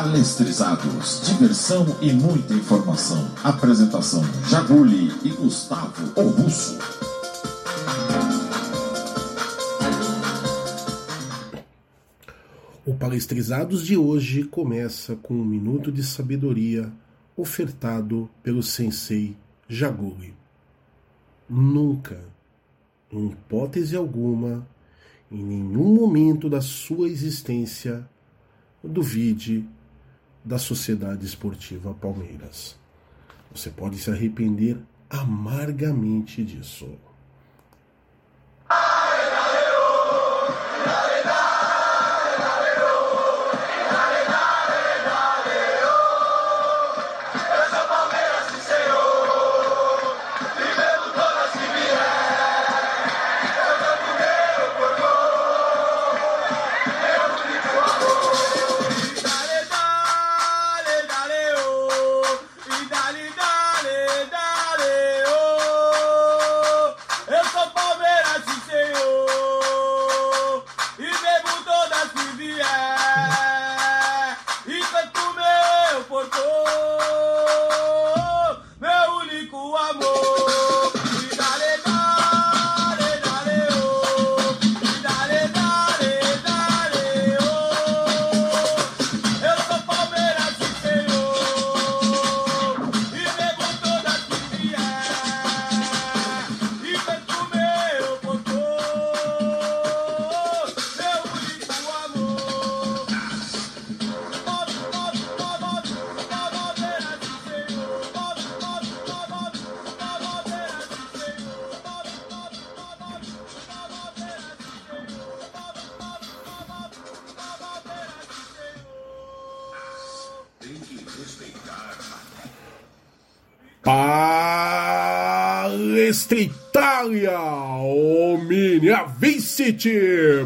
Palestrizados, diversão e muita informação. Apresentação: Jaguli e Gustavo o Russo. O Palestrizados de hoje começa com um minuto de sabedoria ofertado pelo sensei Jaguli. Nunca, em hipótese alguma, em nenhum momento da sua existência, duvide da Sociedade Esportiva Palmeiras. Você pode se arrepender amargamente disso.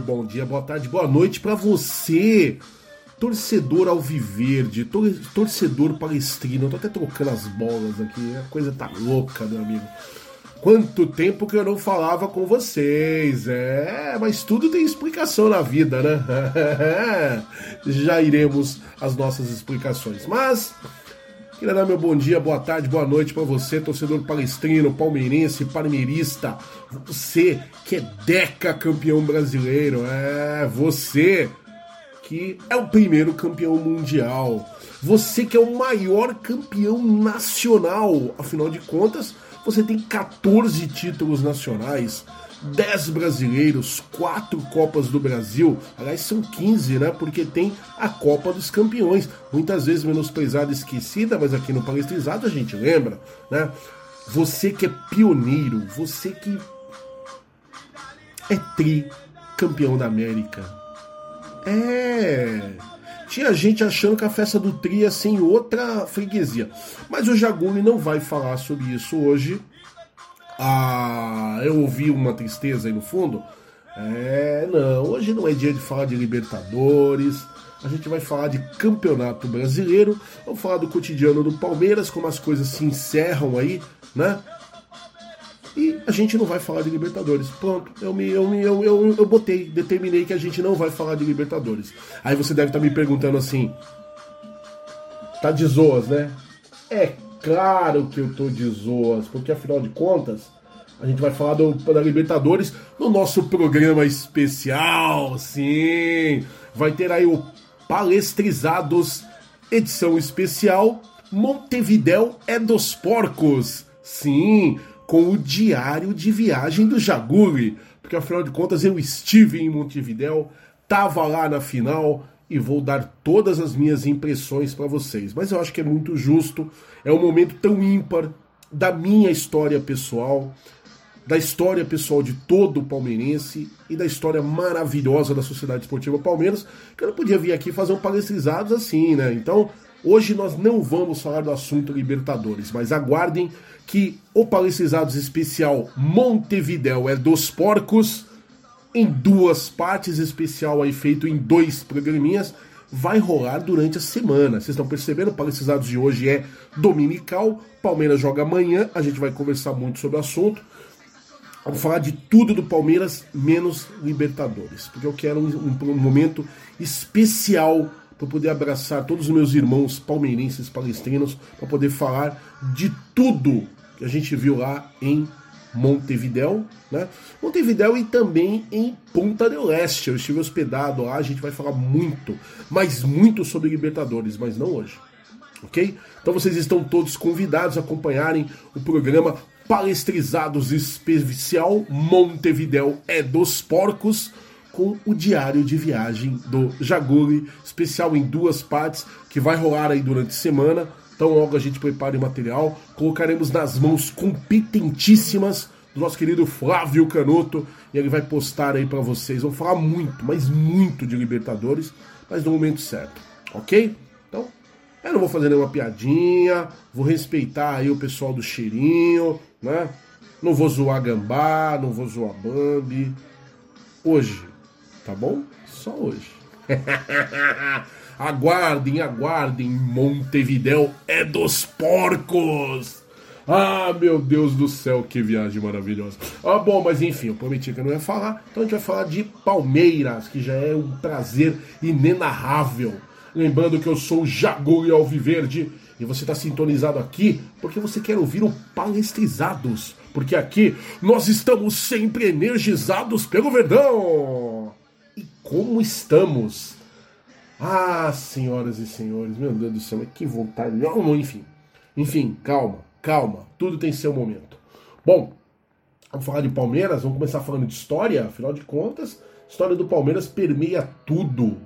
Bom dia, boa tarde, boa noite para você, torcedor alviverde, tor torcedor palestrino. Eu tô até trocando as bolas aqui, a coisa tá louca, meu amigo. Quanto tempo que eu não falava com vocês, é, mas tudo tem explicação na vida, né? Já iremos às nossas explicações, mas Queria dar meu bom dia, boa tarde, boa noite para você, torcedor palestrino, palmeirense, palmeirista. Você que é deca campeão brasileiro, é você que é o primeiro campeão mundial. Você que é o maior campeão nacional. Afinal de contas, você tem 14 títulos nacionais. 10 brasileiros, 4 Copas do Brasil, aliás são 15, né? Porque tem a Copa dos Campeões, muitas vezes menosprezada e esquecida, mas aqui no Palestrizado a gente lembra, né? Você que é pioneiro, você que é tri campeão da América. É. Tinha gente achando que a festa do tri ia ser em outra freguesia. Mas o Jaguli não vai falar sobre isso hoje. Ah, eu ouvi uma tristeza aí no fundo. É, não, hoje não é dia de falar de Libertadores. A gente vai falar de Campeonato Brasileiro. Vamos falar do cotidiano do Palmeiras, como as coisas se encerram aí, né? E a gente não vai falar de Libertadores. Pronto, eu, me, eu, eu, eu, eu botei, determinei que a gente não vai falar de Libertadores. Aí você deve estar me perguntando assim: tá de zoas, né? É claro que eu tô de zoas, porque afinal de contas, a gente vai falar do, da Libertadores no nosso programa especial, sim. Vai ter aí o Palestrizados, edição especial. Montevidéu é dos porcos. Sim, com o diário de viagem do Jaguli. Porque afinal de contas eu estive em Montevidéu, tava lá na final, e vou dar todas as minhas impressões para vocês. Mas eu acho que é muito justo, é um momento tão ímpar da minha história pessoal, da história pessoal de todo o palmeirense e da história maravilhosa da Sociedade Esportiva Palmeiras, que eu não podia vir aqui fazer um palestrizados assim, né? Então, hoje nós não vamos falar do assunto Libertadores, mas aguardem que o palestrizados especial Montevidéu é dos porcos em duas partes, especial aí feito em dois programinhas, vai rolar durante a semana. Vocês estão percebendo? O Palestrizados de hoje é dominical, Palmeiras joga amanhã, a gente vai conversar muito sobre o assunto. Vamos falar de tudo do Palmeiras, menos Libertadores, porque eu quero um, um, um momento especial para poder abraçar todos os meus irmãos palmeirenses palestrinos, para poder falar de tudo que a gente viu lá em Montevidéu, né? Montevidéu e também em Punta del Este. Eu estive hospedado lá, a gente vai falar muito, mas muito sobre Libertadores, mas não hoje. Ok? Então vocês estão todos convidados a acompanharem o programa Palestrizados Especial Montevidéu é dos Porcos com o diário de viagem do Jaguli, especial em duas partes, que vai rolar aí durante a semana então logo a gente prepare o material, colocaremos nas mãos competentíssimas do nosso querido Flávio Canuto e ele vai postar aí para vocês. Vou falar muito, mas muito de Libertadores, mas no momento certo, ok? Então, eu não vou fazer nenhuma piadinha, vou respeitar aí o pessoal do cheirinho, né? Não vou zoar Gambá, não vou zoar Bambi. Hoje, tá bom? Só hoje. Aguardem, aguardem, Montevidéu é dos porcos! Ah, meu Deus do céu, que viagem maravilhosa. Ah, bom, mas enfim, eu prometi que eu não ia falar, então a gente vai falar de Palmeiras, que já é um prazer inenarrável. Lembrando que eu sou o Jagulho Alviverde e você está sintonizado aqui porque você quer ouvir o Palestrizados, porque aqui nós estamos sempre energizados pelo Verdão. E como estamos? Ah, senhoras e senhores, meu Deus do céu, mas que vontade. Enfim. Enfim, calma, calma. Tudo tem seu momento. Bom, vamos falar de Palmeiras, vamos começar falando de história. Afinal de contas, história do Palmeiras permeia tudo.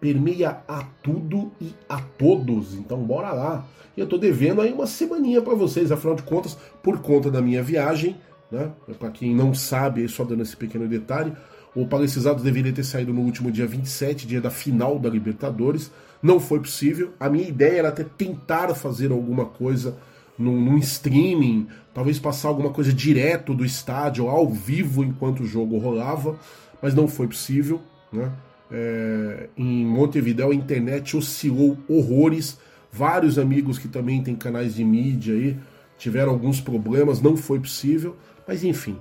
Permeia a tudo e a todos. Então, bora lá. E eu tô devendo aí uma semaninha para vocês, afinal de contas, por conta da minha viagem, né? Para quem não sabe, só dando esse pequeno detalhe, o Palestrizados deveria ter saído no último dia 27, dia da final da Libertadores. Não foi possível. A minha ideia era até tentar fazer alguma coisa num, num streaming, talvez passar alguma coisa direto do estádio, ao vivo, enquanto o jogo rolava, mas não foi possível. Né? É, em Montevideo a internet oscilou horrores. Vários amigos que também têm canais de mídia aí tiveram alguns problemas, não foi possível. Mas enfim,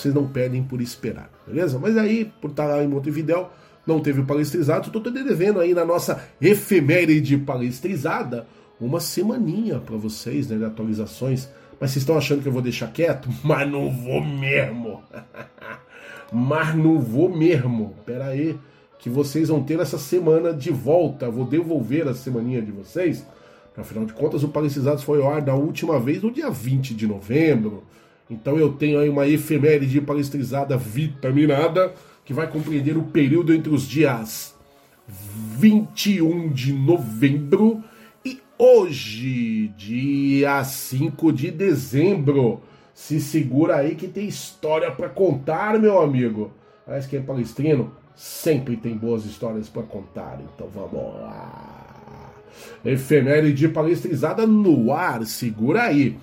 vocês não perdem por esperar, beleza? Mas aí, por estar lá em Montevidéu, não teve o palestrizado, estou devendo aí na nossa efeméride palestrizada uma semaninha para vocês, né, de atualizações. Mas vocês estão achando que eu vou deixar quieto? Mas não vou mesmo. Mas não vou mesmo. Pera aí, que vocês vão ter essa semana de volta. Vou devolver a semaninha de vocês. Afinal de contas, o Palestrizados foi ao ar da última vez no dia 20 de novembro. Então eu tenho aí uma efeméride palestrizada vitaminada que vai compreender o período entre os dias 21 de novembro e hoje, dia 5 de dezembro. Se segura aí que tem história para contar, meu amigo. Parece que é palestrino, sempre tem boas histórias para contar, então vamos lá. Efeméride palestrizada no ar, segura aí.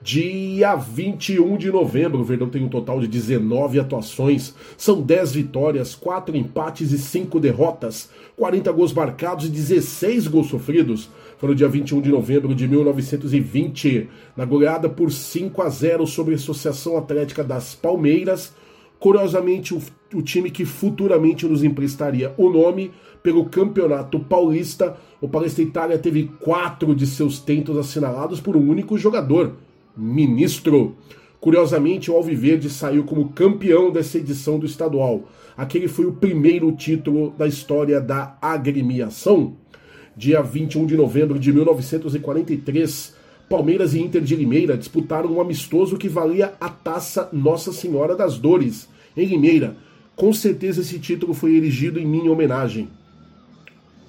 Dia 21 de novembro, o Verdão tem um total de 19 atuações, são 10 vitórias, 4 empates e 5 derrotas, 40 gols marcados e 16 gols sofridos. Foi no dia 21 de novembro de 1920, na goleada por 5 a 0 sobre a Associação Atlética das Palmeiras. Curiosamente, o, o time que futuramente nos emprestaria o nome pelo Campeonato Paulista, o Palestra Itália teve quatro de seus tentos assinalados por um único jogador, ministro. Curiosamente, o Alviverde saiu como campeão dessa edição do estadual. Aquele foi o primeiro título da história da agremiação. Dia 21 de novembro de 1943, Palmeiras e Inter de Limeira disputaram um amistoso que valia a taça Nossa Senhora das Dores, em Limeira. Com certeza esse título foi erigido em minha homenagem.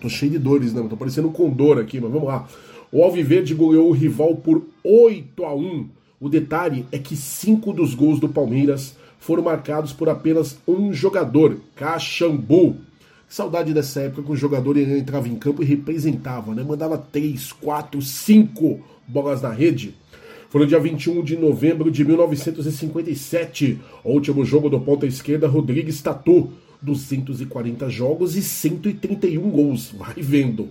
Tô cheio de dores, né? Tô parecendo um condor aqui, mas vamos lá. O Alviverde goleou o rival por 8 a 1. O detalhe é que cinco dos gols do Palmeiras foram marcados por apenas um jogador, Caxambu. Saudade dessa época que o jogador entrava em campo e representava, né? Mandava 3, 4, 5 bolas na rede. Foi no dia 21 de novembro de 1957, o último jogo do ponta esquerda, Rodrigues Tatu. 240 jogos e 131 gols. Vai vendo.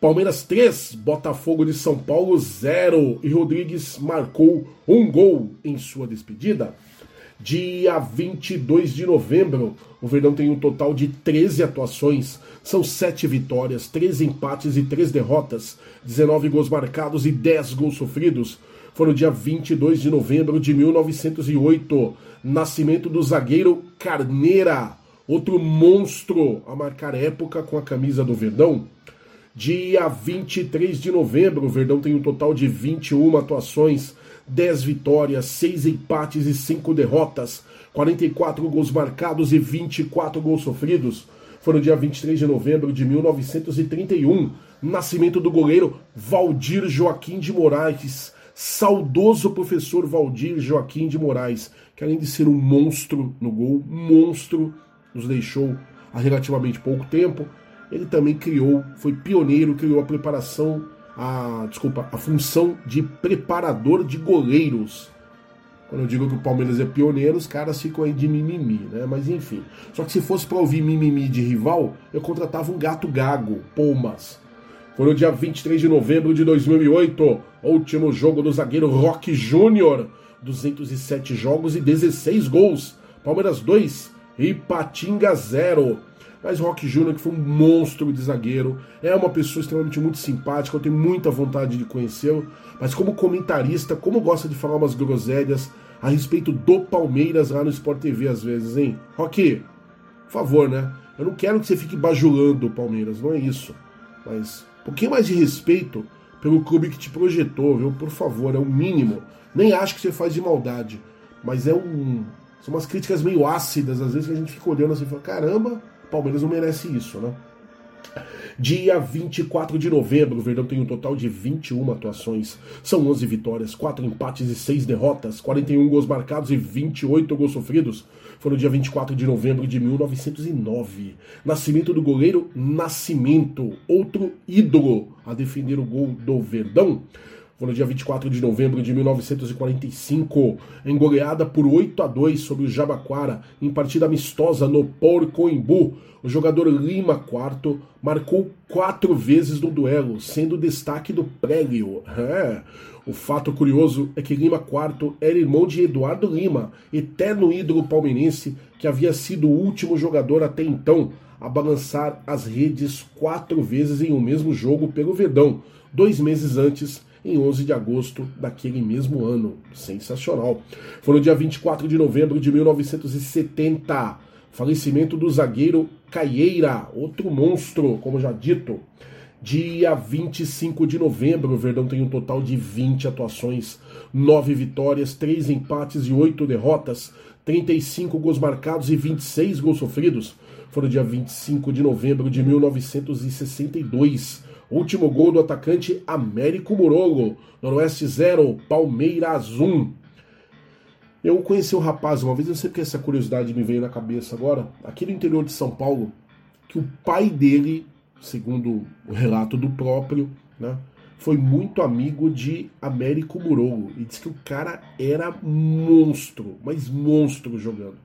Palmeiras 3, Botafogo de São Paulo 0 e Rodrigues marcou um gol em sua despedida. Dia 22 de novembro, o Verdão tem um total de 13 atuações, são 7 vitórias, 13 empates e 3 derrotas, 19 gols marcados e 10 gols sofridos. Foi no dia 22 de novembro de 1908, nascimento do zagueiro Carneira, outro monstro a marcar época com a camisa do Verdão. Dia 23 de novembro, o Verdão tem um total de 21 atuações, 10 vitórias, 6 empates e 5 derrotas, 44 gols marcados e 24 gols sofridos. Foi no dia 23 de novembro de 1931, nascimento do goleiro Valdir Joaquim de Moraes, saudoso professor Valdir Joaquim de Moraes, que além de ser um monstro no gol, monstro, nos deixou há relativamente pouco tempo, ele também criou, foi pioneiro, criou a preparação a, desculpa, a função de preparador de goleiros. Quando eu digo que o Palmeiras é pioneiro, os caras ficam aí de mimimi, né? Mas enfim. Só que se fosse para ouvir mimimi de rival, eu contratava um gato gago, Poumas. Foi no dia 23 de novembro de 2008, último jogo do zagueiro Rock Júnior. 207 jogos e 16 gols. Palmeiras 2, Ipatinga 0. Mas Rock Júnior, que foi um monstro de zagueiro, é uma pessoa extremamente muito simpática, eu tenho muita vontade de conhecê-lo, mas como comentarista, como gosta de falar umas groselhas a respeito do Palmeiras lá no Sport TV às vezes, hein? Rock, por favor, né? Eu não quero que você fique bajulando o Palmeiras, não é isso. Mas um pouquinho mais de respeito pelo clube que te projetou, viu? Por favor, é o mínimo. Nem acho que você faz de maldade, mas é um. São umas críticas meio ácidas, às vezes que a gente fica olhando assim e fala: caramba, Palmeiras não merece isso, né? Dia 24 de novembro, o Verdão tem um total de 21 atuações. São 11 vitórias, 4 empates e 6 derrotas, 41 gols marcados e 28 gols sofridos. Foi no dia 24 de novembro de 1909. Nascimento do goleiro Nascimento, outro ídolo a defender o gol do Verdão. Foi no dia 24 de novembro de 1945, engoleada por 8 a 2 sobre o Jabaquara, em partida amistosa no Porcoimbu. O jogador Lima Quarto marcou quatro vezes no duelo, sendo destaque do prélio. É. O fato curioso é que Lima Quarto era irmão de Eduardo Lima, eterno ídolo palmeirense que havia sido o último jogador até então a balançar as redes quatro vezes em um mesmo jogo pelo Verdão, dois meses antes em 11 de agosto daquele mesmo ano. Sensacional. Foi no dia 24 de novembro de 1970. Falecimento do zagueiro Caieira, outro monstro, como já dito. Dia 25 de novembro, o Verdão tem um total de 20 atuações, 9 vitórias, 3 empates e 8 derrotas, 35 gols marcados e 26 gols sofridos. Foi no dia 25 de novembro de 1962. Último gol do atacante Américo Murolo. Noroeste 0, Palmeiras 1. Eu conheci o rapaz uma vez, eu sei que essa curiosidade me veio na cabeça agora. Aqui no interior de São Paulo, que o pai dele, segundo o relato do próprio, né, foi muito amigo de Américo Murolo. E disse que o cara era monstro, mas monstro jogando.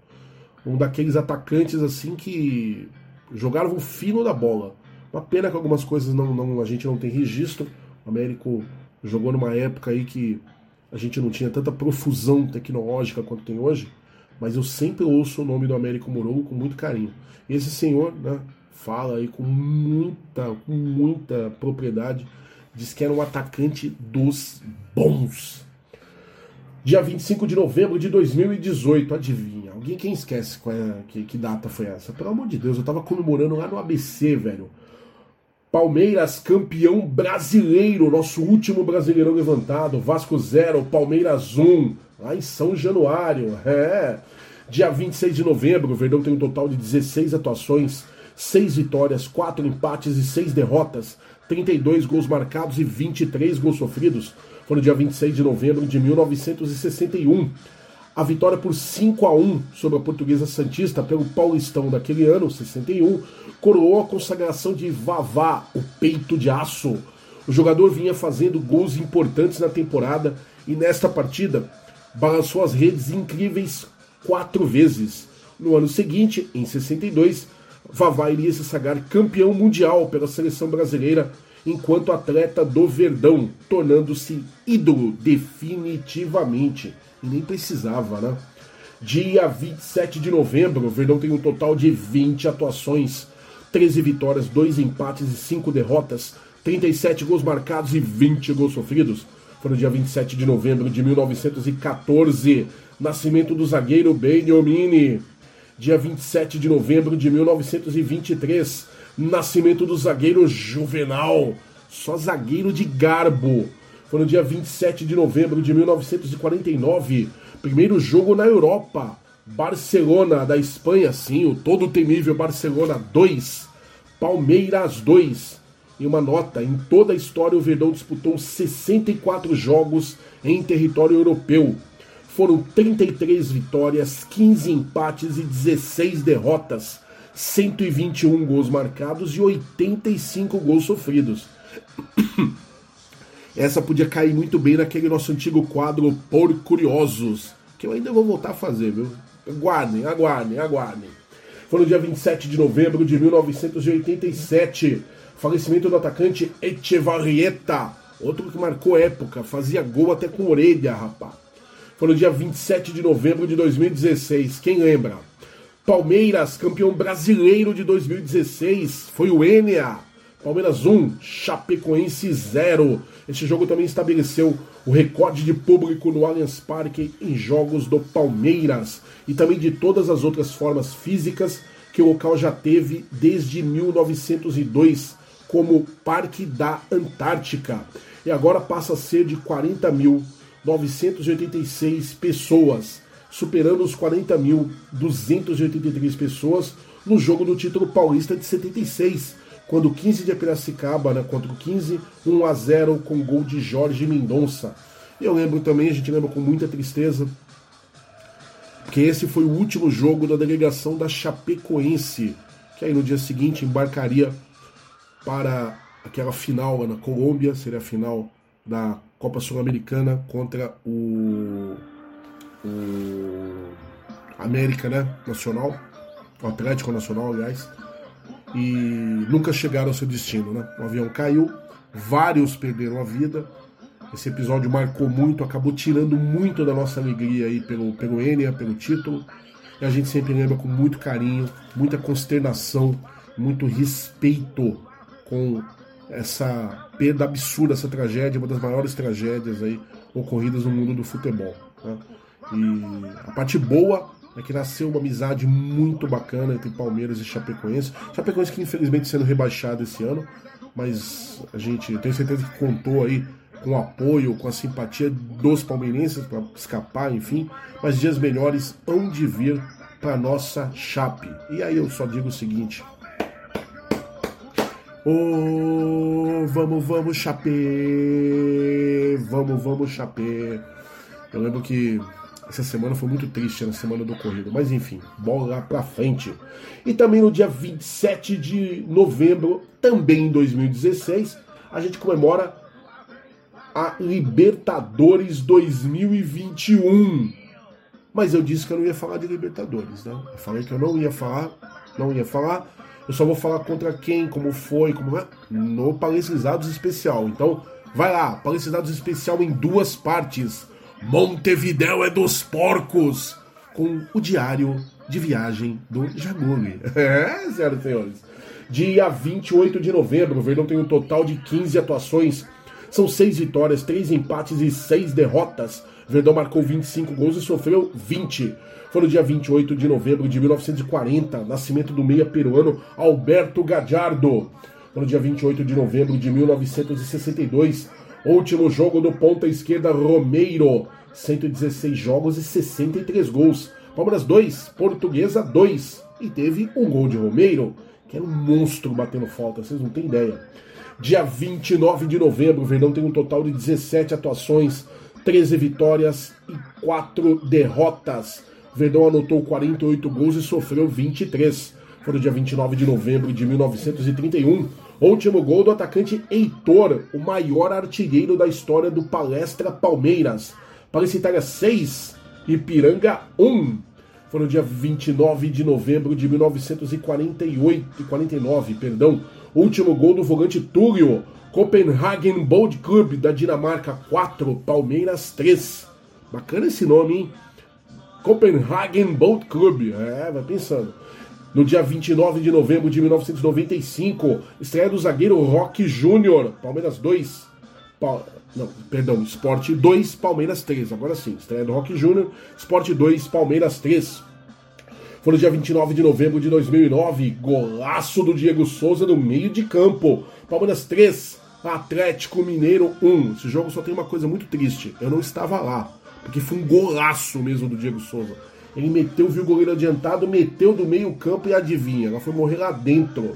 Um daqueles atacantes assim que jogavam fino da bola. Uma pena que algumas coisas não, não, a gente não tem registro. O Américo jogou numa época aí que a gente não tinha tanta profusão tecnológica quanto tem hoje, mas eu sempre ouço o nome do Américo Morogo com muito carinho. E esse senhor, né, fala aí com muita, com muita propriedade, diz que era um atacante dos bons. Dia 25 de novembro de 2018, adivinha? Alguém quem esquece qual é, que, que data foi essa? Pelo amor de Deus, eu tava comemorando lá no ABC, velho. Palmeiras campeão brasileiro, nosso último brasileirão levantado. Vasco 0, Palmeiras 1, lá em São Januário. É. Dia 26 de novembro, o Verdão tem um total de 16 atuações, 6 vitórias, 4 empates e 6 derrotas, 32 gols marcados e 23 gols sofridos. Foi no dia 26 de novembro de 1961 a vitória por 5 a 1 sobre a Portuguesa Santista pelo Paulistão daquele ano, 61, coroou a consagração de Vavá, o peito de aço. O jogador vinha fazendo gols importantes na temporada e nesta partida balançou as redes incríveis quatro vezes. No ano seguinte, em 62, Vavá iria se sagrar campeão mundial pela seleção brasileira enquanto atleta do Verdão, tornando-se ídolo definitivamente. Nem precisava, né? Dia 27 de novembro, o Verdão tem um total de 20 atuações, 13 vitórias, 2 empates e 5 derrotas, 37 gols marcados e 20 gols sofridos. Foi no dia 27 de novembro de 1914, nascimento do zagueiro Beniamini. Dia 27 de novembro de 1923, nascimento do zagueiro Juvenal, só zagueiro de garbo. Foi no dia 27 de novembro de 1949, primeiro jogo na Europa. Barcelona da Espanha, sim, o todo temível Barcelona 2, Palmeiras 2. E uma nota: em toda a história, o Verdão disputou 64 jogos em território europeu. Foram 33 vitórias, 15 empates e 16 derrotas, 121 gols marcados e 85 gols sofridos. Essa podia cair muito bem naquele nosso antigo quadro Por Curiosos, que eu ainda vou voltar a fazer, viu? Aguardem, aguardem, aguardem. Foi no dia 27 de novembro de 1987, falecimento do atacante Echevarrieta, outro que marcou época, fazia gol até com orelha, rapaz. Foi no dia 27 de novembro de 2016, quem lembra? Palmeiras, campeão brasileiro de 2016, foi o Enia. Palmeiras 1, Chapecoense 0. Este jogo também estabeleceu o recorde de público no Allianz Parque em jogos do Palmeiras e também de todas as outras formas físicas que o local já teve desde 1902, como Parque da Antártica. E agora passa a ser de 40.986 pessoas, superando os 40.283 pessoas no jogo do título paulista de 76 quando o 15 de Piracicaba, né, contra o 15, 1 a 0 com gol de Jorge Mendonça. Eu lembro também, a gente lembra com muita tristeza, que esse foi o último jogo da delegação da Chapecoense, que aí no dia seguinte embarcaria para aquela final na Colômbia, seria a final da Copa Sul-Americana contra o, o América né, Nacional, o Atlético Nacional, aliás e nunca chegaram ao seu destino. Né? O avião caiu, vários perderam a vida. Esse episódio marcou muito, acabou tirando muito da nossa alegria aí pelo, pelo Enia, pelo título. E a gente sempre lembra com muito carinho, muita consternação, muito respeito com essa perda absurda, essa tragédia, uma das maiores tragédias aí ocorridas no mundo do futebol. Né? E a parte boa é que nasceu uma amizade muito bacana entre Palmeiras e Chapecoense. Chapecoense que infelizmente sendo rebaixado esse ano, mas a gente tenho certeza que contou aí com o apoio, com a simpatia dos palmeirenses para escapar, enfim. Mas dias melhores hão de vir para nossa Chape. E aí eu só digo o seguinte: Oh, vamos, vamos, Chape! Vamos, vamos, Chape! Eu lembro que essa semana foi muito triste, na semana do corrido. Mas enfim, bola pra frente. E também no dia 27 de novembro, também em 2016, a gente comemora a Libertadores 2021. Mas eu disse que eu não ia falar de Libertadores, né? Eu falei que eu não ia falar, não ia falar. Eu só vou falar contra quem, como foi, como é, no Palestrizados Especial. Então, vai lá, Palestrizados Especial em duas partes Montevidéu é dos porcos, com o diário de viagem do Jaguli. É, senhoras e senhores. Dia 28 de novembro, o Verdão tem um total de 15 atuações. São 6 vitórias, 3 empates e 6 derrotas. Verdão marcou 25 gols e sofreu 20. Foi no dia 28 de novembro de 1940, nascimento do meia peruano Alberto Gadiardo. Foi no dia 28 de novembro de 1962, Último jogo do ponta esquerda Romeiro, 116 jogos e 63 gols. Palmeiras 2, Portuguesa 2. E teve um gol de Romeiro, que era um monstro batendo falta, vocês não têm ideia. Dia 29 de novembro, o Verdão tem um total de 17 atuações, 13 vitórias e 4 derrotas. O Verdão anotou 48 gols e sofreu 23. Foi no dia 29 de novembro de 1931 Último gol do atacante Heitor, o maior artilheiro da história do Palestra Palmeiras. Palestra Itália 6, Ipiranga 1. Foi no dia 29 de novembro de 1948 49, perdão. Último gol do volante Túlio, Copenhagen Bold Club da Dinamarca 4, Palmeiras 3. Bacana esse nome, hein? Copenhagen Boat Club. É, vai pensando. No dia 29 de novembro de 1995, estreia do zagueiro Rock Júnior, Palmeiras 2. Pa... Não, perdão, Sport 2, Palmeiras 3. Agora sim, estreia do Rock Júnior, Sport 2, Palmeiras 3. Foi no dia 29 de novembro de 2009, golaço do Diego Souza no meio de campo. Palmeiras 3, Atlético Mineiro 1. Esse jogo só tem uma coisa muito triste, eu não estava lá, porque foi um golaço mesmo do Diego Souza. Ele meteu, viu o goleiro adiantado, meteu do meio campo e adivinha, ela foi morrer lá dentro.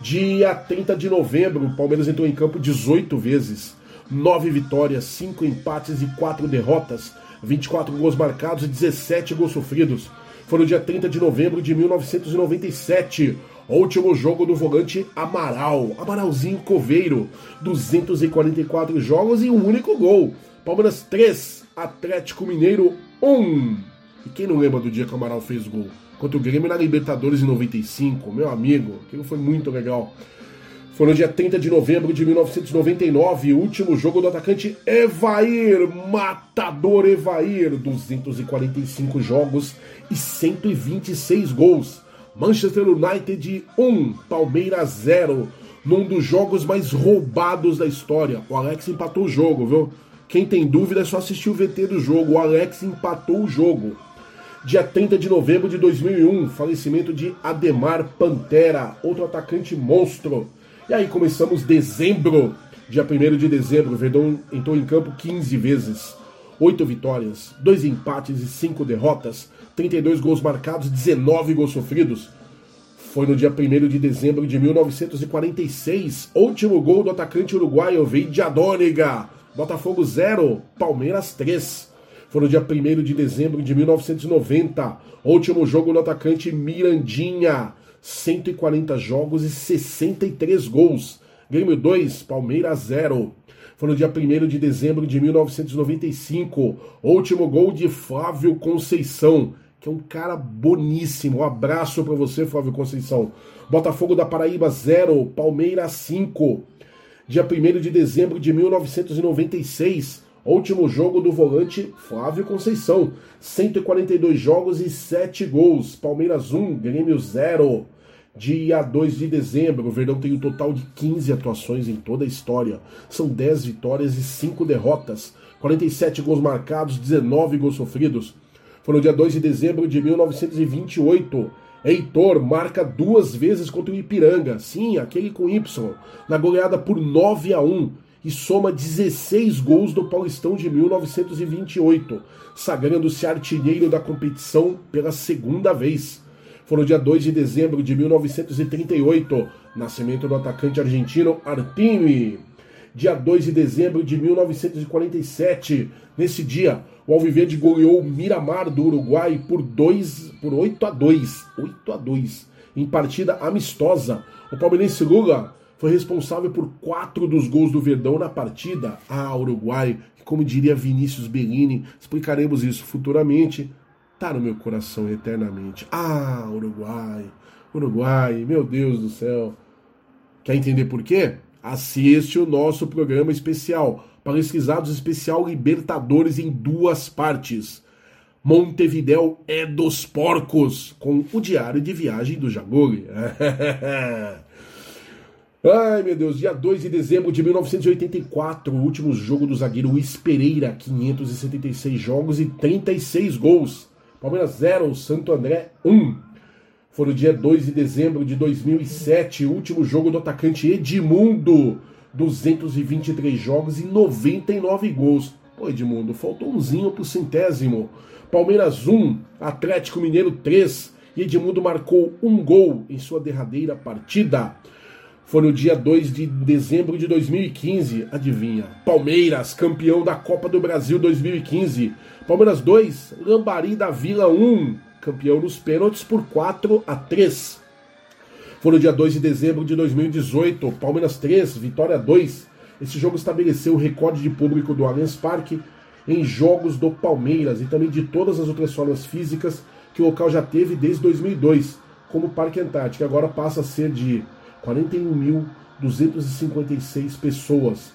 Dia 30 de novembro, o Palmeiras entrou em campo 18 vezes. 9 vitórias, 5 empates e 4 derrotas. 24 gols marcados e 17 gols sofridos. Foi no dia 30 de novembro de 1997. Último jogo do volante Amaral. Amaralzinho Coveiro. 244 jogos e um único gol. Palmeiras 3, Atlético Mineiro 1. E quem não lembra do dia que o Amaral fez gol? Contra o Grêmio na Libertadores em 95, meu amigo, aquilo foi muito legal. Foi no dia 30 de novembro de 1999, o último jogo do atacante Evair, matador Evair, 245 jogos e 126 gols. Manchester United 1, Palmeiras 0, num dos jogos mais roubados da história. O Alex empatou o jogo, viu? Quem tem dúvida é só assistir o VT do jogo. O Alex empatou o jogo dia 30 de novembro de 2001, falecimento de Ademar Pantera, outro atacante monstro. E aí começamos dezembro, dia 1 de dezembro, o Verdão entrou em campo 15 vezes. 8 vitórias, 2 empates e 5 derrotas, 32 gols marcados, 19 gols sofridos. Foi no dia 1 de dezembro de 1946, último gol do atacante uruguaio Veidia Adôniga. Botafogo 0, Palmeiras 3. Foi no dia 1 de dezembro de 1990. Último jogo no atacante Mirandinha. 140 jogos e 63 gols. Grêmio 2, Palmeiras 0. Foi no dia 1 de dezembro de 1995. Último gol de Flávio Conceição, que é um cara boníssimo. Um abraço para você, Flávio Conceição. Botafogo da Paraíba 0, Palmeiras 5. Dia 1 de dezembro de 1996. Último jogo do volante Flávio Conceição. 142 jogos e 7 gols. Palmeiras 1, Grêmio 0. Dia 2 de dezembro, o Verdão tem um total de 15 atuações em toda a história. São 10 vitórias e 5 derrotas. 47 gols marcados, 19 gols sofridos. Foi no dia 2 de dezembro de 1928. Heitor marca duas vezes contra o Ipiranga, sim, aquele com Y, na goleada por 9 a 1 e soma 16 gols do Paulistão de 1928, sagrando-se artilheiro da competição pela segunda vez. Foi no dia 2 de dezembro de 1938, nascimento do atacante argentino Artini. Dia 2 de dezembro de 1947, nesse dia, o Alviverde goleou o Miramar do Uruguai por, 2, por 8 a 2, 8 a 2, em partida amistosa. O palmeirense Lula foi responsável por quatro dos gols do Verdão na partida. Ah, Uruguai, que como diria Vinícius Bellini, explicaremos isso futuramente, tá no meu coração eternamente. Ah, Uruguai, Uruguai, meu Deus do céu. Quer entender por quê? Assiste o nosso programa especial, Palestrizados Especial Libertadores em duas partes. Montevidéu é dos porcos, com o diário de viagem do Jaguri. Ai, meu Deus, dia 2 de dezembro de 1984, o último jogo do zagueiro Luiz Pereira, 576 jogos e 36 gols. Palmeiras 0, Santo André 1. Foi no dia 2 de dezembro de 2007, o último jogo do atacante Edmundo, 223 jogos e 99 gols. Pô, Edmundo, faltou umzinho pro centésimo. Palmeiras 1, Atlético Mineiro 3. E Edmundo marcou um gol em sua derradeira partida. Foi no dia 2 de dezembro de 2015, adivinha? Palmeiras, campeão da Copa do Brasil 2015. Palmeiras 2, Lambari da Vila 1, campeão nos pênaltis por 4 a 3. Foi no dia 2 de dezembro de 2018, Palmeiras 3, Vitória 2. Esse jogo estabeleceu o recorde de público do Allianz Parque em jogos do Palmeiras e também de todas as outras formas físicas que o local já teve desde 2002, como Parque Antártico, agora passa a ser de 41.256 pessoas,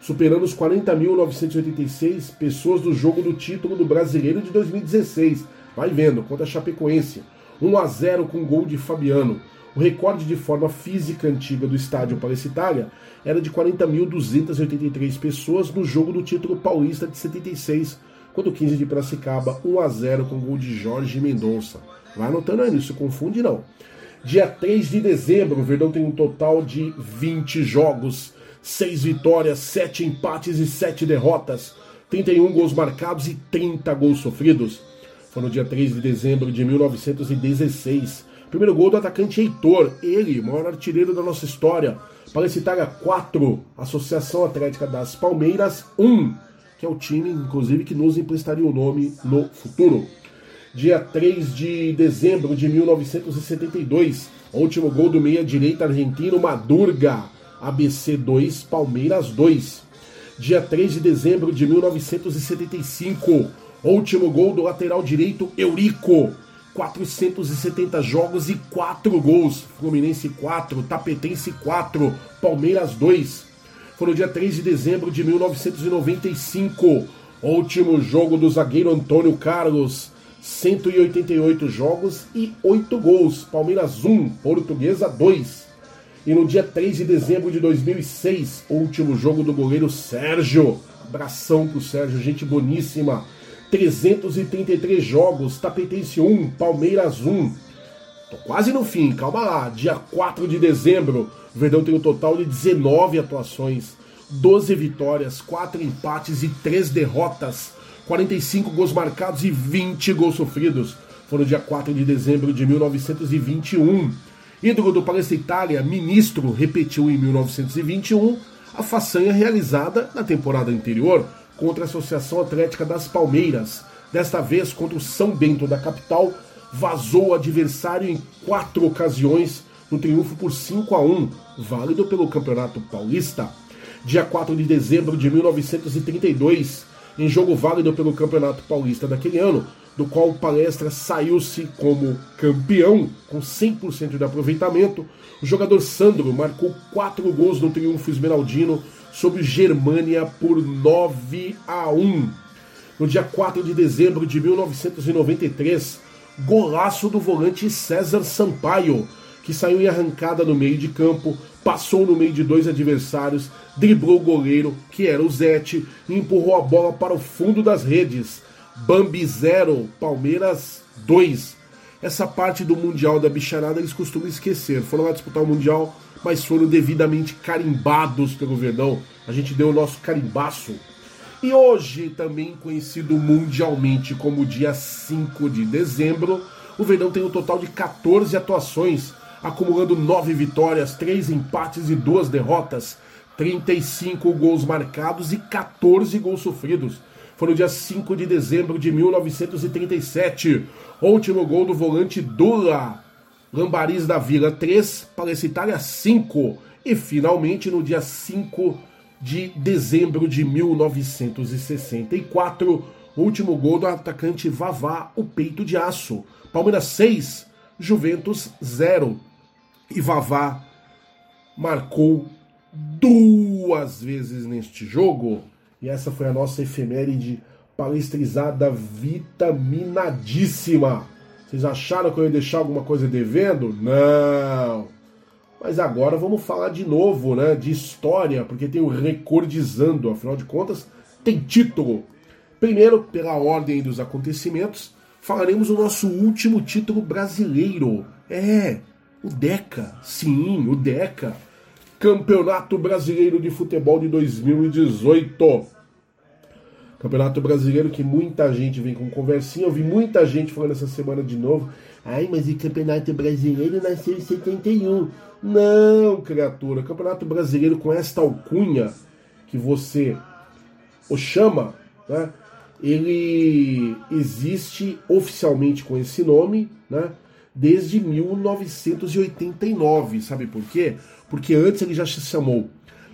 superando os 40.986 pessoas do jogo do título do Brasileiro de 2016. vai vendo, contra a Chapecoense. 1 a 0 com gol de Fabiano. O recorde de forma física antiga do estádio Palestina Itália era de 40.283 pessoas no jogo do título paulista de 76, quando o 15 de Piracicaba 1 a 0 com gol de Jorge Mendonça. Vai anotando aí, não se confunde não. Dia 3 de dezembro, o Verdão tem um total de 20 jogos, 6 vitórias, 7 empates e 7 derrotas, 31 gols marcados e 30 gols sofridos. Foi no dia 3 de dezembro de 1916. Primeiro gol do atacante Heitor, ele, maior artilheiro da nossa história. Palecitária 4, Associação Atlética das Palmeiras 1, que é o time, inclusive, que nos emprestaria o nome no futuro. Dia 3 de dezembro de 1972, último gol do meia-direita argentino Madurga, ABC 2, Palmeiras 2. Dia 3 de dezembro de 1975, último gol do lateral direito Eurico, 470 jogos e 4 gols. Fluminense 4, Tapetense 4, Palmeiras 2. Foi no dia 3 de dezembro de 1995. Último jogo do zagueiro Antônio Carlos. 188 jogos e 8 gols. Palmeiras 1, Portuguesa 2. E no dia 3 de dezembro de 2006, último jogo do goleiro Sérgio. Abração pro Sérgio, gente boníssima. 333 jogos, Tapetense 1, Palmeiras 1. Tô quase no fim, calma lá. Dia 4 de dezembro, o Verdão tem um total de 19 atuações, 12 vitórias, 4 empates e 3 derrotas, 45 gols marcados e 20 gols sofridos. Foi no dia 4 de dezembro de 1921. Ídolo do Palestra Itália, ministro, repetiu em 1921 a façanha realizada na temporada anterior contra a Associação Atlética das Palmeiras. Desta vez contra o São Bento da capital, vazou o adversário em quatro ocasiões no triunfo por 5 a 1, válido pelo Campeonato Paulista. Dia 4 de dezembro de 1932, em jogo válido pelo Campeonato Paulista daquele ano, do qual o Palestra saiu-se como campeão, com 100% de aproveitamento, o jogador Sandro marcou quatro gols no triunfo esmeraldino sobre Germânia por 9 a 1. No dia 4 de dezembro de 1993, golaço do volante César Sampaio, que saiu em arrancada no meio de campo, passou no meio de dois adversários, driblou o goleiro, que era o Zete, e empurrou a bola para o fundo das redes. Bambi 0, Palmeiras 2. Essa parte do Mundial da Bicharada eles costumam esquecer. Foram lá disputar o Mundial mas foram devidamente carimbados pelo Verdão. A gente deu o nosso carimbaço. E hoje, também conhecido mundialmente como dia 5 de dezembro, o Verdão tem um total de 14 atuações, acumulando 9 vitórias, 3 empates e 2 derrotas, 35 gols marcados e 14 gols sofridos. Foi no dia 5 de dezembro de 1937. último gol do volante Dula, Lambaris da Vila 3, Palestitária 5 e finalmente no dia 5 de dezembro de 1964, último gol do atacante Vavá, o peito de aço. Palmeiras 6, Juventus 0. E Vavá marcou duas vezes neste jogo. E essa foi a nossa efeméride palestrizada vitaminadíssima. Vocês acharam que eu ia deixar alguma coisa devendo? Não. Mas agora vamos falar de novo, né, de história, porque tem o Recordizando, afinal de contas, tem título. Primeiro, pela ordem dos acontecimentos, falaremos o nosso último título brasileiro. É, o DECA. Sim, o DECA. Campeonato Brasileiro de Futebol de 2018. Campeonato Brasileiro que muita gente vem com conversinha. Eu vi muita gente falando essa semana de novo. Ai, mas o Campeonato Brasileiro nasceu em 71. Não, criatura. Campeonato Brasileiro com esta alcunha que você o chama, né? Ele existe oficialmente com esse nome, né? Desde 1989. Sabe por quê? Porque antes ele já se chamou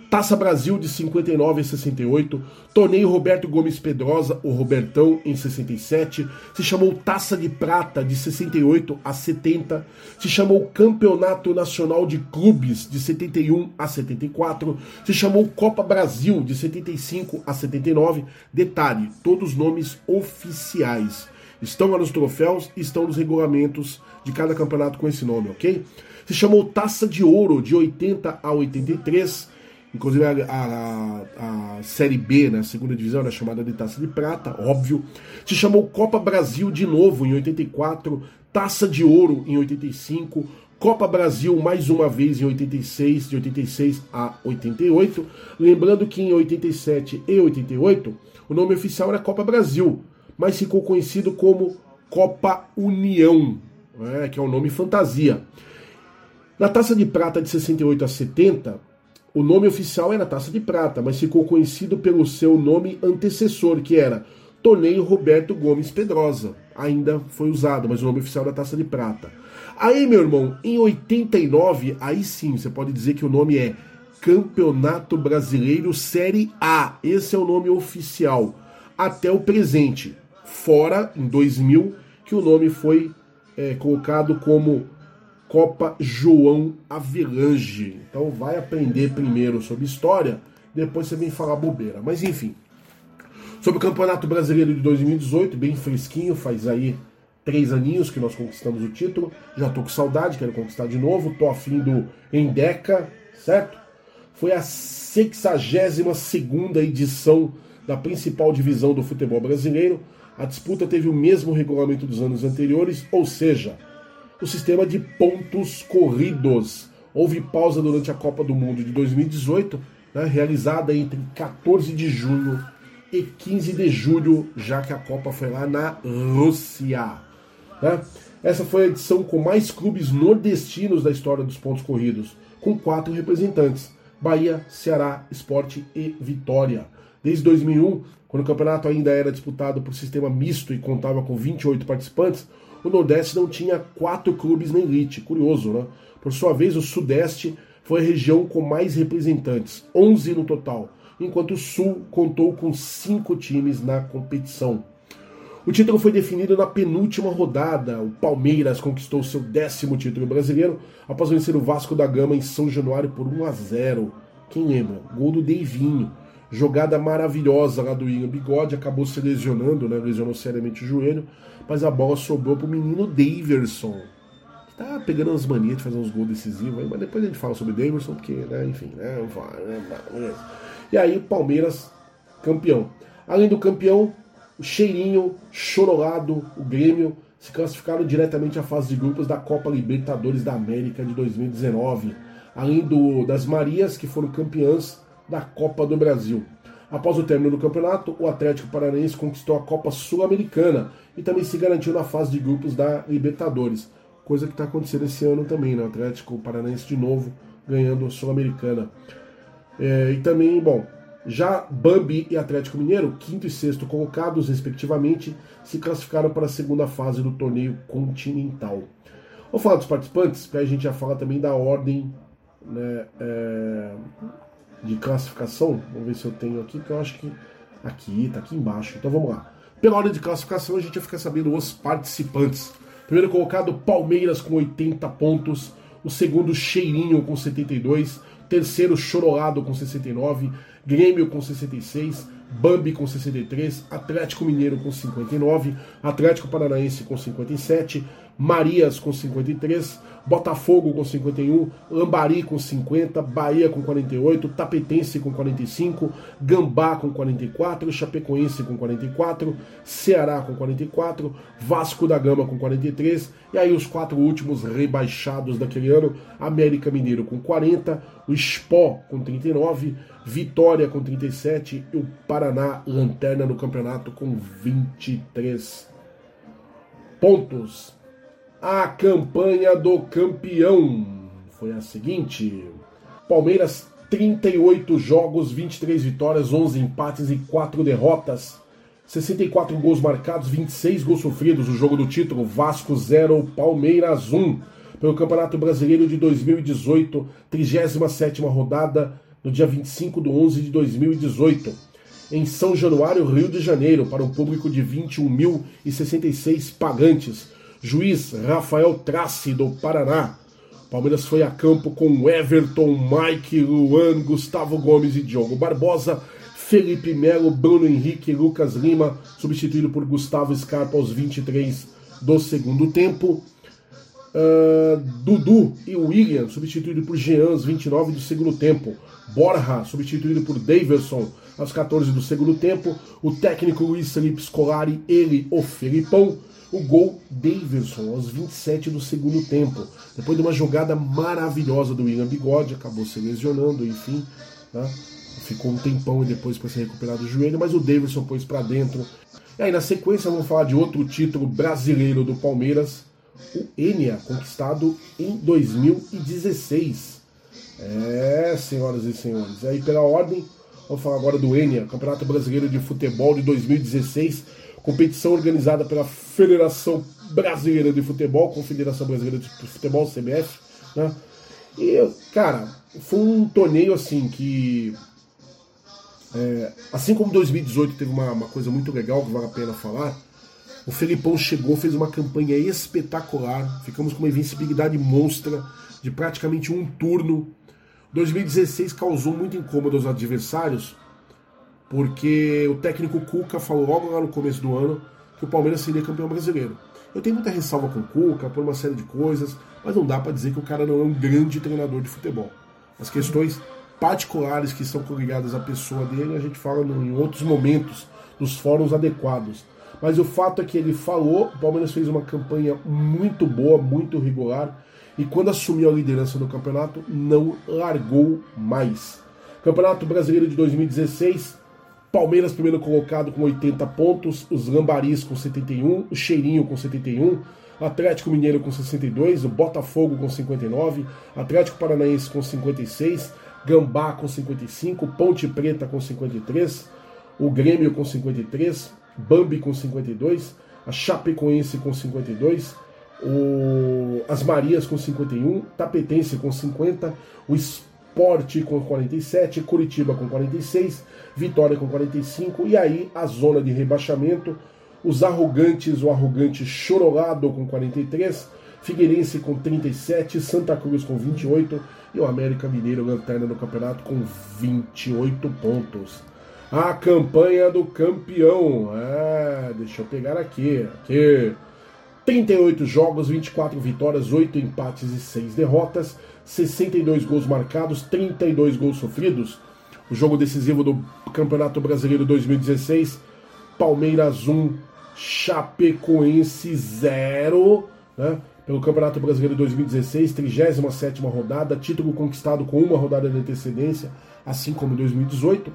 Taça Brasil de 59 a 68, Torneio Roberto Gomes Pedrosa, o Robertão, em 67, se chamou Taça de Prata de 68 a 70, se chamou Campeonato Nacional de Clubes de 71 a 74, se chamou Copa Brasil de 75 a 79. Detalhe, todos nomes oficiais. Estão lá nos troféus estão nos regulamentos de cada campeonato com esse nome, ok? Se chamou Taça de Ouro de 80 a 83. Inclusive a, a, a Série B, na né, segunda divisão, era chamada de Taça de Prata, óbvio. Se chamou Copa Brasil de novo em 84, Taça de Ouro em 85, Copa Brasil mais uma vez em 86, de 86 a 88. Lembrando que em 87 e 88 o nome oficial era Copa Brasil, mas ficou conhecido como Copa União, né, que é o um nome fantasia. Na Taça de Prata de 68 a 70, o nome oficial era Taça de Prata, mas ficou conhecido pelo seu nome antecessor, que era Torneio Roberto Gomes Pedrosa. Ainda foi usado, mas o nome oficial era Taça de Prata. Aí, meu irmão, em 89, aí sim, você pode dizer que o nome é Campeonato Brasileiro Série A. Esse é o nome oficial. Até o presente. Fora, em 2000, que o nome foi é, colocado como Copa João Avelange. Então vai aprender primeiro sobre história, depois você vem falar bobeira. Mas enfim. Sobre o Campeonato Brasileiro de 2018, bem fresquinho, faz aí três aninhos que nós conquistamos o título. Já tô com saudade, quero conquistar de novo. Tô afim do Endeca, certo? Foi a 62 edição da principal divisão do futebol brasileiro. A disputa teve o mesmo regulamento dos anos anteriores, ou seja, o sistema de pontos corridos. Houve pausa durante a Copa do Mundo de 2018, né, realizada entre 14 de junho e 15 de julho, já que a Copa foi lá na Rússia. Né? Essa foi a edição com mais clubes nordestinos da história dos pontos corridos, com quatro representantes: Bahia, Ceará, Esporte e Vitória. Desde 2001, quando o campeonato ainda era disputado por sistema misto e contava com 28 participantes, o Nordeste não tinha quatro clubes na elite. Curioso, né? Por sua vez, o Sudeste foi a região com mais representantes, 11 no total, enquanto o Sul contou com cinco times na competição. O título foi definido na penúltima rodada. O Palmeiras conquistou seu décimo título brasileiro após vencer o Vasco da Gama em São Januário por 1 a 0. Quem lembra? Gol do Deivinho. Jogada maravilhosa lá do Ian Bigode, acabou se lesionando, né? Lesionou seriamente o joelho mas a bola sobrou pro menino Daverson. Tá pegando as manias de fazer uns gols decisivos aí, mas depois a gente fala sobre Daverson, porque, né, enfim, né, né, E aí o Palmeiras campeão. Além do campeão, o Cheirinho, Chorolado, o Grêmio se classificaram diretamente à fase de grupos da Copa Libertadores da América de 2019, além do, das Marias, que foram campeãs da Copa do Brasil. Após o término do campeonato, o Atlético Paranaense conquistou a Copa Sul-Americana e também se garantiu na fase de grupos da Libertadores. Coisa que está acontecendo esse ano também, né? O Atlético Paranaense de novo ganhando a Sul-Americana. É, e também, bom, já Bambi e Atlético Mineiro, quinto e sexto colocados, respectivamente, se classificaram para a segunda fase do torneio continental. Vou falar dos participantes, que a gente já fala também da ordem né, é, de classificação. Vamos ver se eu tenho aqui, que eu acho que aqui, tá aqui embaixo. Então vamos lá. Pela ordem de classificação, a gente vai ficar sabendo os participantes. Primeiro colocado, Palmeiras com 80 pontos. O segundo, Cheirinho com 72. Terceiro, Chorolado com 69. Grêmio com 66. Bambi com 63. Atlético Mineiro com 59. Atlético Paranaense com 57. Marias com 53, Botafogo com 51, Lambari com 50, Bahia com 48, Tapetense com 45, Gambá com 44, Chapecoense com 44, Ceará com 44, Vasco da Gama com 43, e aí os quatro últimos rebaixados daquele ano, América Mineiro com 40, o Spó com 39, Vitória com 37 e o Paraná lanterna no campeonato com 23 pontos. A campanha do campeão foi a seguinte: Palmeiras 38 jogos, 23 vitórias, 11 empates e 4 derrotas. 64 gols marcados, 26 gols sofridos. O jogo do título: Vasco 0, Palmeiras 1. Pelo Campeonato Brasileiro de 2018, 37 rodada, no dia 25 de 11 de 2018. Em São Januário, Rio de Janeiro, para um público de 21.066 pagantes. Juiz Rafael Trace, do Paraná. Palmeiras foi a campo com Everton, Mike, Luan, Gustavo Gomes e Diogo Barbosa. Felipe Melo, Bruno Henrique, Lucas Lima, substituído por Gustavo Scarpa aos 23 do segundo tempo. Uh, Dudu e William, substituído por Jean aos 29 do segundo tempo. Borja, substituído por Davidson aos 14 do segundo tempo. O técnico Luiz Felipe Scolari, ele, o Felipão. O gol Davidson aos 27 do segundo tempo. Depois de uma jogada maravilhosa do William Bigode, acabou se lesionando, enfim. Né? ficou um tempão e depois para se recuperar do joelho, mas o Davidson pôs para dentro. E aí na sequência vamos falar de outro título brasileiro do Palmeiras, o Enia, conquistado em 2016. É, senhoras e senhores. Aí pela ordem, vamos falar agora do Enia, Campeonato Brasileiro de Futebol de 2016, competição organizada pela Federação Brasileira de Futebol, Confederação Brasileira de Futebol, CBF, né? E, cara, foi um torneio assim que é, assim como 2018 teve uma, uma, coisa muito legal que vale a pena falar, o Felipão chegou, fez uma campanha espetacular, ficamos com uma invencibilidade monstra de praticamente um turno. 2016 causou muito incômodo aos adversários, porque o técnico Cuca falou logo lá no começo do ano que o Palmeiras seria campeão brasileiro. Eu tenho muita ressalva com o Cuca por uma série de coisas, mas não dá para dizer que o cara não é um grande treinador de futebol. As questões particulares que são coligadas à pessoa dele, a gente fala em outros momentos, nos fóruns adequados. Mas o fato é que ele falou, o Palmeiras fez uma campanha muito boa, muito regular, e quando assumiu a liderança do campeonato, não largou mais. Campeonato Brasileiro de 2016, Palmeiras primeiro colocado com 80 pontos, os Lambaris com 71, o Cheirinho com 71, Atlético Mineiro com 62, o Botafogo com 59, Atlético Paranaense com 56, Gambá com 55, Ponte Preta com 53, o Grêmio com 53, Bambi com 52, a Chapecoense com 52, o, as Marias com 51, Tapetense com 50, o Esporte com 47, Curitiba com 46, Vitória com 45, e aí a zona de rebaixamento, os Arrogantes, o Arrogante Chorolado com 43, Figueirense com 37, Santa Cruz com 28 e o América Mineiro lanterna no campeonato com 28 pontos. A campanha do campeão. É, deixa eu pegar aqui. Aqui. 38 jogos, 24 vitórias, 8 empates e 6 derrotas, 62 gols marcados, 32 gols sofridos. O jogo decisivo do Campeonato Brasileiro 2016, Palmeiras 1, Chapecoense 0, né? pelo Campeonato Brasileiro 2016, 37 rodada, título conquistado com uma rodada de antecedência, assim como em 2018.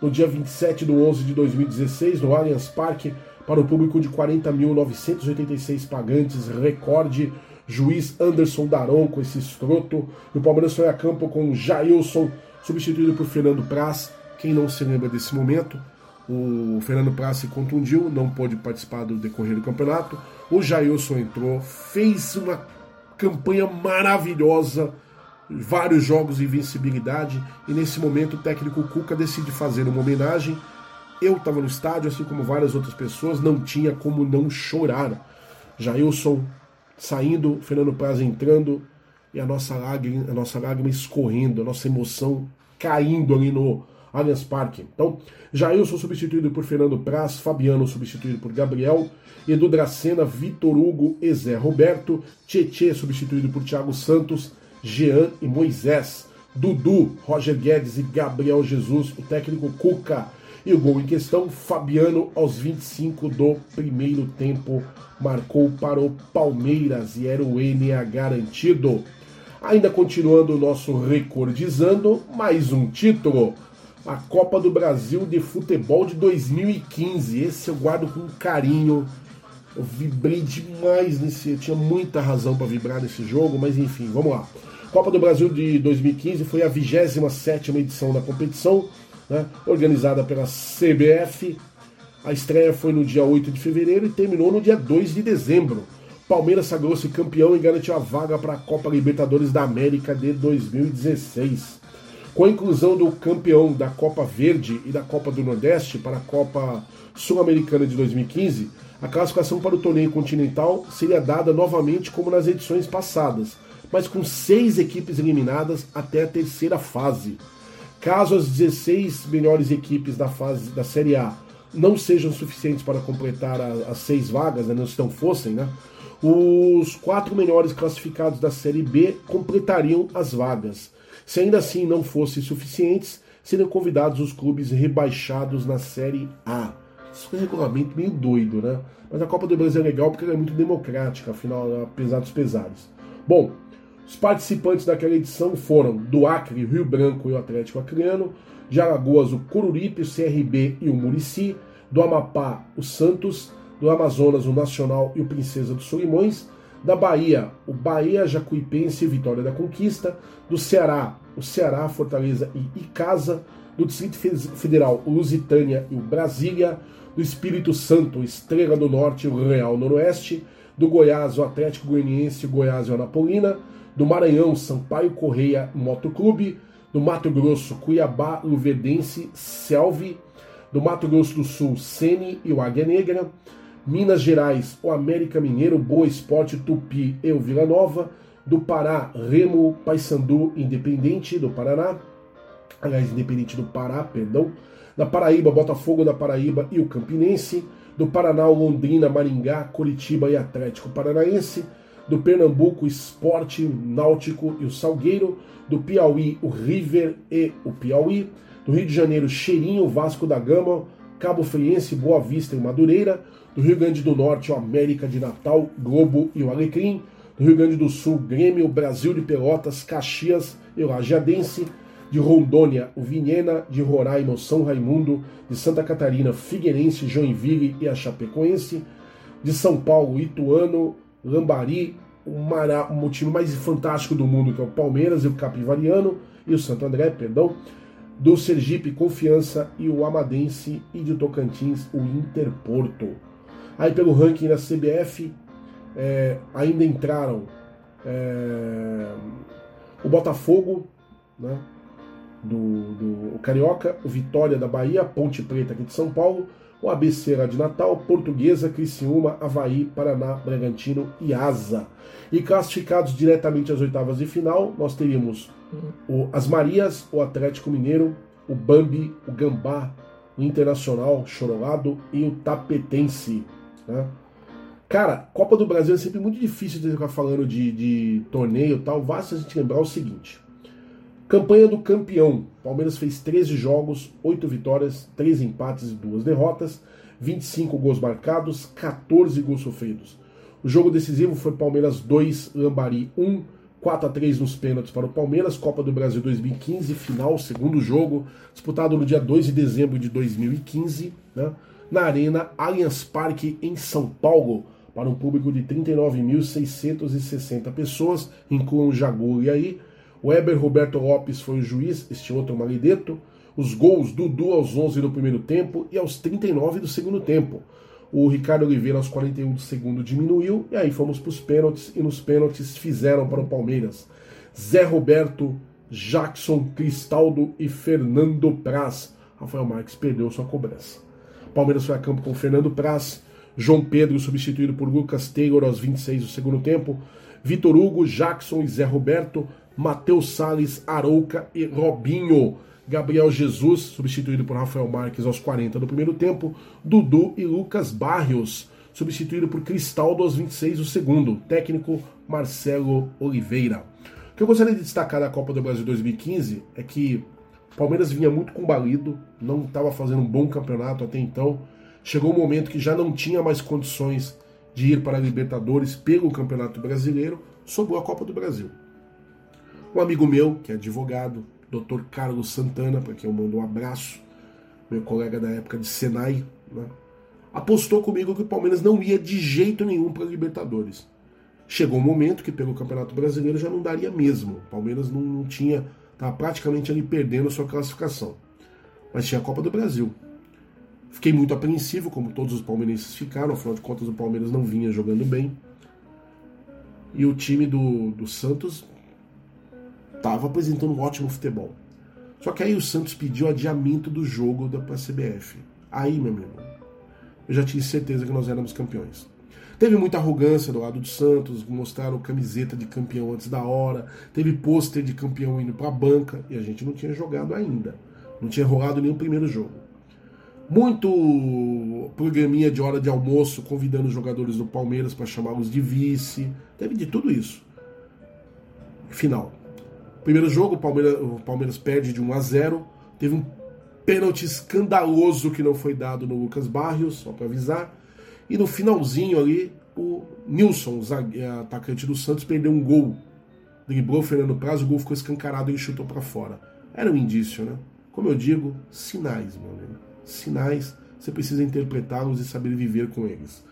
No dia 27 de 11 de 2016, no Allianz Parque, para o público de 40.986 pagantes, recorde juiz Anderson Daron com esse escroto. E o Palmeiras foi a campo com Jailson, substituído por Fernando Praz. Quem não se lembra desse momento, o Fernando Praz se contundiu, não pôde participar do decorrer do campeonato. O Jailson entrou, fez uma campanha maravilhosa, vários jogos de invencibilidade, e nesse momento o técnico Cuca decide fazer uma homenagem. Eu estava no estádio, assim como várias outras pessoas, não tinha como não chorar. Jailson saindo, Fernando Praz entrando, e a nossa lágrima, a nossa lágrima escorrendo, a nossa emoção caindo ali no, Allianz Parque. Então, Jailson substituído por Fernando Praz, Fabiano substituído por Gabriel, Edu Dracena, Vitor Hugo e Zé Roberto, Tietê substituído por Thiago Santos, Jean e Moisés, Dudu, Roger Guedes e Gabriel Jesus, o técnico Cuca. E o gol em questão, Fabiano, aos 25 do primeiro tempo, marcou para o Palmeiras e era o NA garantido. Ainda continuando o nosso recordizando, mais um título a Copa do Brasil de Futebol de 2015. Esse eu guardo com carinho. Eu vibrei demais nesse. Eu tinha muita razão para vibrar nesse jogo, mas enfim, vamos lá. Copa do Brasil de 2015 foi a 27 edição da competição, né, organizada pela CBF. A estreia foi no dia 8 de fevereiro e terminou no dia 2 de dezembro. Palmeiras sagrou-se campeão e garantiu a vaga para a Copa Libertadores da América de 2016. Com a inclusão do campeão da Copa Verde e da Copa do Nordeste para a Copa Sul-Americana de 2015, a classificação para o torneio continental seria dada novamente como nas edições passadas, mas com seis equipes eliminadas até a terceira fase. Caso as 16 melhores equipes da fase da Série A não sejam suficientes para completar as seis vagas, né, se não fossem, né, os quatro melhores classificados da Série B completariam as vagas. Se ainda assim não fossem suficientes, seriam convidados os clubes rebaixados na Série A. Isso é um regulamento meio doido, né? Mas a Copa do Brasil é legal porque ela é muito democrática, afinal, apesar dos pesares. Bom, os participantes daquela edição foram do Acre, Rio Branco e o Atlético Acreano, de Alagoas, o Coruripe, o CRB e o Murici, do Amapá, o Santos, do Amazonas, o Nacional e o Princesa dos Solimões, da Bahia, o Bahia, Jacuipense e Vitória da Conquista, do Ceará, o Ceará, Fortaleza e Icasa, do Distrito Federal, o Lusitânia e o Brasília, do Espírito Santo, Estrela do Norte e o Real Noroeste, do Goiás, o Atlético Goianiense, o Goiás e o Anapolina, do Maranhão, Sampaio Correia Motoclube, do Mato Grosso, Cuiabá, Luverdense, Selvi, do Mato Grosso do Sul, Sene e o Águia Negra, Minas Gerais, o América Mineiro, Boa Esporte, Tupi e o Vila Nova, do Pará, Remo, Paysandu, Independente do Paraná, aliás, Independente do Pará, perdão, da Paraíba, Botafogo da Paraíba e o Campinense, do Paraná, Londrina, Maringá, Curitiba e Atlético Paranaense, do Pernambuco, Esporte, Náutico e o Salgueiro, do Piauí, o River e o Piauí, do Rio de Janeiro, Cheirinho, Vasco da Gama, Cabo Friense, Boa Vista e Madureira, do Rio Grande do Norte, o América de Natal, Globo e o Alecrim, do Rio Grande do Sul, Grêmio, Brasil de Pelotas, Caxias e o Lajeadense, de Rondônia, o Vinhena, de Roraima, o São Raimundo, de Santa Catarina, Figueirense, Joinville e a Chapecoense, de São Paulo, Ituano, Lambari, o, o time mais fantástico do mundo, que é o Palmeiras e o Capivariano, e o Santo André, perdão, do Sergipe, Confiança e o Amadense, e de Tocantins, o Interporto. Aí pelo ranking da CBF, é, ainda entraram é, o Botafogo, né, do, do Carioca, o Vitória da Bahia, Ponte Preta aqui de São Paulo, o ABC lá de Natal, Portuguesa, Criciúma, Havaí, Paraná, Bragantino e Asa. E classificados diretamente às oitavas de final, nós teríamos o, as Marias, o Atlético Mineiro, o Bambi, o Gambá, o Internacional, Chorolado e o Tapetense. Né? Cara, Copa do Brasil é sempre muito difícil de ficar falando de, de torneio e tal. Basta a gente lembrar o seguinte: Campanha do campeão. Palmeiras fez 13 jogos, 8 vitórias, 3 empates e 2 derrotas, 25 gols marcados, 14 gols sofridos. O jogo decisivo foi Palmeiras 2, Lambari 1, 4 a 3 nos pênaltis para o Palmeiras, Copa do Brasil 2015, final, segundo jogo, disputado no dia 2 de dezembro de 2015, né, na Arena Allianz Parque, em São Paulo, para um público de 39.660 pessoas, incluam o Jagu e aí, o Eber Roberto Lopes foi o juiz, este outro malideto. Os gols, Dudu aos 11 do primeiro tempo e aos 39 do segundo tempo. O Ricardo Oliveira aos 41 do segundo diminuiu e aí fomos para os pênaltis e nos pênaltis fizeram para o Palmeiras. Zé Roberto, Jackson, Cristaldo e Fernando Praz. Rafael Marques perdeu sua cobrança. Palmeiras foi a campo com Fernando Praz, João Pedro substituído por Lucas Taylor aos 26 do segundo tempo, Vitor Hugo, Jackson e Zé Roberto, Matheus Salles, Arouca e Robinho. Gabriel Jesus, substituído por Rafael Marques aos 40 do primeiro tempo. Dudu e Lucas Barrios, substituído por Cristaldo aos 26 do segundo. Técnico Marcelo Oliveira. O que eu gostaria de destacar da Copa do Brasil 2015 é que o Palmeiras vinha muito combalido, não estava fazendo um bom campeonato até então. Chegou um momento que já não tinha mais condições de ir para a Libertadores pelo Campeonato Brasileiro, sobrou a Copa do Brasil. Um amigo meu, que é advogado, Dr. Carlos Santana, para quem eu mando um abraço, meu colega da época de Senai, né, apostou comigo que o Palmeiras não ia de jeito nenhum para a Libertadores. Chegou um momento que pelo Campeonato Brasileiro já não daria mesmo. O Palmeiras não, não tinha, estava praticamente ali perdendo a sua classificação. Mas tinha a Copa do Brasil. Fiquei muito apreensivo, como todos os palmeirenses ficaram, afinal de contas o Palmeiras não vinha jogando bem. E o time do, do Santos estava apresentando um ótimo futebol. Só que aí o Santos pediu adiamento do jogo da CBF. Aí, meu amigo, eu já tinha certeza que nós éramos campeões. Teve muita arrogância do lado do Santos, mostraram camiseta de campeão antes da hora, teve pôster de campeão indo para a banca e a gente não tinha jogado ainda. Não tinha rolado nenhum primeiro jogo. Muito programinha de hora de almoço convidando os jogadores do Palmeiras para chamá-los de vice. Teve de tudo isso. Final. Primeiro jogo, o Palmeiras, o Palmeiras perde de 1 a 0. Teve um pênalti escandaloso que não foi dado no Lucas Barrios, só para avisar. E no finalzinho ali, o Nilson, atacante do Santos, perdeu um gol. Driblou o Fernando Praz, o gol ficou escancarado e chutou para fora. Era um indício, né? Como eu digo, sinais, meu amigo. Sinais, você precisa interpretá-los e saber viver com eles.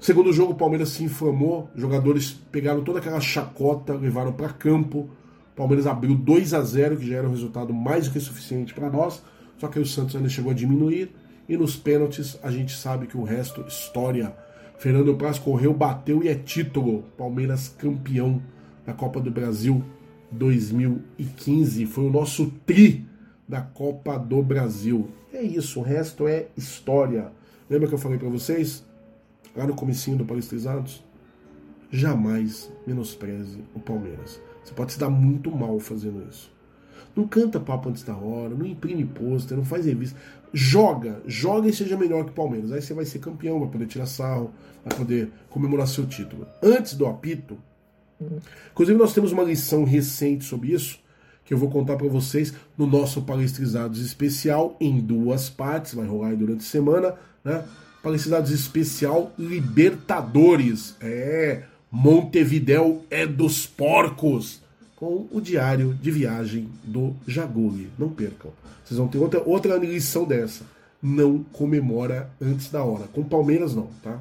Segundo jogo, o Palmeiras se inflamou, jogadores pegaram toda aquela chacota, levaram para campo. O Palmeiras abriu 2 a 0 que já era um resultado mais do que suficiente para nós. Só que o Santos ainda chegou a diminuir. E nos pênaltis, a gente sabe que o resto, história. Fernando Praz correu, bateu e é título. Palmeiras campeão da Copa do Brasil 2015. Foi o nosso tri da Copa do Brasil. É isso, o resto é história. Lembra que eu falei para vocês lá no comecinho do Palestrizados? Jamais menospreze o Palmeiras. Você pode se dar muito mal fazendo isso. Não canta papo antes da hora, não imprime pôster, não faz revista. Joga, joga e seja melhor que o Palmeiras. Aí você vai ser campeão, vai poder tirar sarro, vai poder comemorar seu título. Antes do apito, Inclusive, nós temos uma lição recente sobre isso, que eu vou contar para vocês no nosso Palestrizados especial, em duas partes, vai rolar aí durante a semana, né? Palestrizados especial Libertadores. É, Montevidéu é dos porcos. Com o diário de viagem do Jaguli. Não percam. Vocês vão ter outra, outra lição dessa. Não comemora antes da hora. Com Palmeiras, não, tá?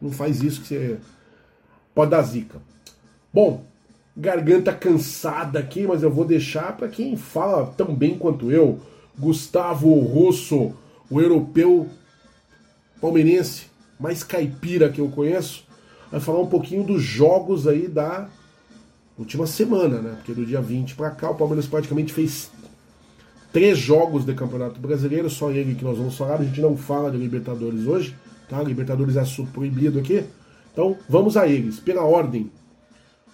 Não faz isso que você pode dar zica. Bom, garganta cansada aqui, mas eu vou deixar para quem fala tão bem quanto eu, Gustavo Russo, o europeu palmeirense mais caipira que eu conheço, vai falar um pouquinho dos jogos aí da última semana, né? Porque do dia 20 para cá o Palmeiras praticamente fez três jogos de Campeonato Brasileiro, só ele que nós vamos falar, a gente não fala de Libertadores hoje, tá? Libertadores é proibido aqui. Então, vamos a eles, pela ordem.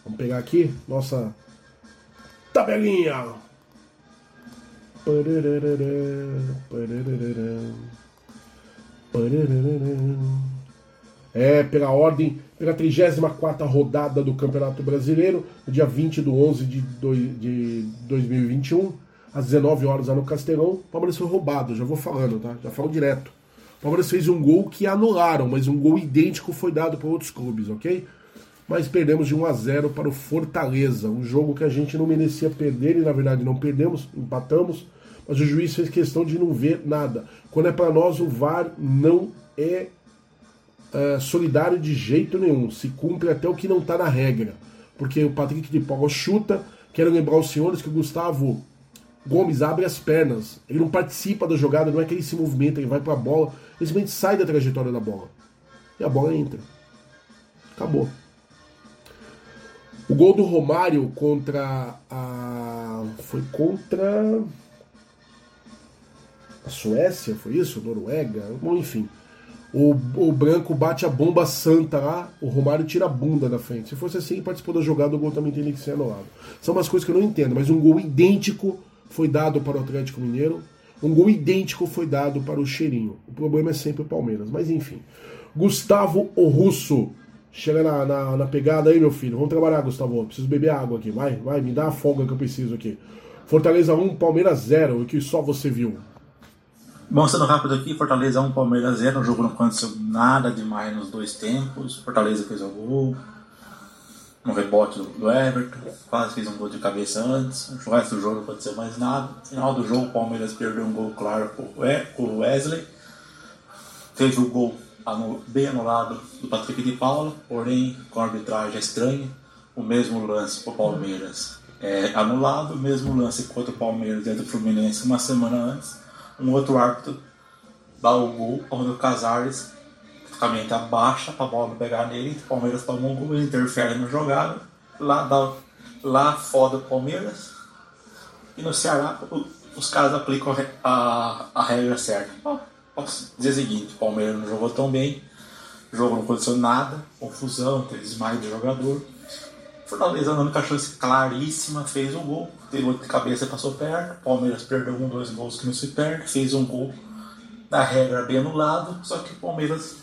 Vamos pegar aqui nossa tabelinha. É, pela ordem, pela 34 rodada do Campeonato Brasileiro, no dia 20 de 11 de, de 2021, às 19 horas lá no Castelão, o Palmeiras foi roubado, já vou falando, tá? Já falo direto. O Palmeiras fez um gol que anularam, mas um gol idêntico foi dado para outros clubes, ok? mas perdemos de 1 a 0 para o Fortaleza, um jogo que a gente não merecia perder e na verdade não perdemos, empatamos, mas o juiz fez questão de não ver nada. Quando é para nós, o VAR não é, é, solidário de jeito nenhum, se cumpre até o que não está na regra, porque o Patrick de Paula chuta. Quero lembrar os senhores que o Gustavo Gomes abre as pernas, ele não participa da jogada, não é que ele se movimenta, ele vai para a bola, ele simplesmente sai da trajetória da bola e a bola entra. Acabou. O gol do Romário contra a. Foi contra. A Suécia, foi isso? Noruega? Bom, enfim. O, o branco bate a bomba santa lá, o Romário tira a bunda da frente. Se fosse assim, participou da jogada, o gol também teria que ser anulado. São umas coisas que eu não entendo, mas um gol idêntico foi dado para o Atlético Mineiro, um gol idêntico foi dado para o Cheirinho. O problema é sempre o Palmeiras, mas enfim. Gustavo O Russo Chega na, na, na, pegada aí, meu filho. Vamos trabalhar, Gustavo. Preciso beber água aqui. Vai, vai, me dá a folga que eu preciso aqui. Fortaleza 1, Palmeiras 0, o que só você viu. Sendo rápido aqui, Fortaleza 1, Palmeiras 0. O jogo não aconteceu nada demais nos dois tempos. Fortaleza fez o gol. No rebote do Everton. Quase fez um gol de cabeça antes. O resto do jogo não aconteceu mais nada. No final do jogo, o Palmeiras perdeu um gol claro com o Wesley. Fez o gol bem anulado do Patrick de Paula, porém com arbitragem estranha, o mesmo lance para o Palmeiras é anulado, o mesmo lance contra o Palmeiras dentro do Fluminense uma semana antes, um outro árbitro o gol onde o Casares praticamente abaixa para a bola pegar nele, o Palmeiras toma um gol, ele interfere na jogada, lá, dá, lá foda o Palmeiras, e no Ceará os caras aplicam a, a regra certa. Posso dizer o seguinte: o Palmeiras não jogou tão bem, O jogo não aconteceu nada, confusão, teve desmaio do jogador. Fortaleza, na única chance claríssima, fez um gol. Teve de cabeça passou perto. Palmeiras perdeu um, dois gols que não se perde. Fez um gol da regra bem anulado. Só que o Palmeiras,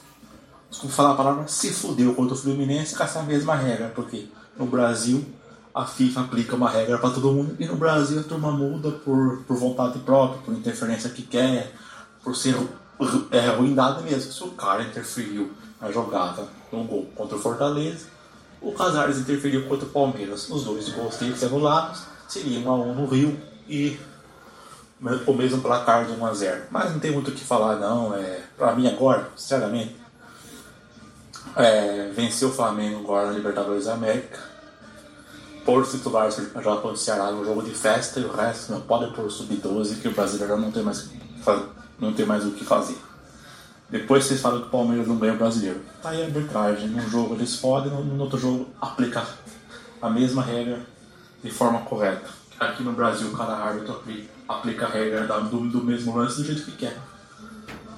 desculpa falar a palavra, se fudeu contra o Fluminense com essa mesma regra. Porque no Brasil a FIFA aplica uma regra para todo mundo e no Brasil a turma muda por, por vontade própria, por interferência que quer, por ser é, ruindade mesmo. Se o cara interferiu na jogada no gol contra o Fortaleza, o Casares interferiu contra o Palmeiras. Os dois gols têm que ser anulados, seria 1 a 1 no Rio e o mesmo placar de 1 a 0. Mas não tem muito o que falar não. É, para mim agora, sinceramente, é, venceu o Flamengo agora na Libertadores da América por titulares já para o Ceará no jogo de festa e o resto não pode pôr sub-12 que o brasileiro não tem mais não tem mais o que fazer. Depois vocês falam que o Palmeiras não ganha o brasileiro. Tá aí a arbitragem. Num jogo eles podem, no outro jogo aplicar a mesma regra de forma correta. Aqui no Brasil cada árbitro aplica a regra do, do mesmo lance do jeito que quer.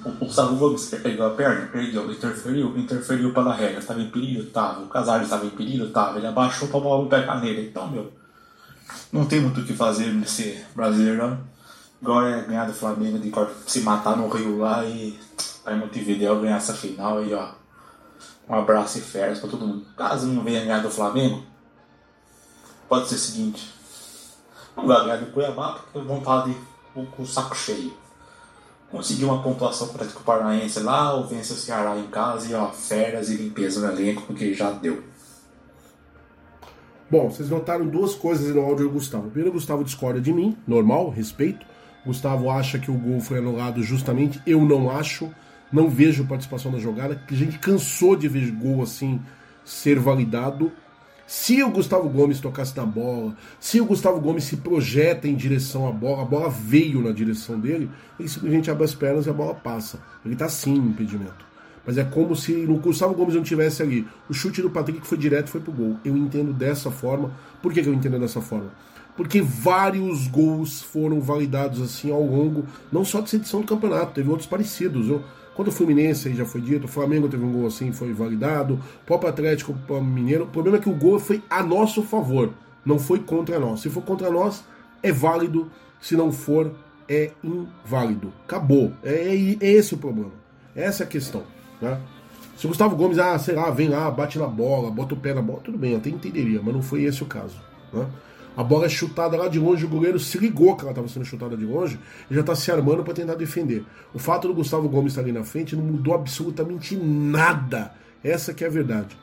O Gustavo Gomes pegou a perna, perdeu, interferiu, interferiu pela regra, estava em perigo, tava. O Casares estava em perigo, tava. Ele abaixou para a bola pegar nele. Então, meu, não tem muito o que fazer nesse brasileirão. Agora é ganhar do Flamengo, de se matar no Rio lá e aí Montevideo ganhar essa final aí, ó. Um abraço e férias para todo mundo. Caso não venha ganhar do Flamengo, pode ser o seguinte: não vai ganhar do Cuiabá porque vão estar de, com o saco cheio conseguiu uma pontuação contra o Paranaense lá, ou vence o Ceará em casa e ó, férias e limpeza no elenco, porque já deu. Bom, vocês notaram duas coisas no áudio do Gustavo. Primeiro, o Gustavo discorda de mim, normal, respeito. Gustavo acha que o gol foi anulado justamente, eu não acho. Não vejo participação na jogada. A gente cansou de ver gol assim ser validado. Se o Gustavo Gomes tocasse na bola, se o Gustavo Gomes se projeta em direção à bola, a bola veio na direção dele, ele simplesmente abre as pernas e a bola passa. Ele tá sim no impedimento. Mas é como se o Gustavo Gomes não tivesse ali. O chute do Patrick foi direto, foi pro gol. Eu entendo dessa forma. Por que, que eu entendo dessa forma? Porque vários gols foram validados assim ao longo, não só dessa edição do campeonato, teve outros parecidos. Viu? Quando o Fluminense aí já foi dito, o Flamengo teve um gol assim, foi validado, o próprio Atlético o Mineiro. O problema é que o gol foi a nosso favor, não foi contra nós. Se for contra nós, é válido, se não for, é inválido. Acabou. É, é, é esse o problema. Essa é a questão. Né? Se o Gustavo Gomes, ah, sei lá, vem lá, bate na bola, bota o pé na bola, tudo bem, até entenderia, mas não foi esse o caso. Né? A bola é chutada lá de longe, o goleiro se ligou que ela estava sendo chutada de longe e já está se armando para tentar defender. O fato do Gustavo Gomes estar ali na frente não mudou absolutamente nada. Essa que é a verdade.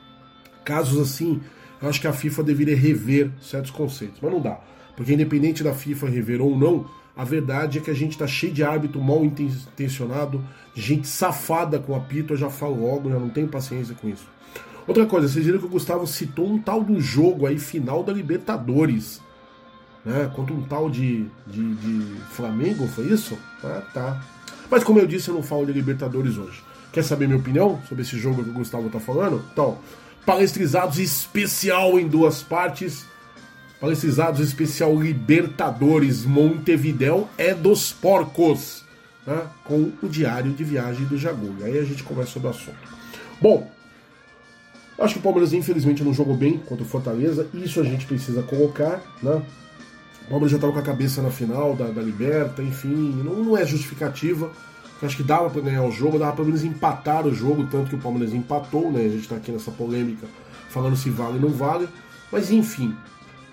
Casos assim, eu acho que a FIFA deveria rever certos conceitos, mas não dá. Porque independente da FIFA rever ou não, a verdade é que a gente está cheio de árbitro mal intencionado, gente safada com apito, eu já falo logo, já não tenho paciência com isso. Outra coisa, vocês viram que o Gustavo citou um tal do jogo aí, final da Libertadores. Né? Contra um tal de, de, de Flamengo, foi isso? Ah, tá. Mas como eu disse, eu não falo de Libertadores hoje. Quer saber minha opinião sobre esse jogo que o Gustavo tá falando? Então, palestrizados especial em duas partes. Palestrizados especial Libertadores Montevidéu é dos porcos. Né? Com o diário de viagem do Jagulho. Aí a gente começa sobre o assunto. Bom, Acho que o Palmeiras, infelizmente, não jogou bem contra o Fortaleza. Isso a gente precisa colocar, né? Palmeiras já estava com a cabeça na final da, da Liberta, enfim, não, não é justificativa. acho que dava para ganhar o jogo, dava pelo menos empatar o jogo, tanto que o Palmeiras empatou, né? A gente está aqui nessa polêmica falando se vale ou não vale. Mas enfim,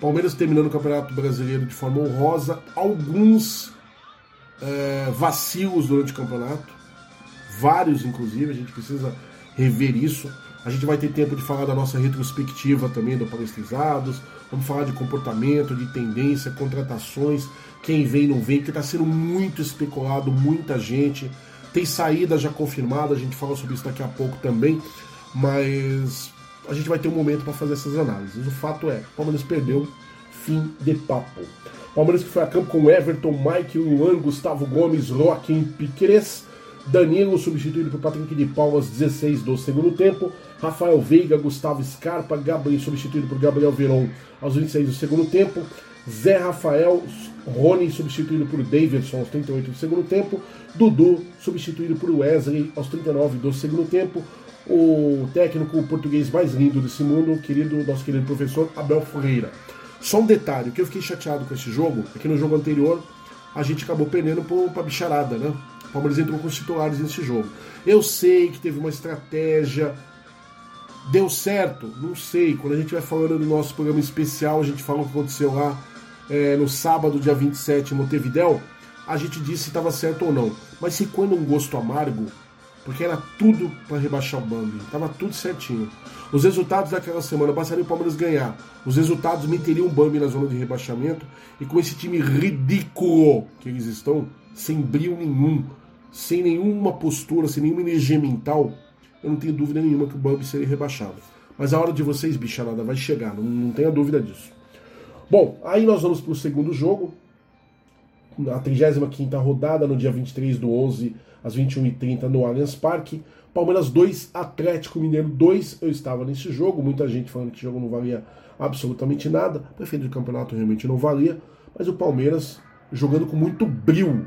Palmeiras terminando o Campeonato Brasileiro de forma honrosa, alguns é, vacilos durante o campeonato, vários inclusive, a gente precisa rever isso. A gente vai ter tempo de falar da nossa retrospectiva também do Palestrizados. Vamos falar de comportamento, de tendência, contratações, quem vem não vem, que está sendo muito especulado, muita gente. Tem saída já confirmada, a gente fala sobre isso daqui a pouco também, mas a gente vai ter um momento para fazer essas análises. O fato é, o Palmeiras perdeu, fim de papo. Palmeiras que foi a campo com Everton, Mike, Luan, Gustavo Gomes, Joaquim Piqueires, Danilo substituído por Patrick de Paula aos 16 do segundo tempo, Rafael Veiga, Gustavo Scarpa, Gabriel substituído por Gabriel Veron aos 26 do segundo tempo, Zé Rafael, Rony substituído por Davidson aos 38 do segundo tempo, Dudu substituído por Wesley aos 39 do segundo tempo, o técnico português mais lindo desse mundo, querido, nosso querido professor Abel Ferreira. Só um detalhe, o que eu fiquei chateado com esse jogo é que no jogo anterior a gente acabou perdendo para bicharada, né? O Palmeiras entrou com os titulares nesse jogo. Eu sei que teve uma estratégia. Deu certo? Não sei. Quando a gente vai falando do nosso programa especial, a gente fala o que aconteceu lá é, no sábado, dia 27, em Montevidéu, a gente disse se estava certo ou não. Mas se quando um gosto amargo, porque era tudo para rebaixar o Bambi, tava tudo certinho. Os resultados daquela semana, bastaria o Palmeiras ganhar. Os resultados meteriam o Bambi na zona de rebaixamento e com esse time ridículo que eles estão, sem brilho nenhum, sem nenhuma postura, sem nenhuma energia mental, eu não tenho dúvida nenhuma que o Bambi seria rebaixado. Mas a hora de vocês, bicharada, vai chegar, não, não tenha dúvida disso. Bom, aí nós vamos para o segundo jogo, na 35 rodada, no dia 23 do 11, às 21h30, no Allianz Parque. Palmeiras 2, Atlético Mineiro 2. Eu estava nesse jogo, muita gente falando que o jogo não valia absolutamente nada. Prefeito do campeonato realmente não valia, mas o Palmeiras jogando com muito brilho.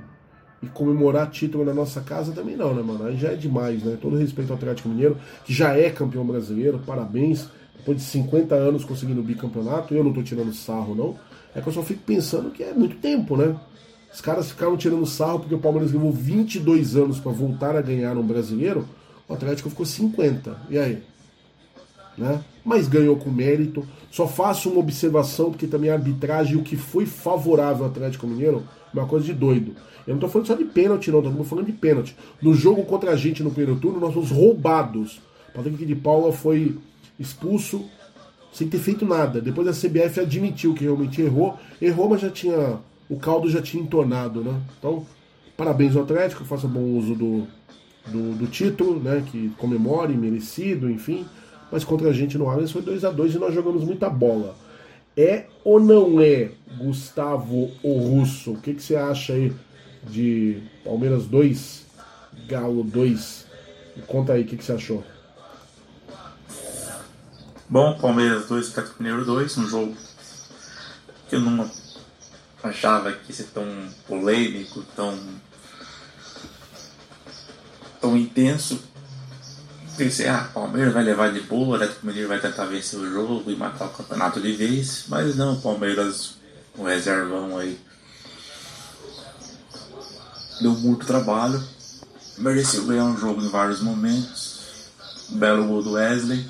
E comemorar título na nossa casa também não, né, mano? Aí já é demais, né? Todo respeito ao Atlético Mineiro, que já é campeão brasileiro, parabéns. Depois de 50 anos conseguindo o bicampeonato, eu não tô tirando sarro, não. É que eu só fico pensando que é muito tempo, né? Os caras ficaram tirando sarro porque o Palmeiras levou 22 anos para voltar a ganhar um brasileiro, o Atlético ficou 50. E aí? Né? Mas ganhou com mérito. Só faço uma observação, porque também a arbitragem, o que foi favorável ao Atlético Mineiro, uma coisa de doido. Eu não tô falando só de pênalti, não, tô falando de pênalti. No jogo contra a gente no primeiro turno, nós fomos roubados. Patrick de Paula foi expulso sem ter feito nada. Depois a CBF admitiu que realmente errou. Errou, mas já tinha o caldo já tinha entornado, né? Então, parabéns ao Atlético, faça bom uso do, do, do, título, né? Que comemore, merecido, enfim. Mas contra a gente no Allianz foi 2 a 2 e nós jogamos muita bola. É ou não é, Gustavo o Russo? O que, que você acha aí de Palmeiras 2, Galo 2? Conta aí o que, que você achou. Bom, Palmeiras 2, Atlético Mineiro 2, um jogo que eu não achava que ia ser tão polêmico, tão tão intenso. Pensei, ah, Palmeiras vai levar de boa, o Atlético Mineiro vai tentar vencer o jogo e matar o campeonato de vez, mas não, o Palmeiras, o reservão aí, deu muito trabalho, mereceu ganhar um jogo em vários momentos. Belo gol do Wesley,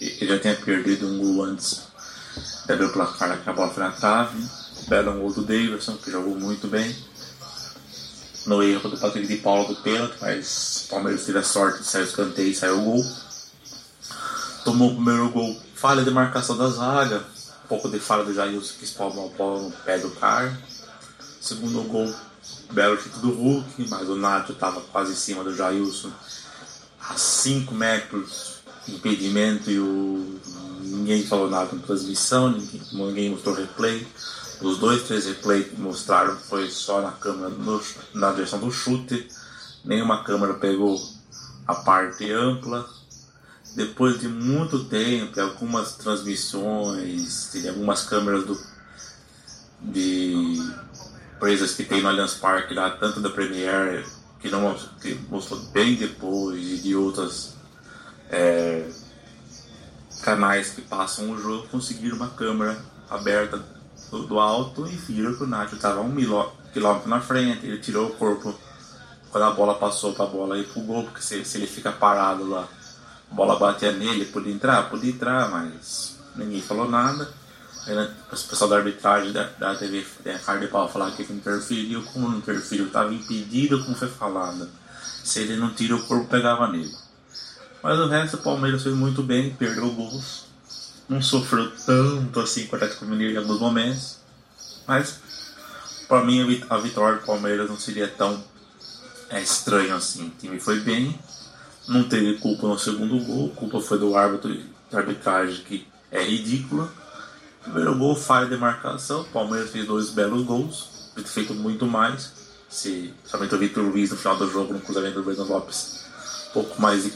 ele já tinha perdido um gol antes, abriu o placar que a na belo gol do Davidson, que jogou muito bem. No erro do Patrick de Paulo do pênalti, mas o Palmeiras teve a sorte de sair o escanteio e saiu o gol. Tomou o primeiro gol, falha de marcação da zaga, um pouco de falha do Jailson que espalma a bola no pé do cara. Segundo gol, belo chute do Hulk, mas o Nacho estava quase em cima do Jailson, a 5 metros impedimento e o ninguém falou nada na transmissão, ninguém, ninguém mostrou replay. Os dois, três replays que mostraram foi só na câmera, no, na direção do chute. Nenhuma câmera pegou a parte ampla. Depois de muito tempo, algumas transmissões, algumas câmeras do, de empresas que tem no Allianz Parque, lá, tanto da Premiere, que, não, que mostrou bem depois, e de outras é, canais que passam o jogo, conseguiram uma câmera aberta do, alto e viram que o Nacho estava um quilômetro na frente. Ele tirou o corpo quando a bola passou para a bola ir pro gol, porque se, se ele fica parado lá, a bola batia nele, podia entrar? Podia entrar, mas ninguém falou nada. Aí, né, o pessoal da arbitragem da, da TV da de pau falar que interferiu, como não interferiu, estava impedido, como foi falado. Se ele não tira o corpo, pegava nele. Mas o resto, o Palmeiras fez muito bem, perdeu gols não sofreu tanto assim com o Atlético Mineiro em alguns momentos, mas para mim a vitória do Palmeiras não seria tão é, estranho assim. O time foi bem, não teve culpa no segundo gol, a culpa foi do árbitro de arbitragem que é ridícula. Primeiro gol, falha de marcação, o Palmeiras fez dois belos gols, feito muito mais. Se somente o Vitor Luiz no final do jogo, no cruzamento do Breno Lopes, um pouco mais de,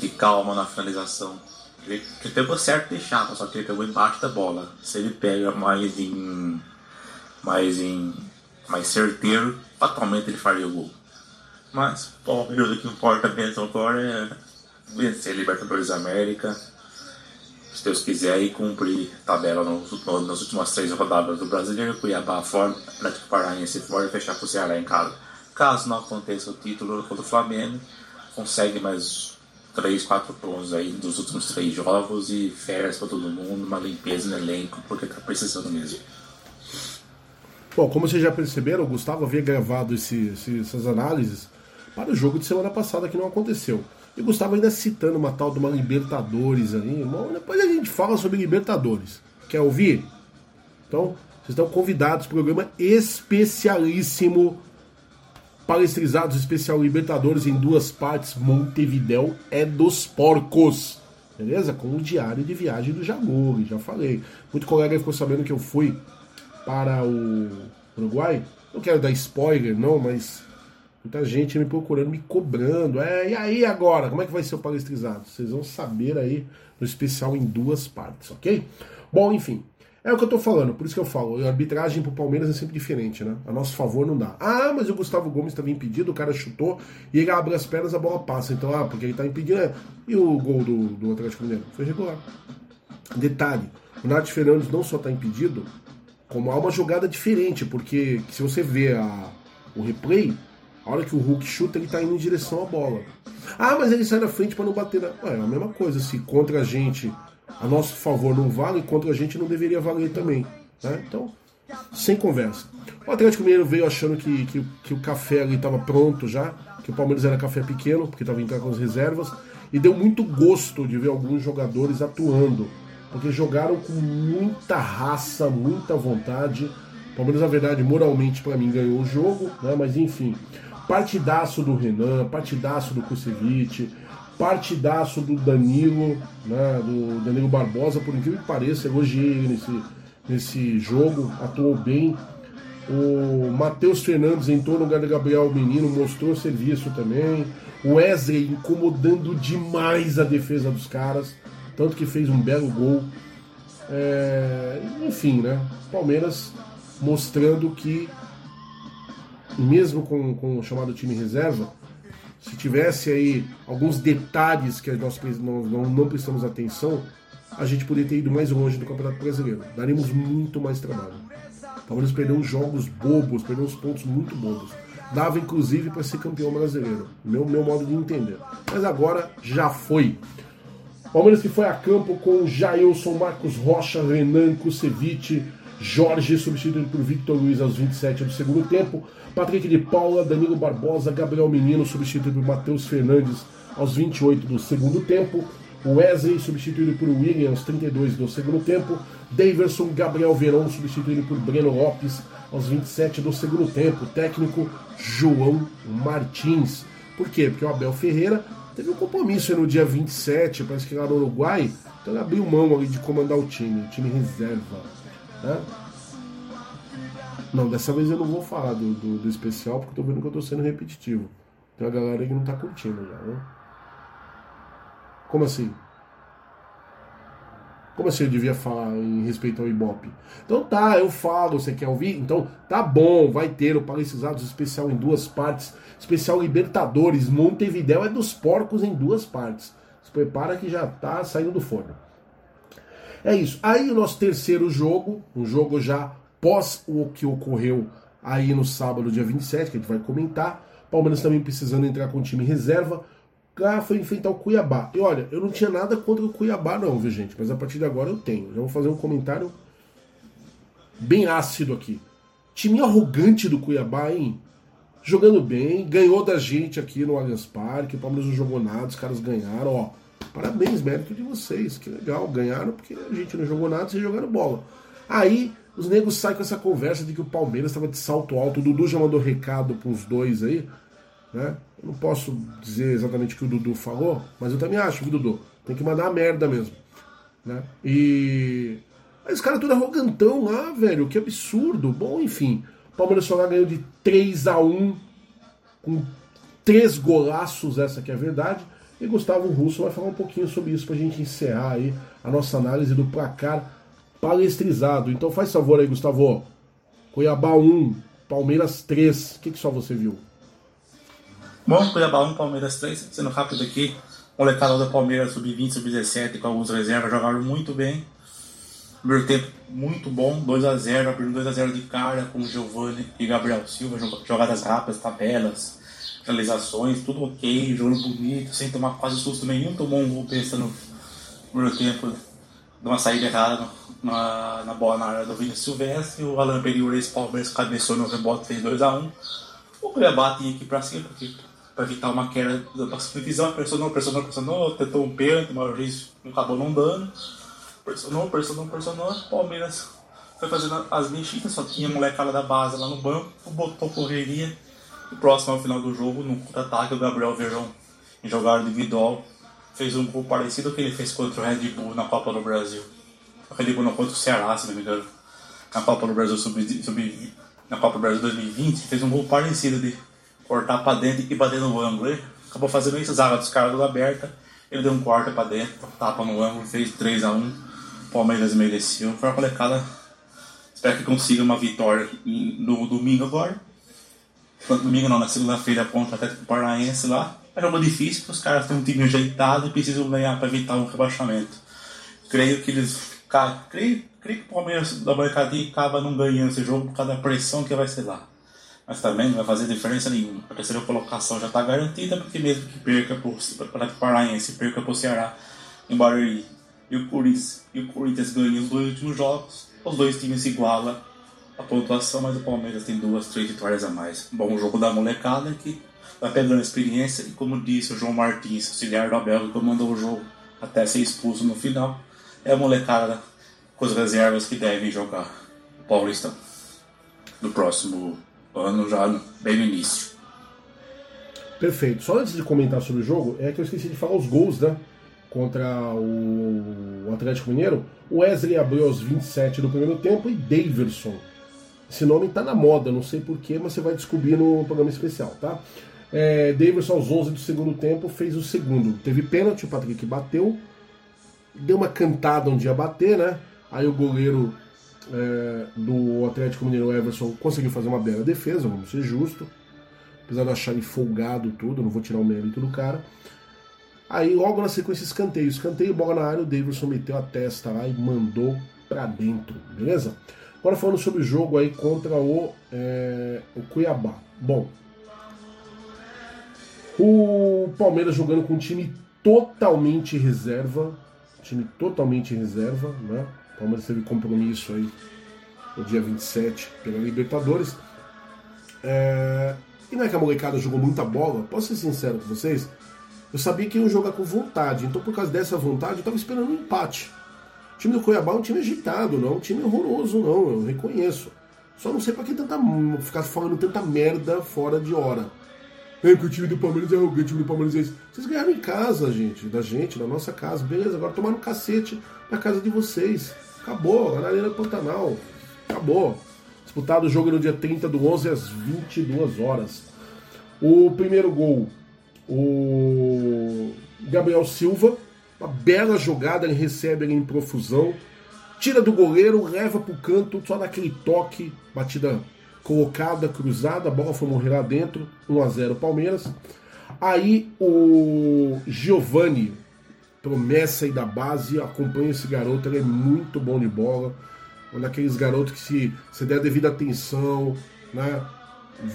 de calma na finalização ele, pegou certo deixava, só que ele pegou embaixo da bola. Se ele pega mais em. mais em. mais certeiro, fatalmente ele faria o gol. Mas Palmeiras o que importa mesmo agora é vencer Libertadores da América. Se Deus quiser, e cumprir tabela nos, nas últimas três rodadas do Brasileiro, Cuiabá fora, Atlético Paranaense fora e fechar com o Ceará em casa. Caso não aconteça o título contra o Flamengo, consegue mais 3, 4 pontos aí dos últimos três jogos e férias para todo mundo, uma limpeza no elenco, porque tá precisando mesmo. Bom, como vocês já perceberam, o Gustavo havia gravado esse, esse, essas análises para o jogo de semana passada que não aconteceu. E o Gustavo ainda citando uma tal de uma Libertadores ali. Bom, depois a gente fala sobre Libertadores. Quer ouvir? Então, vocês estão convidados para o programa especialíssimo Palestrizados Especial Libertadores em duas partes. Montevidéu é dos porcos. Beleza? Com o diário de viagem do Jaguri, já falei. Muito colega ficou sabendo que eu fui para o Uruguai. Não quero dar spoiler, não, mas muita gente me procurando, me cobrando. É, e aí agora? Como é que vai ser o palestrizado? Vocês vão saber aí no especial em duas partes, ok? Bom, enfim. É o que eu tô falando, por isso que eu falo, a arbitragem pro Palmeiras é sempre diferente, né? A nosso favor não dá. Ah, mas o Gustavo Gomes estava impedido, o cara chutou e ele abre as pernas, a bola passa. Então, ah, porque ele tá impedido. É. E o gol do, do Atlético Mineiro? Foi regular. Detalhe, o Nath Fernandes não só tá impedido, como há uma jogada diferente, porque se você vê a, o replay, a hora que o Hulk chuta, ele tá indo em direção à bola. Ah, mas ele sai na frente para não bater na. Ué, é a mesma coisa, se contra a gente a nosso favor não vale, contra a gente não deveria valer também. Né? Então, sem conversa. O Atlético Mineiro veio achando que, que, que o café ali estava pronto já, que o Palmeiras era café pequeno, porque estava entrando com as reservas, e deu muito gosto de ver alguns jogadores atuando, porque jogaram com muita raça, muita vontade. O Palmeiras, na verdade, moralmente para mim ganhou o jogo, né? mas enfim, partidaço do Renan, partidaço do Kusevich, partidaço do Danilo, né, do Danilo Barbosa, por incrível que pareça, elogiei nesse, nesse jogo, atuou bem. O Matheus Fernandes entrou no lugar do Gabriel Menino, mostrou serviço também. O Wesley incomodando demais a defesa dos caras, tanto que fez um belo gol. É, enfim, né? Palmeiras mostrando que, mesmo com, com o chamado time reserva, se tivesse aí alguns detalhes que nós não, não, não prestamos atenção, a gente poderia ter ido mais longe do Campeonato Brasileiro. Daríamos muito mais trabalho. Palmeiras perdeu uns jogos bobos, perdeu uns pontos muito bobos. Dava inclusive para ser campeão brasileiro. Meu, meu modo de entender. Mas agora já foi. Palmeiras que foi a campo com Jailson, Marcos Rocha, Renan Kusevich, Jorge substituído por Victor Luiz aos 27 do segundo tempo. Patrick de Paula, Danilo Barbosa, Gabriel Menino substituído por Matheus Fernandes aos 28 do segundo tempo. Wesley substituído por William aos 32 do segundo tempo. Daverson, Gabriel Verão substituído por Breno Lopes aos 27 do segundo tempo. Técnico João Martins. Por quê? Porque o Abel Ferreira teve um compromisso no dia 27, parece que lá no Uruguai, então ele abriu mão ali de comandar o time, o time reserva. Né? Não, dessa vez eu não vou falar do, do, do especial porque eu tô vendo que eu tô sendo repetitivo. Tem uma galera que não tá curtindo já, né? Como assim? Como assim eu devia falar em respeito ao Ibope? Então tá, eu falo, você quer ouvir? Então tá bom, vai ter o Palestrizados especial em duas partes. Especial Libertadores, Montevidéu é dos porcos em duas partes. Se prepara que já tá saindo do forno. É isso. Aí o nosso terceiro jogo, um jogo já pós o que ocorreu aí no sábado, dia 27, que a gente vai comentar. Palmeiras também precisando entrar com o time reserva. Ah, foi enfrentar o Cuiabá. E olha, eu não tinha nada contra o Cuiabá, não, viu, gente? Mas a partir de agora eu tenho. Já vou fazer um comentário bem ácido aqui. Time arrogante do Cuiabá, hein? Jogando bem, ganhou da gente aqui no Allianz Parque. O Palmeiras não jogou nada, os caras ganharam, ó. Parabéns, mérito de vocês, que legal. Ganharam porque a gente não jogou nada, vocês jogaram bola. Aí os negros saem com essa conversa de que o Palmeiras estava de salto alto. O Dudu já mandou recado para os dois aí. Né? Eu não posso dizer exatamente o que o Dudu falou, mas eu também acho que o Dudu tem que mandar a merda mesmo. Né? E. Aí os caras tudo arrogantão lá, velho, que absurdo. Bom, enfim. O Palmeiras só ganhou de 3 a 1 com três golaços, essa que é a verdade. E Gustavo Russo vai falar um pouquinho sobre isso para a gente encerrar aí a nossa análise do placar palestrizado. Então faz favor aí, Gustavo. Cuiabá 1, Palmeiras 3. O que, que só você viu? Bom, Cuiabá 1, Palmeiras 3. Sendo rápido aqui, molecada do Palmeiras sub-20, sub-17 com alguns reservas jogaram muito bem. Primeiro tempo muito bom, 2x0, abrindo 2x0 de cara com Giovanni e Gabriel Silva, jogadas rápidas, tabelas, realizações, tudo ok, jogo bonito, sem tomar quase susto nenhum, tomou um gol pensando no primeiro tempo de uma saída errada na, na bola na área do Vinícius Silvestre, o Alan Periura ex-Palmeiras cabeçou no rebote, fez 2x1. O Cuiabá tinha que ir pra cima, para evitar uma queda da divisão, pressionou, pressionou, pressionou, tentou um pênalti, mas isso acabou não dando. Pressionou, pressionou, pressionou. Palmeiras foi fazendo as mexidas, só tinha molecada da base lá no banco, botou correria. E próximo ao final do jogo, no contra-ataque, o Gabriel Verão, em jogada individual, fez um gol parecido ao que ele fez contra o Red Bull na Copa do Brasil. O Red Bull não contra o Ceará, se não me engano. Na Copa do Brasil sub, sub na Copa do Brasil 2020, fez um gol parecido de cortar para dentro e bater no ângulo. Ele acabou fazendo isso, zaga dos caras aberta, ele deu um corte para dentro, tapa no ângulo, fez 3 a 1 Palmeiras mereceu. Foi uma molecada. Espero que consiga uma vitória no domingo agora. Domingo não, na segunda-feira contra o Atlético Paranaense lá. É jogo difícil, porque os caras têm um time ajeitado e precisam ganhar para evitar um rebaixamento. Creio que eles. Cara, creio, creio que o Palmeiras da molecadinha acaba não ganhando esse jogo por causa da pressão que vai ser lá mas também não vai fazer diferença nenhuma. A terceira colocação já está garantida, porque mesmo que perca para o Paranaense, perca para o Ceará em Barueri e o Corinthians, e o Corinthians ganha os dois últimos jogos, os dois times igualam a pontuação, mas o Palmeiras tem duas, três vitórias a mais. Bom, jogo da molecada que vai pegando experiência e como disse o João Martins, auxiliar do Abel, que comandou o jogo até ser expulso no final, é a molecada com as reservas que devem jogar o Paulistão do próximo ano, já bem no início. Perfeito. Só antes de comentar sobre o jogo, é que eu esqueci de falar os gols, né? contra o Atlético Mineiro, o Wesley abriu aos 27 do primeiro tempo e Daverson. Esse nome está na moda, não sei porquê, mas você vai descobrir no programa especial, tá? É, Daverson aos 11 do segundo tempo fez o segundo. Teve pênalti, o Patrick bateu, deu uma cantada onde ia bater, né? Aí o goleiro é, do Atlético Mineiro, Everson, conseguiu fazer uma bela defesa, vamos ser justo. Apesar de achar ele folgado tudo, não vou tirar o mérito do cara. Aí logo na sequência escanteio, escanteio, bola na área, o Davidson meteu a testa lá e mandou pra dentro, beleza? Agora falando sobre o jogo aí contra o, é, o Cuiabá. Bom, o Palmeiras jogando com um time totalmente reserva, time totalmente reserva, né? O Palmeiras teve compromisso aí no dia 27 pela Libertadores. É... E não é que a molecada jogou muita bola, posso ser sincero com vocês, eu sabia que ia jogar com vontade, então por causa dessa vontade eu estava esperando um empate. O time do Cuiabá é um time agitado, não é um time horroroso, não, eu reconheço. Só não sei para que tanta, ficar falando tanta merda fora de hora. É que o time do Palmeiras é arrogante, o time do Palmeiras é isso. Vocês ganharam em casa, gente, da gente, na nossa casa. Beleza, agora tomaram cacete na casa de vocês. Acabou, na Arena Pantanal. Acabou. Disputado o jogo no dia 30 do 11 às 22 horas. O primeiro gol o Gabriel Silva, uma bela jogada, ele recebe ele em profusão, tira do goleiro, leva para o canto, só naquele toque, batida colocada, cruzada, a bola foi morrer lá dentro, 1 a 0 Palmeiras. Aí o Giovani, promessa aí da base, acompanha esse garoto, ele é muito bom de bola. Um daqueles garotos que se você der a devida atenção, né?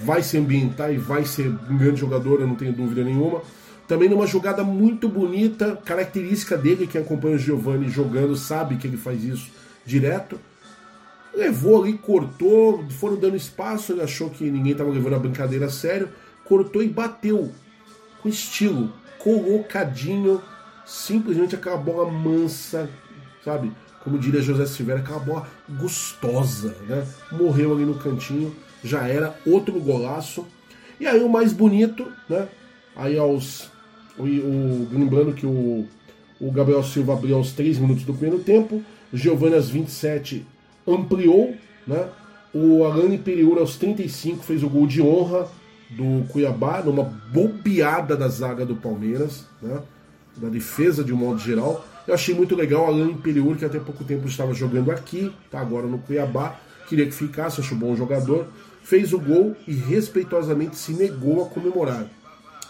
vai se ambientar e vai ser um grande jogador, eu não tenho dúvida nenhuma. Também numa jogada muito bonita, característica dele, quem acompanha o Giovanni jogando sabe que ele faz isso direto. Levou ali, cortou, foram dando espaço, ele achou que ninguém estava levando a brincadeira a sério, cortou e bateu com estilo, colocadinho, simplesmente aquela bola mansa, sabe? Como diria José Silveira, aquela bola gostosa, né? Morreu ali no cantinho já era outro golaço. E aí o mais bonito, né? Aí aos. O, o, lembrando que o, o Gabriel Silva abriu aos 3 minutos do primeiro tempo, Giovanni aos 27 ampliou, né? O Alane Periura aos 35 fez o gol de honra do Cuiabá, numa bobeada da zaga do Palmeiras, né? Da defesa de um modo geral. Eu achei muito legal o Alane Periura, que até pouco tempo estava jogando aqui, tá agora no Cuiabá. Queria que ficasse, acho bom jogador fez o gol e respeitosamente se negou a comemorar.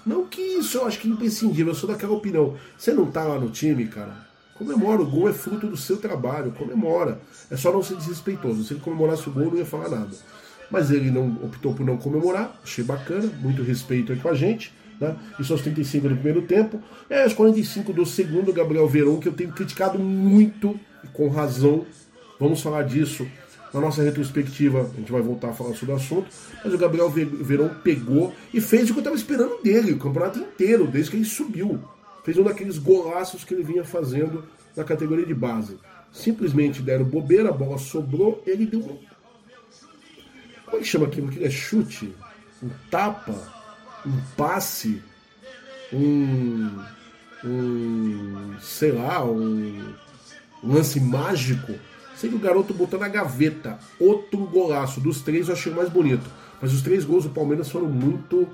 Não que isso eu acho que é imprescindível, eu sou daquela opinião. Você não tá lá no time, cara, comemora, o gol é fruto do seu trabalho, comemora. É só não ser desrespeitoso. Se ele comemorasse o gol, não ia falar nada. Mas ele não optou por não comemorar, achei bacana, muito respeito aí com a gente. Né? Isso aos 35 do primeiro tempo. E aos 45 do segundo, Gabriel Veron, que eu tenho criticado muito, e com razão. Vamos falar disso na nossa retrospectiva. A gente vai voltar a falar sobre o assunto. Mas o Gabriel Veron pegou e fez o que eu estava esperando dele, o campeonato inteiro, desde que ele subiu. Fez um daqueles golaços que ele vinha fazendo na categoria de base. Simplesmente deram bobeira, a bola sobrou, ele deu um. Como é que chama aquilo? Aquilo é chute? Um tapa? um passe, um, um sei lá, um, um lance mágico. Sei que o garoto botou na gaveta outro golaço. Dos três eu achei o mais bonito. Mas os três gols do Palmeiras foram muito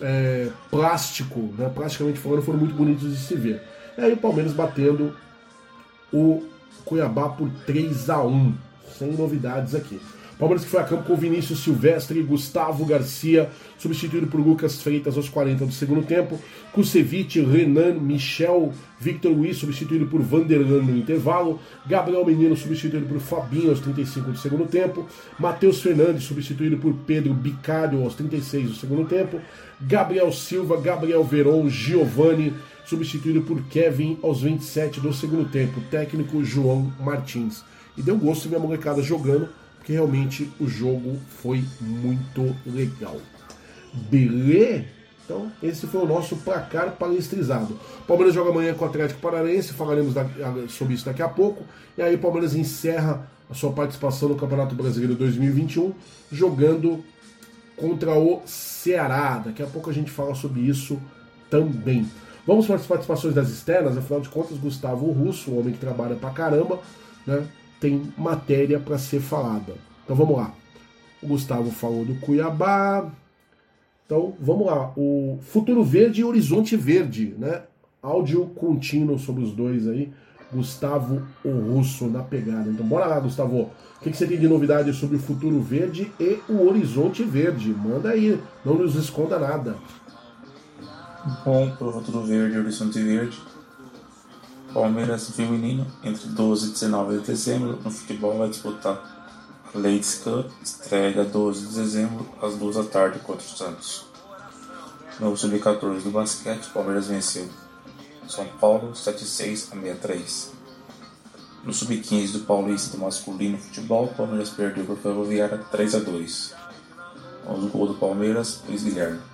é, plástico, né? praticamente falando, foram muito bonitos de se ver. E aí o Palmeiras batendo o Cuiabá por 3 a 1 sem novidades aqui. Palmeiras que foi a campo com Vinícius Silvestre e Gustavo Garcia, substituído por Lucas Freitas aos 40 do segundo tempo. Kusevich, Renan, Michel, Victor Luiz, substituído por Vanderlan no intervalo. Gabriel Menino, substituído por Fabinho aos 35 do segundo tempo. Matheus Fernandes, substituído por Pedro Bicário aos 36 do segundo tempo. Gabriel Silva, Gabriel Veron, Giovanni, substituído por Kevin aos 27 do segundo tempo. Técnico João Martins. E deu gosto ver a molecada jogando porque realmente o jogo foi muito legal. Beleza? Então, esse foi o nosso placar palestrizado. Palmeiras joga amanhã com o Atlético Paranaense, falaremos sobre isso daqui a pouco. E aí, o Palmeiras encerra a sua participação no Campeonato Brasileiro 2021, jogando contra o Ceará. Daqui a pouco a gente fala sobre isso também. Vamos para as participações das externas, afinal de contas, Gustavo Russo, um homem que trabalha pra caramba, né? Tem matéria para ser falada. Então vamos lá. O Gustavo falou do Cuiabá. Então vamos lá. O Futuro Verde e Horizonte Verde, né? Áudio contínuo sobre os dois aí. Gustavo o Russo na pegada. Então bora lá, Gustavo. O que, que você tem de novidade sobre o Futuro Verde e o Horizonte Verde? Manda aí, não nos esconda nada. Bom, pro Futuro Verde e Horizonte Verde, Palmeiras feminino, entre 12 e 19 de dezembro, no futebol vai disputar a Ladies Cup, estreia 12 de dezembro, às 2 da tarde contra o Santos. No Sub-14 do basquete, Palmeiras venceu São Paulo 7-6 a 63. No Sub-15 do Paulista masculino futebol, Palmeiras perdeu para Ferroviária 3 a 2. O gol do Palmeiras, Luiz Guilherme.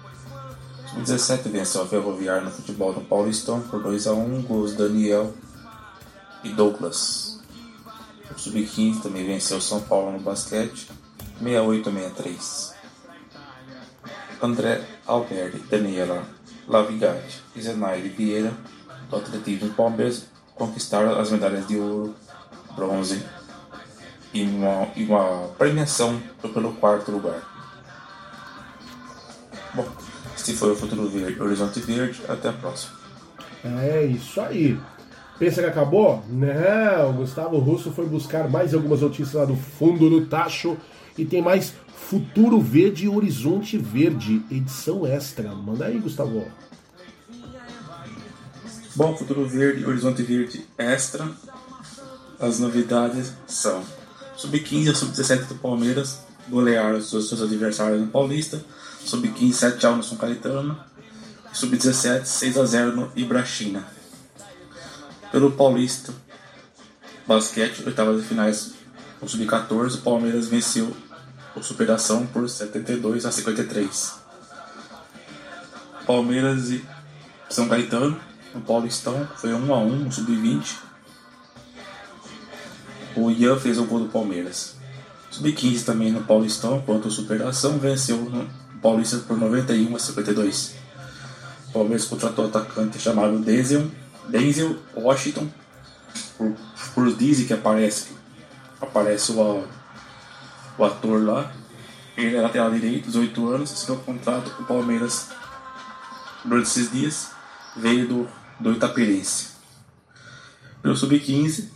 Sub-17 venceu a Ferroviária no futebol no Paulistão por 2 a 1 gols Daniel e Douglas. O Sub-15 também venceu São Paulo no basquete 68 a 63. André Alberti, Daniela Lavigatti e Zenaide Vieira do atletismo do Palmeiras conquistaram as medalhas de ouro, bronze e uma, e uma premiação pelo quarto lugar. Bom, esse foi o Futuro Verde, Horizonte Verde. Até a próxima. É isso aí. Pensa que acabou? Não, o Gustavo Russo foi buscar mais algumas notícias lá do fundo do tacho e tem mais Futuro Verde e Horizonte Verde, edição extra. Manda aí, Gustavo. Bom, Futuro Verde e Horizonte Verde extra. As novidades são: Sub-15 e Sub-17 do Palmeiras golearam os seus adversários no Paulista Sub-15, 7x1 no São Caetano. Sub-17, 6x0 no Ibrachina. Pelo Paulista Basquete, oitavas de finais, o Sub-14, o Palmeiras venceu o Superação por 72 a 53. Palmeiras e São Caetano, no Paulistão, foi 1x1 no Sub-20. O Ian fez o gol do Palmeiras. Sub-15 também no Paulistão, quanto o Superação, venceu no Paulista por 91 a 52. O Palmeiras contratou o atacante chamado Denzel, Denzel Washington, por, por que aparece, aparece o, o ator lá. Ele é lateral direito, 18 anos, assinou contrato com o Palmeiras durante esses dias. Veio do, do Itapirense. Pelo Sub-15,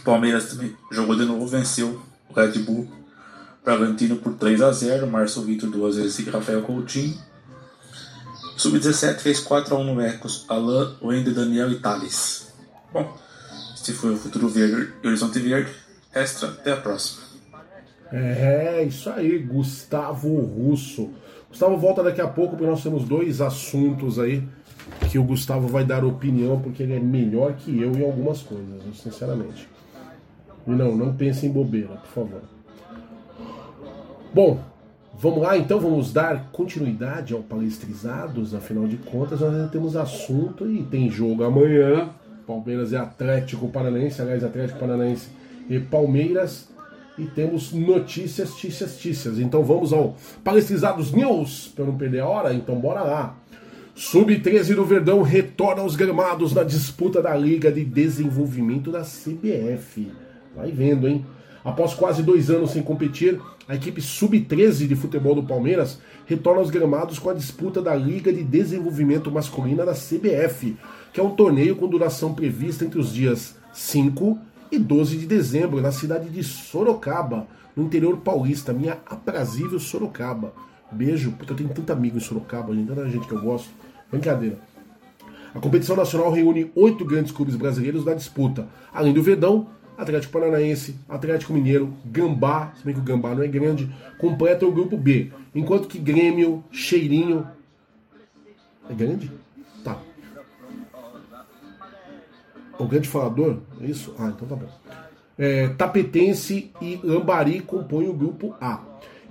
o Palmeiras também jogou de novo, venceu o Red Bull Bragantino por 3 a 0 Márcio Vitor duas vezes e Rafael Coutinho. Sub-17 fez 4x1 no Ecos. Alain, Wendel, Daniel e Thales. Bom, este foi o Futuro Verde e Horizonte Verde. Extra, até a próxima. É, isso aí, Gustavo Russo. Gustavo volta daqui a pouco, porque nós temos dois assuntos aí que o Gustavo vai dar opinião, porque ele é melhor que eu em algumas coisas, sinceramente. E não, não pense em bobeira, por favor. Bom, vamos lá então, vamos dar continuidade ao Palestrizados, afinal de contas nós ainda temos assunto e tem jogo amanhã. Palmeiras e Atlético Paranaense, aliás, Atlético Paranaense e Palmeiras. E temos notícias, tícias, tícias. Então vamos ao Palestrizados News, para não perder a hora, então bora lá. Sub-13 do Verdão retorna aos gramados na disputa da Liga de Desenvolvimento da CBF. Vai vendo, hein? Após quase dois anos sem competir, a equipe Sub-13 de futebol do Palmeiras retorna aos gramados com a disputa da Liga de Desenvolvimento Masculina da CBF, que é um torneio com duração prevista entre os dias 5 e 12 de dezembro, na cidade de Sorocaba, no interior paulista, minha aprazível Sorocaba. Beijo, porque eu tenho tanto amigo em Sorocaba, tanta gente que eu gosto. Brincadeira. A competição nacional reúne oito grandes clubes brasileiros na disputa, além do Verdão, Atlético Paranaense, Atlético Mineiro, Gambá, se bem que o Gambá não é grande, completa o grupo B, enquanto que Grêmio, Cheirinho. É grande? Tá. O grande falador? É isso? Ah, então tá bom. É, Tapetense e Lambari compõem o grupo A.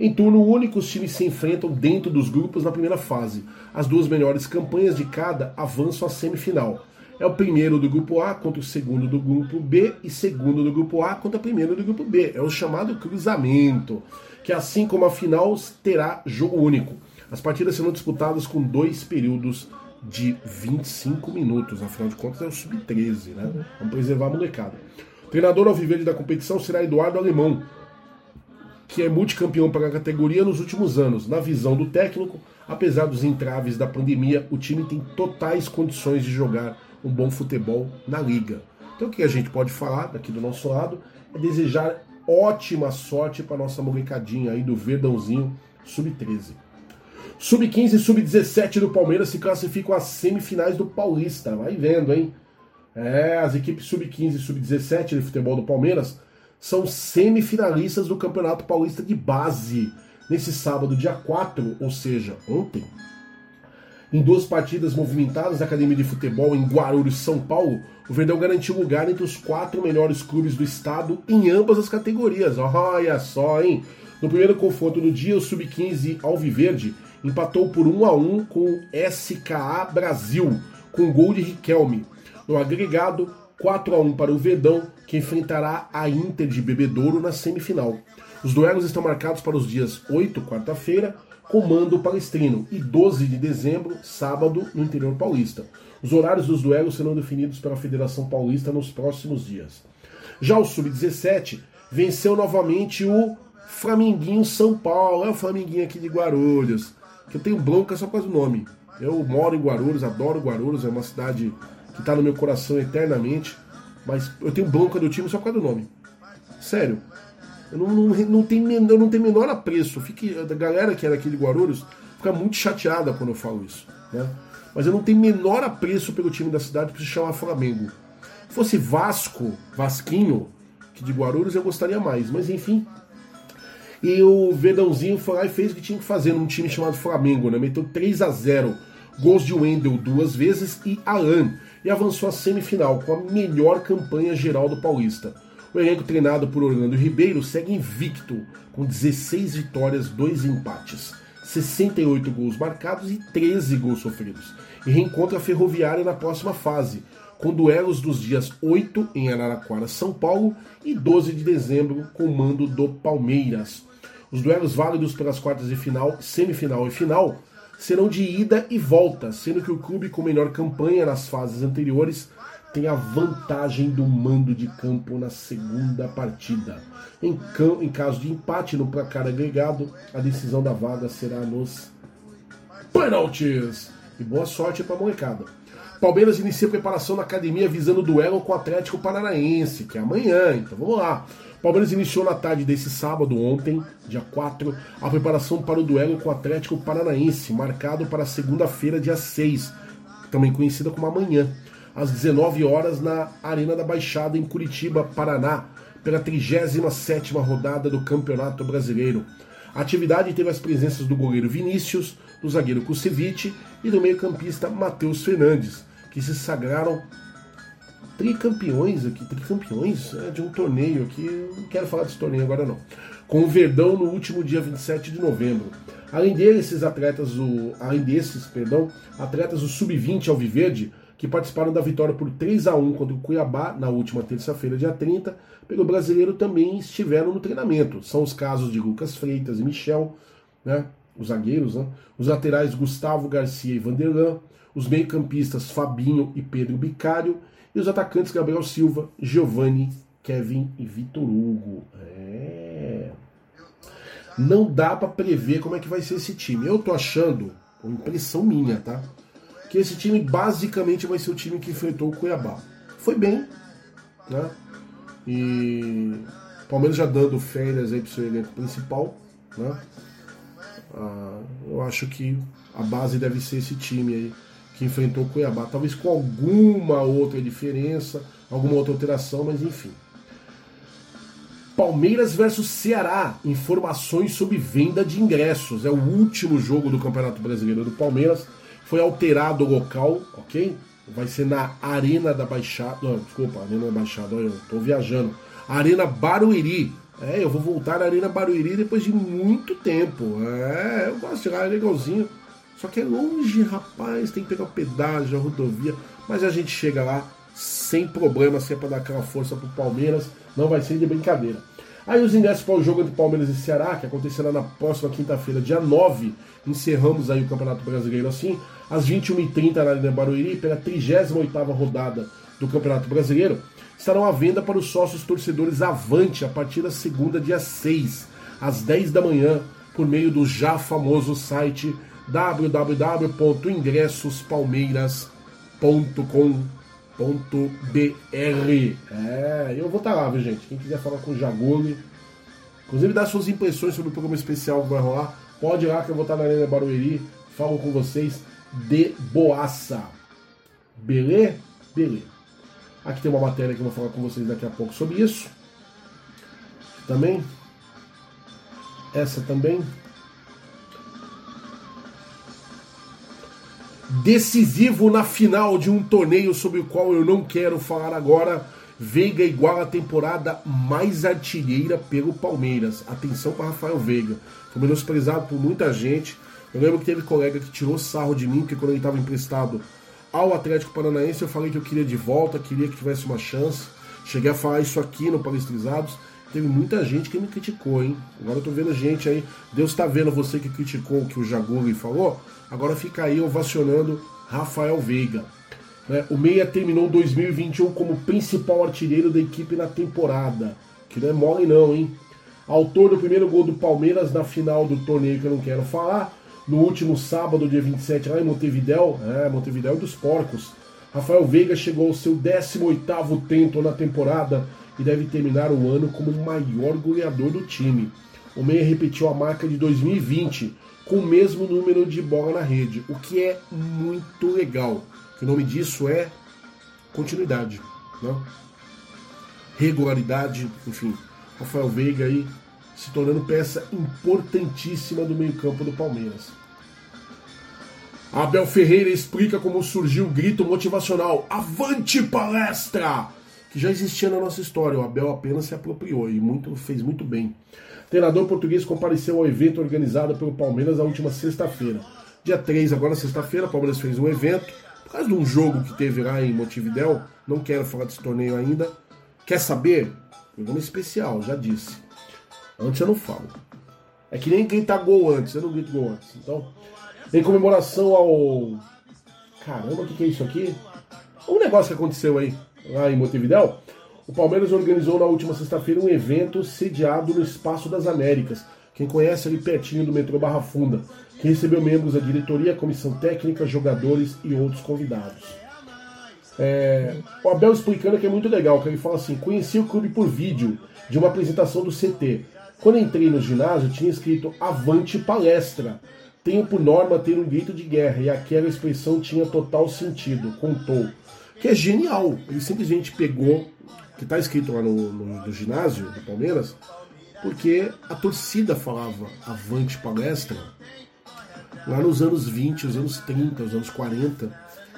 Em turno único, os times se enfrentam dentro dos grupos na primeira fase. As duas melhores campanhas de cada avançam à semifinal. É o primeiro do grupo A contra o segundo do grupo B e segundo do grupo A contra o primeiro do grupo B. É o chamado cruzamento, que assim como a final terá jogo único. As partidas serão disputadas com dois períodos de 25 minutos. Afinal de contas, é o sub-13, né? Vamos preservar a molecada. O treinador alviverde da competição será Eduardo Alemão, que é multicampeão para a categoria nos últimos anos. Na visão do técnico, apesar dos entraves da pandemia, o time tem totais condições de jogar um bom futebol na liga. Então o que a gente pode falar daqui do nosso lado é desejar ótima sorte para nossa molecadinha aí do Verdãozinho sub-13. Sub-15 e sub-17 do Palmeiras se classificam às semifinais do Paulista. Vai vendo, hein? É, as equipes sub-15 e sub-17 de futebol do Palmeiras são semifinalistas do Campeonato Paulista de Base. Nesse sábado, dia 4, ou seja, ontem, em duas partidas movimentadas da Academia de Futebol em Guarulhos, São Paulo, o Verdão garantiu lugar entre os quatro melhores clubes do estado em ambas as categorias. Olha só, hein? No primeiro confronto do dia, o Sub-15 Alviverde empatou por 1 a 1 com o SKA Brasil, com gol de Riquelme. No agregado, 4 a 1 para o Verdão, que enfrentará a Inter de Bebedouro na semifinal. Os duelos estão marcados para os dias 8, quarta-feira, Comando Palestrino, e 12 de dezembro, sábado, no interior paulista. Os horários dos duelos serão definidos pela Federação Paulista nos próximos dias. Já o Sub-17 venceu novamente o Flamenguinho São Paulo, é o Flamenguinho aqui de Guarulhos, que eu tenho bronca só por causa do nome. Eu moro em Guarulhos, adoro Guarulhos, é uma cidade que está no meu coração eternamente, mas eu tenho bronca do time só por causa do nome. Sério. Eu não, não, não, tenho, eu não tenho menor apreço. Fique, a galera que era aqui de Guarulhos fica muito chateada quando eu falo isso. Né? Mas eu não tenho menor apreço pelo time da cidade que se chama Flamengo. Se fosse Vasco, Vasquinho, que de Guarulhos eu gostaria mais. Mas enfim. E o Verdãozinho foi lá e fez o que tinha que fazer num time chamado Flamengo, né? Meteu 3 a 0 Gols de Wendel duas vezes e Alan. E avançou à semifinal com a melhor campanha geral do Paulista. O elenco treinado por Orlando Ribeiro segue invicto, com 16 vitórias, 2 empates, 68 gols marcados e 13 gols sofridos. E reencontra a Ferroviária na próxima fase, com duelos dos dias 8 em Araraquara, São Paulo e 12 de dezembro com o mando do Palmeiras. Os duelos válidos pelas quartas de final, semifinal e final serão de ida e volta, sendo que o clube com melhor campanha nas fases anteriores tem a vantagem do mando de campo na segunda partida. Em, em caso de empate no placar agregado, a decisão da vaga será nos pênaltis. E boa sorte para a molecada. Palmeiras inicia preparação na academia visando o duelo com o Atlético Paranaense, que é amanhã, então vamos lá. Palmeiras iniciou na tarde desse sábado, ontem, dia 4, a preparação para o duelo com o Atlético Paranaense, marcado para segunda-feira, dia 6, também conhecida como amanhã, às 19 horas na Arena da Baixada, em Curitiba, Paraná, pela 37ª rodada do Campeonato Brasileiro. A atividade teve as presenças do goleiro Vinícius, do zagueiro Kusevich e do meio-campista Matheus Fernandes, que se sagraram tricampeões aqui, tricampeões é, de um torneio aqui, não quero falar desse torneio agora não, com o Verdão no último dia 27 de novembro. Além desses atletas, o, além desses, perdão, atletas do Sub-20 Alviverde, que participaram da vitória por 3 a 1 contra o Cuiabá na última terça-feira, dia 30, pelo brasileiro também estiveram no treinamento. São os casos de Lucas Freitas e Michel, né, os zagueiros, né, os laterais Gustavo Garcia e Vanderlan, os meio-campistas Fabinho e Pedro Bicário e os atacantes Gabriel Silva, Giovanni, Kevin e Vitor Hugo. É. Não dá para prever como é que vai ser esse time. Eu tô achando, impressão minha, tá? Que esse time basicamente vai ser o time que enfrentou o Cuiabá. Foi bem, né? E Palmeiras já dando férias aí pro seu elenco principal, né? Ah, eu acho que a base deve ser esse time aí que enfrentou o Cuiabá, talvez com alguma outra diferença, alguma outra alteração, mas enfim. Palmeiras versus Ceará, informações sobre venda de ingressos. É o último jogo do Campeonato Brasileiro do Palmeiras. Foi alterado o local, ok? Vai ser na Arena da Baixada. Não, desculpa, Arena da Baixada, eu tô viajando. Arena Barueri. É, eu vou voltar à Arena Barueri depois de muito tempo. É, eu gosto de lá, é legalzinho. Só que é longe, rapaz, tem que pegar o pedágio, a rodovia. Mas a gente chega lá sem problema, se é para dar aquela força pro Palmeiras, não vai ser de brincadeira. Aí os ingressos para o jogo entre Palmeiras e Ceará, que acontecerá na próxima quinta-feira, dia 9, encerramos aí o Campeonato Brasileiro assim, às 21h30 na Arena Barueri, pela 38ª rodada do Campeonato Brasileiro, estarão à venda para os sócios torcedores Avante a partir da segunda, dia 6, às 10 da manhã, por meio do já famoso site www.ingressospalmeiras.com.br. É, eu vou estar lá, viu, gente? Quem quiser falar com o Jaguli, inclusive dar suas impressões sobre o programa especial que vai rolar, pode ir lá que eu vou estar na Arena Barueri, falo com vocês de boaça. Beleza? Beleza. Aqui tem uma matéria que eu vou falar com vocês daqui a pouco sobre isso. Também. Essa também. Decisivo na final de um torneio sobre o qual eu não quero falar agora. Veiga igual a temporada mais artilheira pelo Palmeiras. Atenção para Rafael Veiga. Foi menosprezado por muita gente. Eu lembro que teve colega que tirou sarro de mim, porque quando ele estava emprestado ao Atlético Paranaense, eu falei que eu queria de volta, queria que tivesse uma chance. Cheguei a falar isso aqui no Palestrizados. Teve muita gente que me criticou, hein? Agora eu tô vendo gente aí. Deus está vendo você que criticou o que o Jaguli falou. Agora fica aí ovacionando Rafael Veiga. Né? O Meia terminou 2021 como principal artilheiro da equipe na temporada. Que não é mole não, hein? Autor do primeiro gol do Palmeiras na final do torneio que eu não quero falar. No último sábado, dia 27, lá em Montevidéu. É, Montevidéu dos Porcos. Rafael Veiga chegou ao seu 18º tento na temporada e deve terminar o ano como o maior goleador do time. O Meia repetiu a marca de 2020, com o mesmo número de bola na rede, o que é muito legal. O nome disso é continuidade, né? regularidade, enfim. Rafael Veiga aí se tornando peça importantíssima do meio-campo do Palmeiras. Abel Ferreira explica como surgiu o grito motivacional Avante Palestra! Que já existia na nossa história, o Abel apenas se apropriou e muito, fez muito bem treinador português compareceu ao evento organizado pelo Palmeiras na última sexta-feira. Dia 3, agora sexta-feira, o Palmeiras fez um evento, por causa de um jogo que teve lá em Montevidéu, não quero falar desse torneio ainda. Quer saber? Programa especial, já disse. Antes eu não falo. É que nem gritar gol antes, eu não grito gol antes. Então, em comemoração ao. Caramba, o que, que é isso aqui? Um negócio que aconteceu aí, lá em Montevidéu. O Palmeiras organizou na última sexta-feira um evento sediado no Espaço das Américas. Quem conhece ali pertinho do metrô Barra Funda, que recebeu membros da diretoria, comissão técnica, jogadores e outros convidados. É, o Abel explicando que é muito legal, que ele fala assim, conheci o clube por vídeo de uma apresentação do CT. Quando entrei no ginásio, tinha escrito Avante Palestra. Tenho por norma ter um grito de guerra, e aquela expressão tinha total sentido, contou. Que é genial. Ele simplesmente pegou, que está escrito lá no, no, no ginásio do Palmeiras, porque a torcida falava Avante Palestra lá nos anos 20, os anos 30, os anos 40.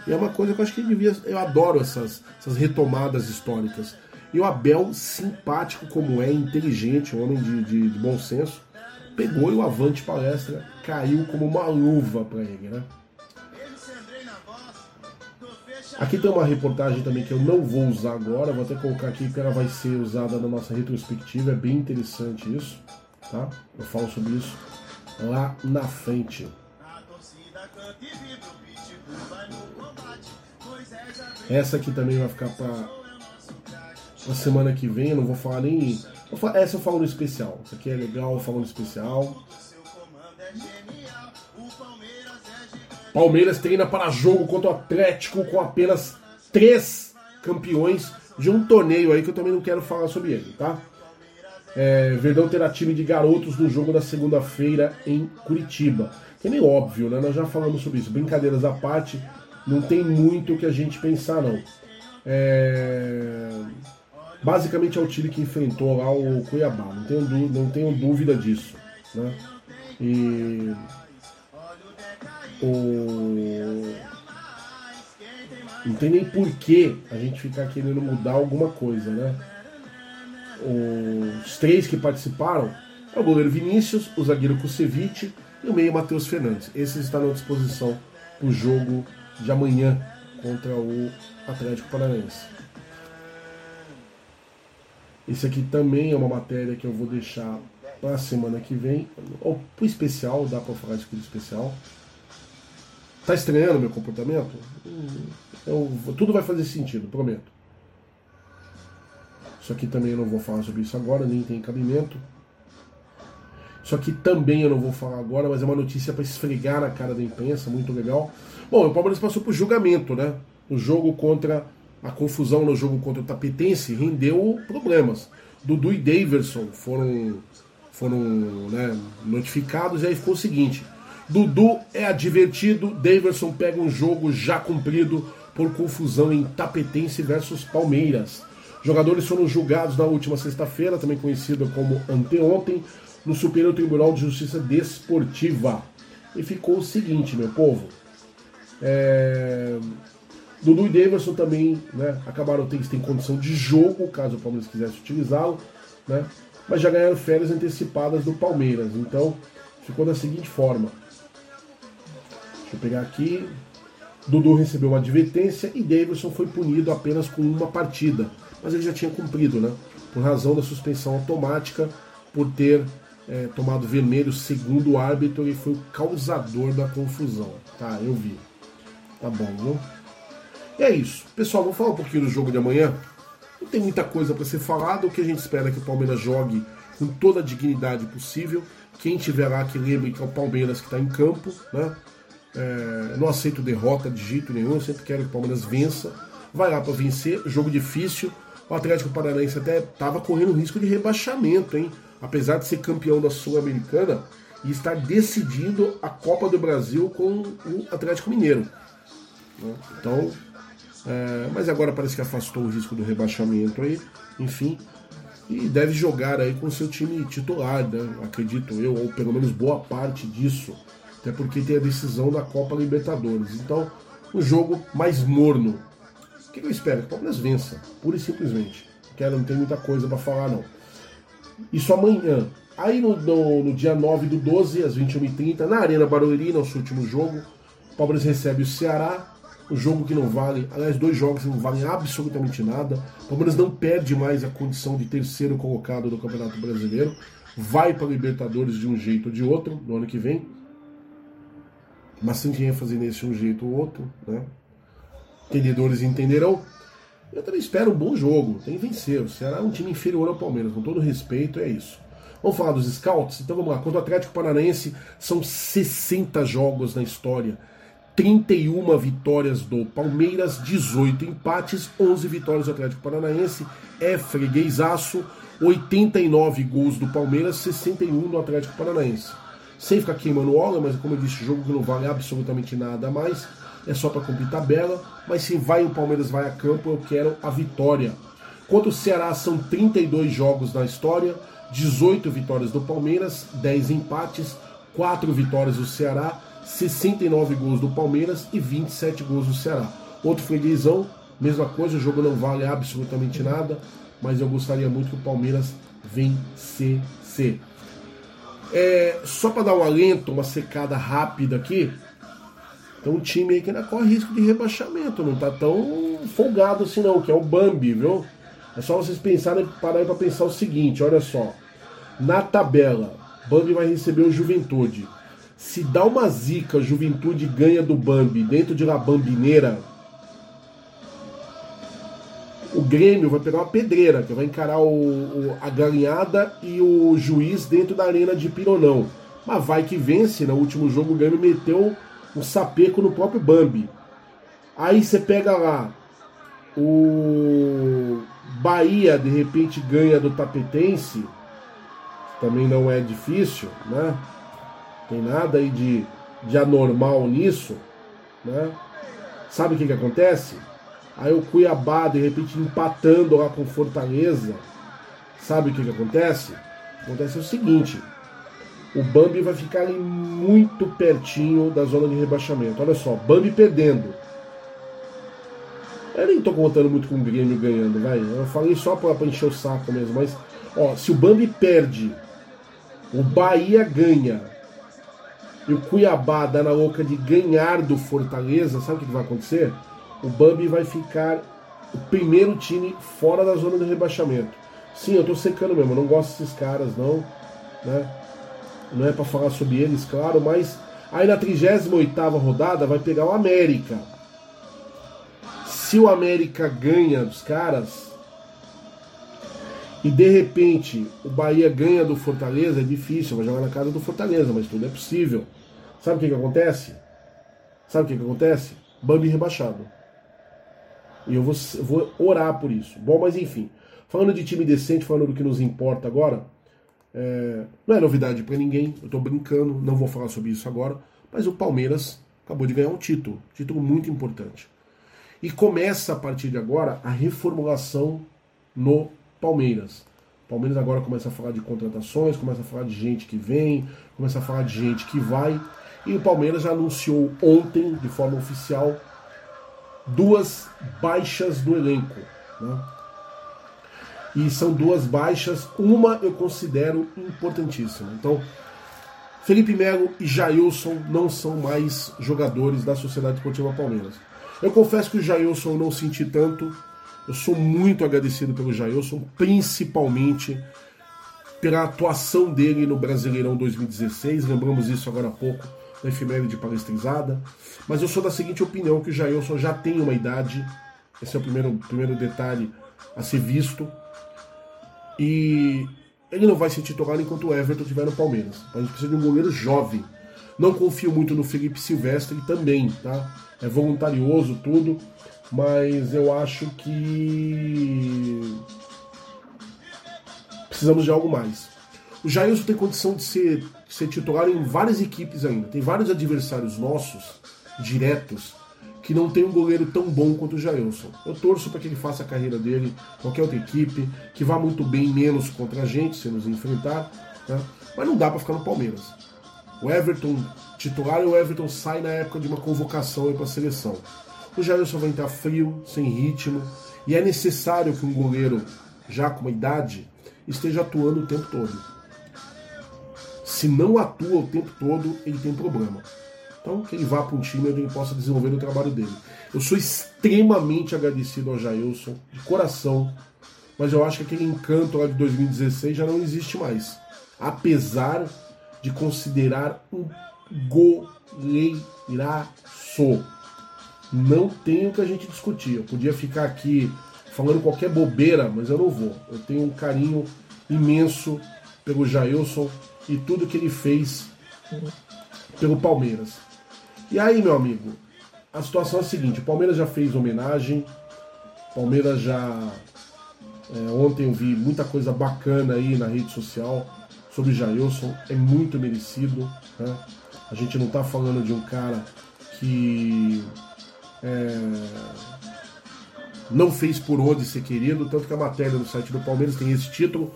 E é uma coisa que eu acho que devia. Eu adoro essas, essas retomadas históricas. E o Abel, simpático como é, inteligente, um homem de, de, de bom senso, pegou e o Avante Palestra caiu como uma luva para ele, né? Aqui tem uma reportagem também que eu não vou usar agora, vou até colocar aqui porque ela vai ser usada na nossa retrospectiva, é bem interessante isso, tá? Eu falo sobre isso lá na frente. Essa aqui também vai ficar para a semana que vem, eu não vou falar nem. Essa eu falo no especial. Essa aqui é legal, eu falo no especial. Palmeiras treina para jogo contra o Atlético com apenas três campeões de um torneio aí que eu também não quero falar sobre ele, tá? É, Verdão terá time de garotos no jogo da segunda-feira em Curitiba. Que é meio óbvio, né? Nós já falamos sobre isso. Brincadeiras à parte, não tem muito o que a gente pensar, não. É... Basicamente é o time que enfrentou lá o Cuiabá, não tenho, não tenho dúvida disso. Né? E Não tem nem porquê a gente ficar querendo mudar alguma coisa, né? Os três que participaram é o goleiro Vinícius, o zagueiro Kusevich e o meio Matheus Fernandes. Esses estão à disposição para o jogo de amanhã contra o Atlético Paranaense. Esse aqui também é uma matéria que eu vou deixar para a semana que vem, o especial, dá para falar isso aqui especial. Tá estranhando meu comportamento? Hum, eu, tudo vai fazer sentido, prometo. Isso aqui também eu não vou falar sobre isso agora, nem tem cabimento. Isso aqui também eu não vou falar agora, mas é uma notícia para esfregar na cara da imprensa, muito legal. Bom, o Palmeiras passou por julgamento, né? O jogo contra a confusão no jogo contra o Tapetense rendeu problemas. Dudu e Daverson foram, foram né, notificados e aí ficou o seguinte: Dudu é advertido, Daverson pega um jogo já cumprido por confusão em Tapetense versus Palmeiras. Jogadores foram julgados na última sexta-feira, também conhecida como anteontem, no Superior Tribunal de Justiça Desportiva. E ficou o seguinte, meu povo. É... Dudu e Davidson também né, acabaram tendo tem condição de jogo, caso o Palmeiras quisesse utilizá-lo, né, mas já ganharam férias antecipadas do Palmeiras. Então ficou da seguinte forma. Deixa eu pegar aqui. Dudu recebeu uma advertência e Davidson foi punido apenas com uma partida. Mas ele já tinha cumprido, né? Por razão da suspensão automática, por ter é, tomado vermelho segundo o árbitro e foi o causador da confusão. Tá, eu vi. Tá bom, viu? E é isso. Pessoal, vamos falar um pouquinho do jogo de amanhã. Não tem muita coisa para ser falado. O que a gente espera é que o Palmeiras jogue com toda a dignidade possível. Quem tiver lá que lembre que é o Palmeiras que está em campo, né? É, não aceito derrota de jeito nenhum. Eu sempre quero que o Palmeiras vença. Vai lá para vencer. Jogo difícil. O Atlético Paranaense até estava correndo risco de rebaixamento, hein? apesar de ser campeão da Sul-Americana e estar decidindo a Copa do Brasil com o Atlético Mineiro. Né? Então, é, mas agora parece que afastou o risco do rebaixamento aí, enfim, e deve jogar aí com seu time titular, né? acredito eu, ou pelo menos boa parte disso, até porque tem a decisão da Copa Libertadores. Então, um jogo mais morno. O que eu espero? Que o Palmeiras vença, pura e simplesmente. Quero, não tem muita coisa para falar não. Isso amanhã. Aí no, no, no, dia 9 do 12, às 21h30, na Arena Barueri, nosso último jogo, o Palmeiras recebe o Ceará, o jogo que não vale, aliás, dois jogos que não valem absolutamente nada. O Palmeiras não perde mais a condição de terceiro colocado do Campeonato Brasileiro, vai para a Libertadores de um jeito ou de outro no ano que vem. Ia fazer nesse um jeito ou outro, né? Entendedores entenderão. Eu também espero um bom jogo, tem que vencer. O Ceará é um time inferior ao Palmeiras, com todo respeito, é isso. Vamos falar dos scouts? Então vamos lá. Contra o Atlético Paranaense, são 60 jogos na história. 31 vitórias do Palmeiras, 18 empates, 11 vitórias do Atlético Paranaense, é freguesaço, 89 gols do Palmeiras, 61 do Atlético Paranaense. Sem ficar queimando óleo, mas como eu disse, jogo que não vale absolutamente nada mais, é só para cumprir tabela, mas se vai o Palmeiras vai a campo, eu quero a vitória. Quanto o Ceará são 32 jogos na história, 18 vitórias do Palmeiras, 10 empates, 4 vitórias do Ceará, 69 gols do Palmeiras e 27 gols do Ceará. Outro freguesão, mesma coisa, o jogo não vale absolutamente nada, mas eu gostaria muito que o Palmeiras vencesse. É, só para dar um alento, uma secada rápida aqui, tem um time aí que ainda corre risco de rebaixamento, não tá tão folgado assim não, que é o Bambi, viu? É só vocês pensarem, pararem para pensar o seguinte, olha só. Na tabela, Bambi vai receber o Juventude. Se dá uma zica, Juventude ganha do Bambi dentro de La Bambineira, Grêmio vai pegar uma pedreira, que vai encarar o, o, a galinhada e o juiz dentro da arena de Pironão. Mas vai que vence, no último jogo o Grêmio meteu um sapeco no próprio Bambi. Aí você pega lá o Bahia, de repente ganha do Tapetense, também não é difícil, né? Tem nada aí de, de anormal nisso, né? Sabe o que, que acontece? Aí o Cuiabá, de repente, empatando lá com Fortaleza. Sabe o que, que acontece? Acontece o seguinte: o Bambi vai ficar ali muito pertinho da zona de rebaixamento. Olha só, Bambi perdendo. Eu nem tô contando muito com o Grêmio ganhando, vai. Eu falei só pra, pra encher o saco mesmo, mas ó, se o Bambi perde, o Bahia ganha e o Cuiabá dá na louca de ganhar do Fortaleza, sabe o que vai acontecer? O Bambi vai ficar o primeiro time fora da zona de rebaixamento. Sim, eu tô secando mesmo, eu não gosto desses caras, não. Né? Não é para falar sobre eles, claro, mas aí na 38 rodada vai pegar o América. Se o América ganha dos caras, e de repente o Bahia ganha do Fortaleza, é difícil, vai jogar na casa do Fortaleza, mas tudo é possível. Sabe o que, que acontece? Sabe o que, que acontece? Bambi rebaixado. E eu vou, vou orar por isso. Bom, mas enfim. Falando de time decente, falando do que nos importa agora, é, não é novidade para ninguém, eu estou brincando, não vou falar sobre isso agora, mas o Palmeiras acabou de ganhar um título, título muito importante. E começa a partir de agora a reformulação no Palmeiras. O Palmeiras agora começa a falar de contratações, começa a falar de gente que vem, começa a falar de gente que vai. E o Palmeiras já anunciou ontem, de forma oficial, duas baixas do elenco. Né? E são duas baixas, uma eu considero importantíssima. Então, Felipe Melo e Jailson não são mais jogadores da Sociedade Esportiva Palmeiras. Eu confesso que o Jailson eu não senti tanto, eu sou muito agradecido pelo Jailson, principalmente pela atuação dele no Brasileirão 2016. Lembramos isso agora há pouco na efeméride palestrizada. Mas eu sou da seguinte opinião: que o Jailson já tem uma idade, esse é o primeiro, primeiro detalhe a ser visto. E ele não vai ser titular enquanto o Everton estiver no Palmeiras. A gente precisa de um goleiro jovem. Não confio muito no Felipe Silvestre também, tá? É voluntarioso tudo, mas eu acho que precisamos de algo mais. O Jailson tem condição de ser, ser titular em várias equipes ainda. Tem vários adversários nossos, diretos, que não tem um goleiro tão bom quanto o Jailson. Eu torço para que ele faça a carreira dele qualquer outra equipe, que vá muito bem menos contra a gente, se nos enfrentar. Né? Mas não dá para ficar no Palmeiras. O Everton titular e o Everton sai na época de uma convocação para a seleção. O Jailson vai entrar frio, sem ritmo, e é necessário que um goleiro, já com uma idade, esteja atuando o tempo todo. Se não atua o tempo todo, ele tem problema. Então, que ele vá para um time onde ele possa desenvolver o trabalho dele. Eu sou extremamente agradecido ao Jailson, de coração, mas eu acho que aquele encanto lá de 2016 já não existe mais. Apesar de considerar um goleiraço. Não tem o que a gente discutir. Eu podia ficar aqui falando qualquer bobeira, mas eu não vou. Eu tenho um carinho imenso pelo Jailson e tudo que ele fez pelo Palmeiras. E aí, meu amigo, a situação é a seguinte: o Palmeiras já fez homenagem, o Palmeiras já. É, ontem eu vi muita coisa bacana aí na rede social sobre Jailson, é muito merecido. Né? A gente não está falando de um cara que é, não fez por onde ser querido, tanto que a matéria do site do Palmeiras tem esse título.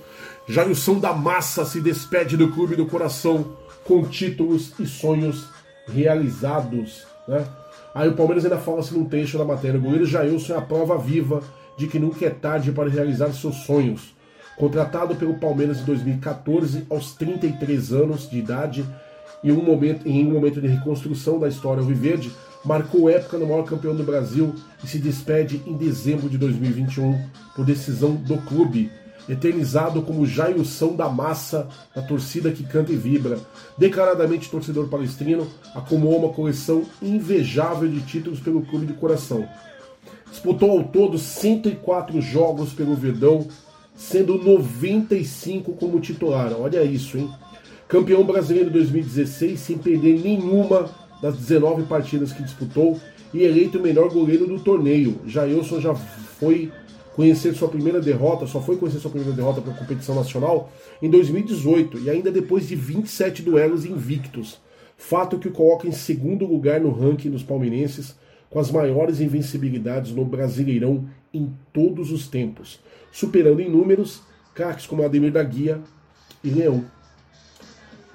Jailson da Massa se despede do clube do coração com títulos e sonhos realizados. Né? Aí o Palmeiras ainda fala assim num texto da matéria: o goleiro Jailson é a prova viva de que nunca é tarde para realizar seus sonhos. Contratado pelo Palmeiras em 2014, aos 33 anos de idade, em um momento, em um momento de reconstrução da história Alviverde, marcou época no maior campeão do Brasil e se despede em dezembro de 2021 por decisão do clube eternizado como Jailson da Massa, da torcida que canta e vibra. Declaradamente torcedor palestrino, acumulou uma coleção invejável de títulos pelo clube de coração. Disputou ao todo 104 jogos pelo Verdão, sendo 95 como titular. Olha isso, hein? Campeão brasileiro 2016, sem perder nenhuma das 19 partidas que disputou e eleito o melhor goleiro do torneio. Jailson já foi conhecer sua primeira derrota, só foi conhecer sua primeira derrota para a competição nacional em 2018 e ainda depois de 27 duelos invictos. Fato que o coloca em segundo lugar no ranking dos palmeirenses, com as maiores invencibilidades no Brasileirão em todos os tempos, superando em números craques como Ademir da Guia e Leão.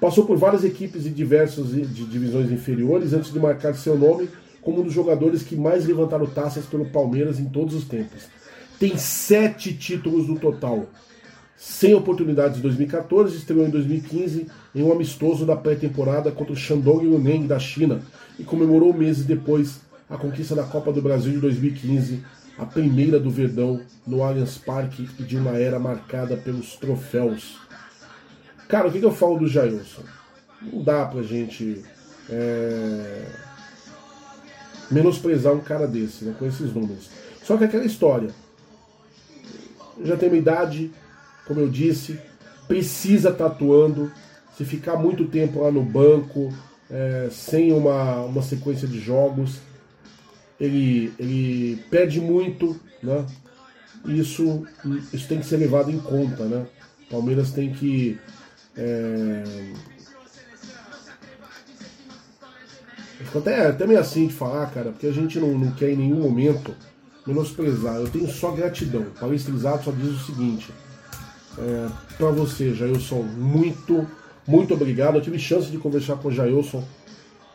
Passou por várias equipes de diversas divisões inferiores antes de marcar seu nome como um dos jogadores que mais levantaram taças pelo Palmeiras em todos os tempos tem sete títulos no total. Sem oportunidades em 2014, estreou em 2015 em um amistoso da pré-temporada contra o Shandong Luneng da China e comemorou meses depois a conquista da Copa do Brasil de 2015, a primeira do Verdão no Allianz Parque e de uma era marcada pelos troféus. Cara, o que, que eu falo do Jailson? Não dá pra gente é... menosprezar um cara desse, né, com esses números. Só que aquela história, já tem uma idade, como eu disse, precisa estar tá atuando. Se ficar muito tempo lá no banco, é, sem uma, uma sequência de jogos, ele, ele perde muito, né? Isso, isso tem que ser levado em conta, né? Palmeiras tem que é... até, até meio assim de falar, cara, porque a gente não, não quer em nenhum momento menosprezar. Eu tenho só gratidão. Palestrizado só diz o seguinte: é, para você, Jailson, muito, muito obrigado. Eu tive chance de conversar com o Jailson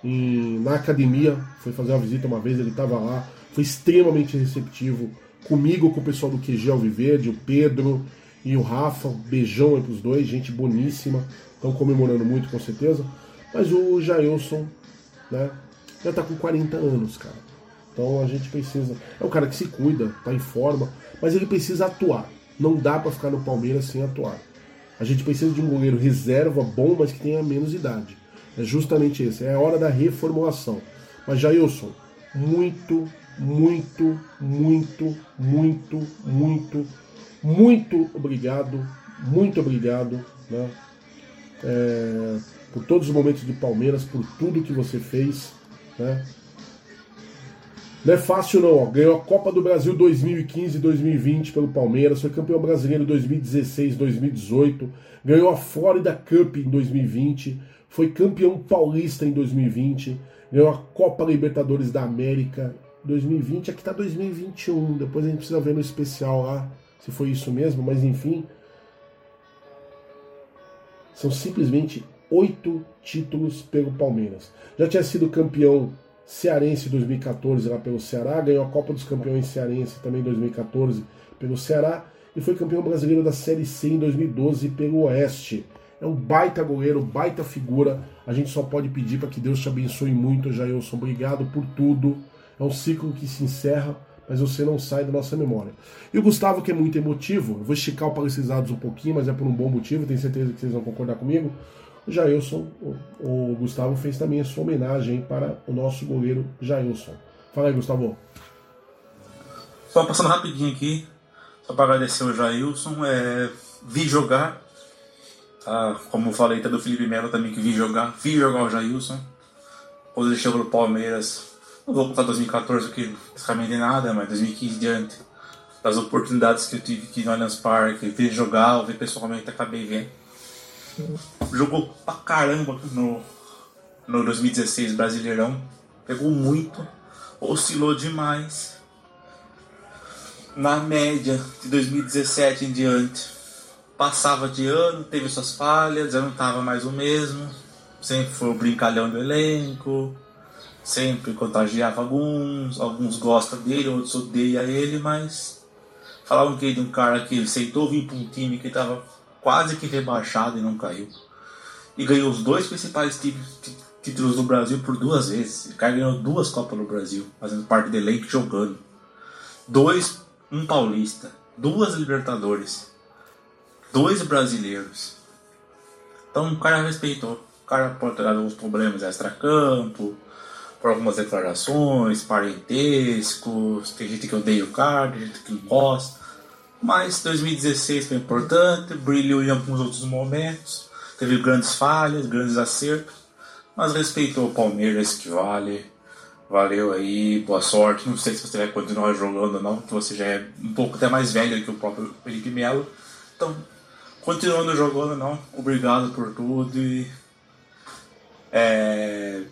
em, na academia. Foi fazer uma visita uma vez, ele estava lá. Foi extremamente receptivo comigo, com o pessoal do QG Alviverde, o Pedro e o Rafa. Beijão aí pros dois, gente boníssima. Estão comemorando muito, com certeza. Mas o Jailson, né, já tá com 40 anos, cara. Então a gente precisa. É um cara que se cuida, tá em forma, mas ele precisa atuar. Não dá para ficar no Palmeiras sem atuar. A gente precisa de um goleiro reserva bom, mas que tenha menos idade. É justamente isso. É a hora da reformulação. Mas Jailson, muito, muito, muito, muito, muito, muito obrigado. Muito obrigado. Né? É, por todos os momentos do Palmeiras, por tudo que você fez. Né? Não é fácil não, ó. ganhou a Copa do Brasil 2015 e 2020 pelo Palmeiras, foi campeão brasileiro 2016 2018, ganhou a Florida Cup em 2020, foi campeão paulista em 2020, ganhou a Copa Libertadores da América 2020, aqui tá 2021, depois a gente precisa ver no especial lá se foi isso mesmo, mas enfim. São simplesmente oito títulos pelo Palmeiras. Já tinha sido campeão Cearense 2014 lá pelo Ceará, ganhou a Copa dos Campeões Cearense também em 2014 pelo Ceará e foi campeão brasileiro da Série C em 2012 pelo Oeste. É um baita goleiro, baita figura. A gente só pode pedir para que Deus te abençoe muito, Jailson. Obrigado por tudo. É um ciclo que se encerra, mas você não sai da nossa memória. E o Gustavo, que é muito emotivo, eu vou esticar o Palestrizados um pouquinho, mas é por um bom motivo, tenho certeza que vocês vão concordar comigo. Jailson, o, o Gustavo fez também a sua homenagem para o nosso goleiro Jailson. Fala aí, Gustavo. Só passando rapidinho aqui, só para agradecer o Jailson, é, vi jogar, tá? como eu falei, tá do Felipe Melo também que vi jogar, vi jogar o Jailson. Quando ele chegou no Palmeiras, Não vou contar 2014 porque basicamente nada, mas 2015 diante das oportunidades que eu tive aqui no Allianz Parque, ver jogar, ver pessoalmente, acabei vendo. Jogou pra caramba no, no 2016 Brasileirão. Pegou muito, oscilou demais. Na média de 2017 em diante, passava de ano, teve suas falhas, já não estava mais o mesmo. Sempre foi o brincalhão do elenco, sempre contagiava alguns, alguns gostam dele, outros odeiam ele, mas falavam que ele é um cara que aceitou vir para um time que estava quase que rebaixado e não caiu. E ganhou os dois principais títulos do Brasil por duas vezes. O cara ganhou duas Copas do Brasil, fazendo parte do elenco jogando. Dois, um paulista, duas Libertadores, dois brasileiros. Então o cara respeitou. O cara pode ter alguns problemas extra-campo, por algumas declarações, parentescos, tem gente que odeia o cara, tem gente que gosta. Mas 2016 foi importante, brilhou em alguns outros momentos, teve grandes falhas, grandes acertos, mas respeitou o Palmeiras que vale. Valeu aí, boa sorte. Não sei se você vai continuar jogando ou não, porque você já é um pouco até mais velho que o próprio Felipe Melo. Então, continuando jogando não. Obrigado por tudo e é,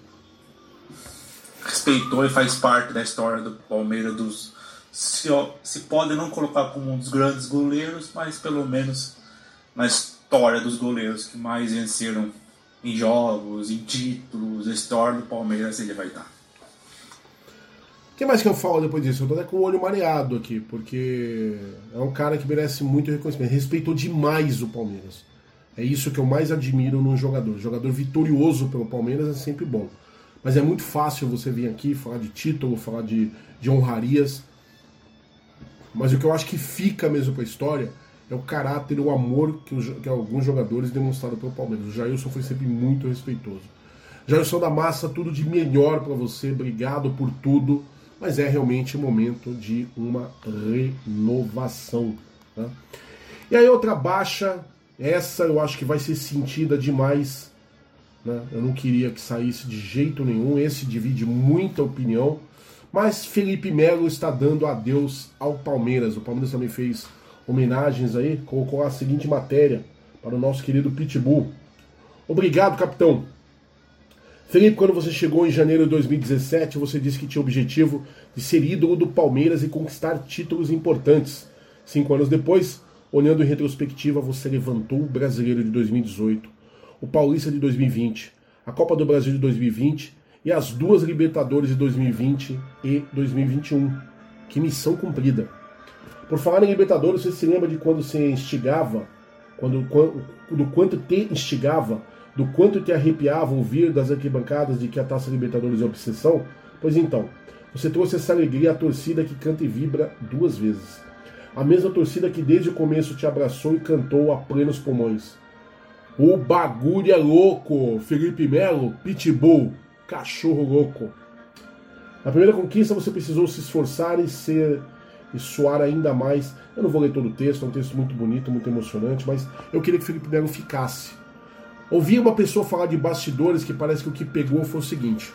respeitou e faz parte da história do Palmeiras dos se, se pode não colocar como um dos grandes goleiros, mas pelo menos na história dos goleiros que mais venceram em jogos, em títulos, a história do Palmeiras ele vai estar. O que mais que eu falo depois disso? Eu tô até com o olho mareado aqui, porque é um cara que merece muito reconhecimento. Respeitou demais o Palmeiras. É isso que eu mais admiro num jogador. Jogador vitorioso pelo Palmeiras é sempre bom. Mas é muito fácil você vir aqui falar de título, falar de, de honrarias. Mas o que eu acho que fica mesmo para a história é o caráter, o amor que, os, que alguns jogadores demonstraram pelo Palmeiras. O Jailson foi sempre muito respeitoso. Jailson da Massa, tudo de melhor para você, obrigado por tudo, mas é realmente momento de uma renovação. Tá? E aí, outra baixa, essa eu acho que vai ser sentida demais. Né? Eu não queria que saísse de jeito nenhum, esse divide muita opinião. Mas Felipe Melo está dando adeus ao Palmeiras. O Palmeiras também fez homenagens aí, colocou a seguinte matéria para o nosso querido Pitbull. Obrigado, capitão. Felipe, quando você chegou em janeiro de 2017, você disse que tinha o objetivo de ser ídolo do Palmeiras e conquistar títulos importantes. Cinco anos depois, olhando em retrospectiva, você levantou o Brasileiro de 2018, o Paulista de 2020, a Copa do Brasil de 2020 e as duas Libertadores de 2020 e 2021. Que missão cumprida. Por falar em Libertadores, você se lembra de quando você instigava, quando, do quanto te instigava, do quanto te arrepiava ouvir das arquibancadas de que a Taça Libertadores é obsessão? Pois então, você trouxe essa alegria à torcida que canta e vibra duas vezes. A mesma torcida que desde o começo te abraçou e cantou a plenos pulmões. O bagulho é louco! Felipe Melo, Pitbull, cachorro louco. Na primeira conquista você precisou se esforçar e ser e suar ainda mais. Eu não vou ler todo o texto, é um texto muito bonito, muito emocionante, mas eu queria que Felipe Melo ficasse. Ouvi uma pessoa falar de bastidores que parece que o que pegou foi o seguinte: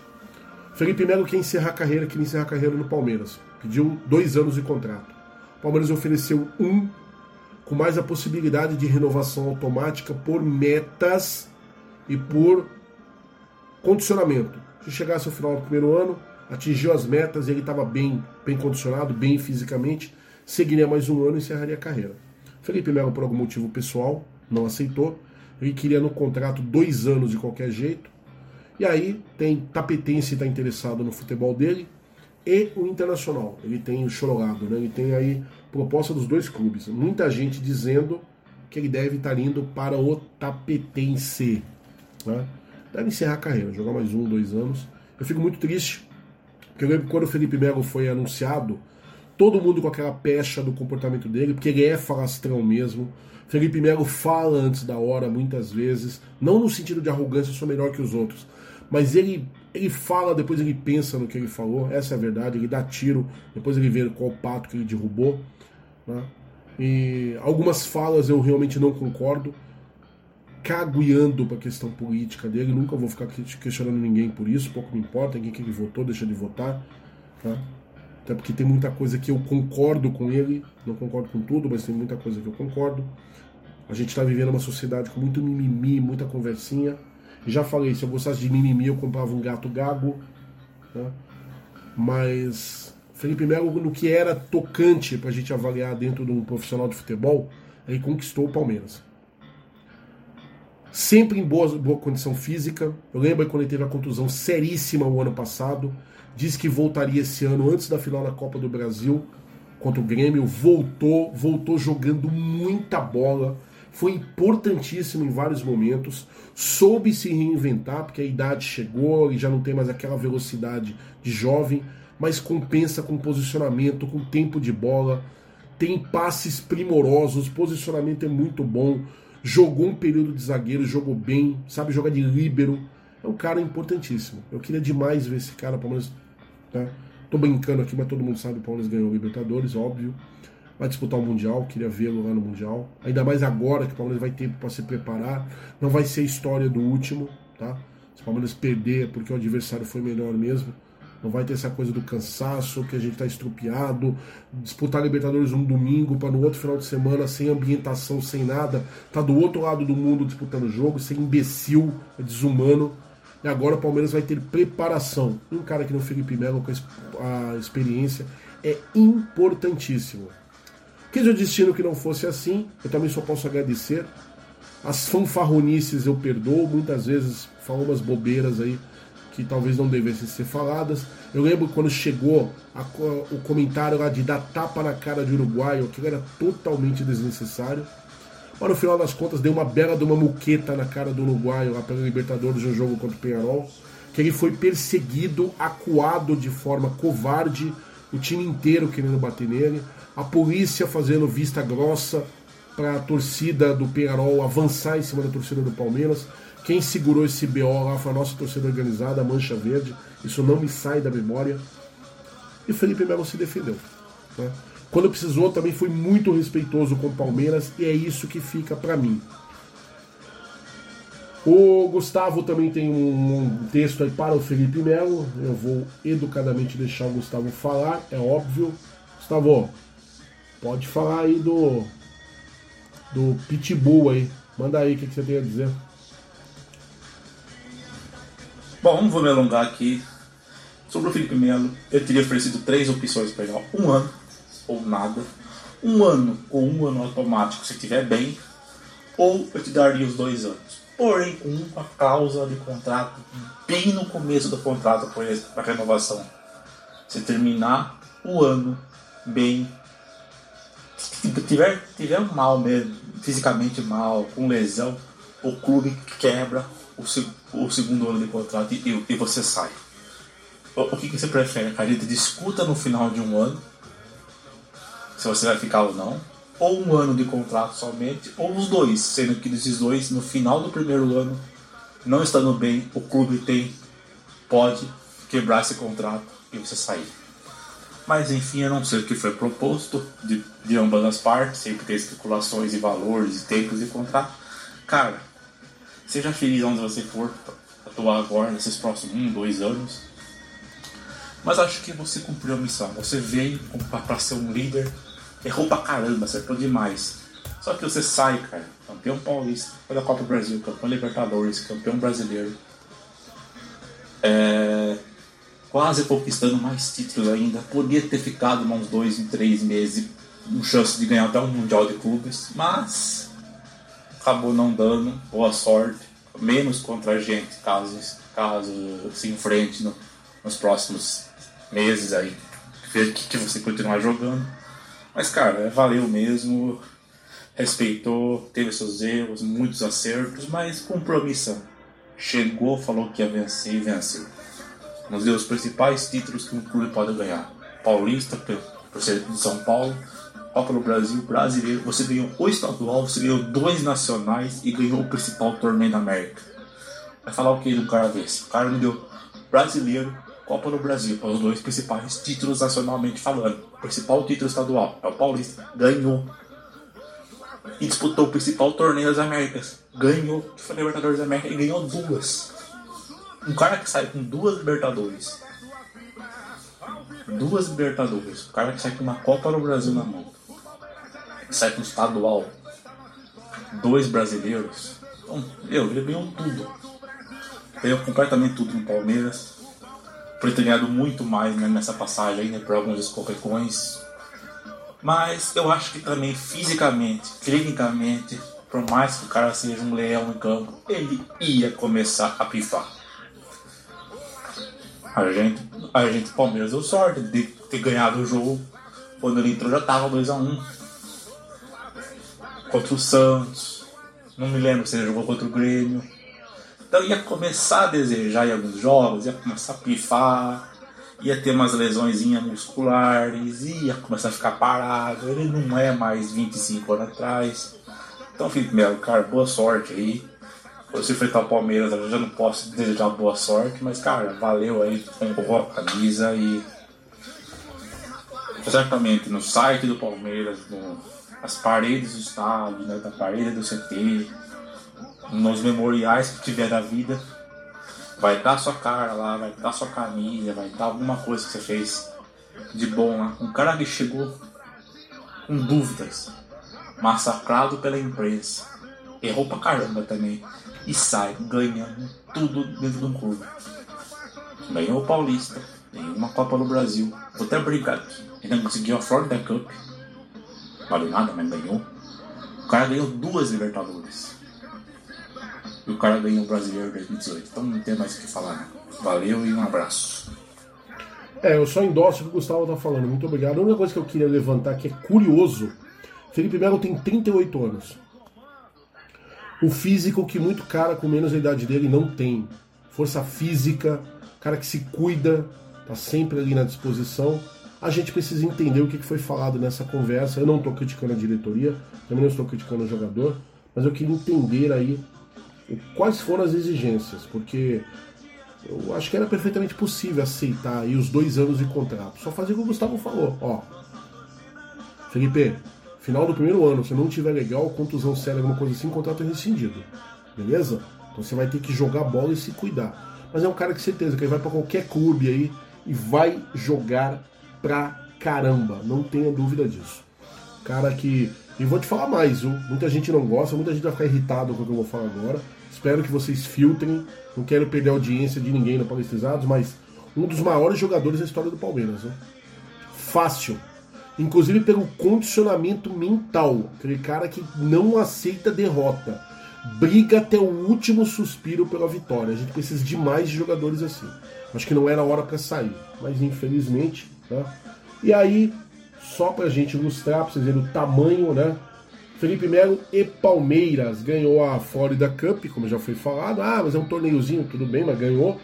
Felipe Melo quer encerrar a carreira, queria encerrar a carreira no Palmeiras. Pediu dois anos de contrato. O Palmeiras ofereceu um, com mais a possibilidade de renovação automática por metas e por condicionamento. Se chegasse ao final do primeiro ano, atingiu as metas, ele estava bem, bem condicionado, bem fisicamente, seguiria mais um ano e encerraria a carreira. Felipe Melo, por algum motivo pessoal, não aceitou. Ele queria no contrato dois anos de qualquer jeito. E aí tem Tapetense está interessado no futebol dele e o Internacional. Ele tem o Chorolado, né? ele tem aí proposta dos dois clubes. Muita gente dizendo que ele deve estar indo para o Tapetense. Né? deve encerrar a carreira, jogar mais um, dois anos. Eu fico muito triste, porque eu lembro quando o Felipe Melo foi anunciado, todo mundo com aquela pecha do comportamento dele, porque ele é falastrão mesmo. Felipe Melo fala antes da hora muitas vezes, não no sentido de arrogância, sou melhor que os outros, mas ele ele fala, depois ele pensa no que ele falou, essa é a verdade, ele dá tiro, depois ele vê qual pato que ele derrubou. Né? E algumas falas eu realmente não concordo, cago e ando para a questão política dele, nunca vou ficar questionando ninguém por isso, pouco me importa, quem que ele votou, deixa de votar. Tá? Até porque tem muita coisa que eu concordo com ele, não concordo com tudo, mas tem muita coisa que eu concordo. A gente está vivendo uma sociedade com muito mimimi, muita conversinha. Já falei, se eu gostasse de mimimi, eu comprava um gato gago. Né? Mas Felipe Melo, no que era tocante para a gente avaliar dentro de um profissional de futebol, ele conquistou o Palmeiras. Sempre em boa, boa condição física. Eu lembro quando ele teve a contusão seríssima o ano passado. Disse que voltaria esse ano antes da final da Copa do Brasil contra o Grêmio. Voltou, voltou jogando muita bola foi importantíssimo em vários momentos, soube se reinventar, porque a idade chegou e já não tem mais aquela velocidade de jovem, mas compensa com posicionamento, com tempo de bola, tem passes primorosos, posicionamento é muito bom, jogou um período de zagueiro, jogou bem, sabe jogar de líbero, é um cara importantíssimo. Eu queria demais ver esse cara, Palmeiras. Né? Tô brincando aqui, mas todo mundo sabe que o Palmeiras ganhou o Libertadores, óbvio vai disputar o Mundial, queria vê-lo lá no Mundial. Ainda mais agora que o Palmeiras vai ter para se preparar. Não vai ser a história do último, tá? Se o Palmeiras perder é porque o adversário foi melhor mesmo. Não vai ter essa coisa do cansaço, que a gente está estrupiado. Disputar Libertadores um domingo para no outro final de semana, sem ambientação, sem nada. Tá do outro lado do mundo disputando jogo, sem imbecil, é desumano. E agora o Palmeiras vai ter preparação. Um cara que no Felipe Melo com a experiência é importantíssimo. Quis o destino que não fosse assim, eu também só posso agradecer. As fanfarronices eu perdoo, muitas vezes falo umas bobeiras aí que talvez não devessem ser faladas. Eu lembro quando chegou a, o comentário lá de dar tapa na cara de uruguaio, aquilo era totalmente desnecessário. Mas no final das contas deu uma bela de uma muqueta na cara do uruguaio lá pela Libertadores no jogo contra o Penharol, que ele foi perseguido, acuado de forma covarde, o time inteiro querendo bater nele a polícia fazendo vista grossa para a torcida do Penarol avançar em cima da torcida do Palmeiras. Quem segurou esse BO lá foi a nossa torcida organizada, a Mancha Verde. Isso não me sai da memória. E Felipe Melo se defendeu. Né? Quando precisou, também foi muito respeitoso com o Palmeiras e é isso que fica para mim. O Gustavo também tem um texto aí para o Felipe Melo. Eu vou educadamente deixar o Gustavo falar, é óbvio. Gustavo, Pode falar aí do. Do Pitbull aí. Manda aí o que, que você tem a dizer. Bom, não vou me alongar aqui. Sobre o Felipe Melo, eu teria oferecido três opções para ele: um ano ou nada, um ano ou um ano automático se estiver bem, ou eu te daria os dois anos. Porém, com uma cláusula de contrato bem no começo do contrato para renovação. Se terminar o ano bem tiver, tiver mal mesmo, fisicamente mal, com lesão, o clube quebra o, o segundo ano de contrato e, e você sai. O, o que, que, você prefere? A gente discuta no final de um ano se você vai ficar ou não, ou um ano de contrato somente, ou os dois, sendo que desses dois, no final do primeiro ano, não estando bem, o clube tem pode quebrar esse contrato e você sair. Mas enfim, eu não sei o que foi proposto de, de ambas as partes, sempre tem especulações e valores e tempos de contrato. Cara, seja feliz onde você for atuar agora, nesses próximos um, dois anos. Mas acho que você cumpriu a missão. Você veio para ser um líder, errou pra caramba, acertou demais. Só que você sai, cara, campeão paulista, campeão da Copa do Brasil, campeão Libertadores, campeão brasileiro. É, quase conquistando mais títulos ainda. Podia ter ficado uns dois, em três meses, com chance de ganhar até um Mundial de Clubes, mas acabou não dando. Boa sorte, menos contra a gente, caso, caso se enfrente no, nos próximos meses aí, que, que você continuar jogando. Mas, cara, é, valeu mesmo. Respeitou, teve seus erros, muitos acertos, mas compromisso. Chegou, falou que ia vencer e venceu nos deu os principais títulos que um clube pode ganhar. Paulista, por ser de São Paulo, Copa do Brasil, Brasileiro. Você ganhou o estadual, você ganhou dois nacionais e ganhou o principal torneio da América. Vai falar o que do cara desse? O cara me deu Brasileiro, Copa do Brasil, os dois principais títulos nacionalmente falando. O principal título estadual é o Paulista, ganhou. e disputou o principal torneio das Américas. Ganhou, foi Libertadores da América e ganhou duas. Um cara que sai com duas Libertadores. Duas Libertadores. O cara que sai com uma Copa no Brasil na mão. Sai com estadual. Dois brasileiros. Então, meu, ele ganhou tudo. Ganhou completamente tudo no Palmeiras. Podia ter ganhado muito mais né, nessa passagem ainda por alguns escorregões. Mas eu acho que também fisicamente, clinicamente, por mais que o cara seja um leão em campo, ele ia começar a pifar. A gente, a gente Palmeiras deu sorte de ter ganhado o jogo. Quando ele entrou já tava 2x1. Contra o Santos. Não me lembro se ele jogou contra o Grêmio. Então ia começar a desejar em alguns jogos, ia começar a pifar, ia ter umas lesões musculares, ia começar a ficar parado. Ele não é mais 25 anos atrás. Então, Felipe Melo, cara, boa sorte aí. Você enfrentar o Palmeiras, eu já não posso desejar boa sorte, mas, cara, valeu aí, comprou a camisa e. Certamente no site do Palmeiras, no, as paredes do estádio, né, da parede do CT, nos memoriais que tiver da vida, vai estar sua cara lá, vai estar sua camisa, vai estar alguma coisa que você fez de bom lá. Um cara que chegou com dúvidas, massacrado pela imprensa, errou pra caramba também, e sai ganhando tudo dentro de um clube. Ganhou o Paulista, ganhou uma Copa no Brasil. Vou até brincar aqui. Ainda conseguiu a Florida Cup. Vale nada, mas ganhou. O cara ganhou duas Libertadores. E o cara ganhou o Brasileiro 2018. Então não tem mais o que falar. Né? Valeu e um abraço. É, eu só endosso o que o Gustavo tá falando. Muito obrigado. A única coisa que eu queria levantar que é curioso. Felipe Melo tem 38 anos. O físico que muito cara com menos a idade dele não tem. Força física, cara que se cuida, tá sempre ali na disposição. A gente precisa entender o que foi falado nessa conversa. Eu não estou criticando a diretoria, também não estou criticando o jogador, mas eu queria entender aí quais foram as exigências, porque eu acho que era perfeitamente possível aceitar aí os dois anos de contrato. Só fazer o que o Gustavo falou, ó. Felipe, final do primeiro ano, se não tiver legal, contusão séria, alguma coisa assim, contrato é rescindido. Beleza? Então você vai ter que jogar bola e se cuidar. Mas é um cara que certeza que ele vai para qualquer clube aí e vai jogar pra caramba, não tenha dúvida disso. Cara que. E vou te falar mais, viu? Muita gente não gosta, muita gente vai ficar irritado com o que eu vou falar agora. Espero que vocês filtrem. Não quero perder a audiência de ninguém no Palestrizados, mas um dos maiores jogadores da história do Palmeiras. Né? Fácil. Inclusive pelo condicionamento mental. Aquele cara que não aceita derrota. Briga até o último suspiro pela vitória. A gente precisa de mais jogadores assim. Acho que não era hora para sair. Mas infelizmente. Tá? E aí, só pra gente ilustrar, pra vocês verem o tamanho, né? Felipe Melo e Palmeiras ganhou a Florida Cup, como já foi falado. Ah, mas é um torneiozinho, tudo bem, mas ganhou.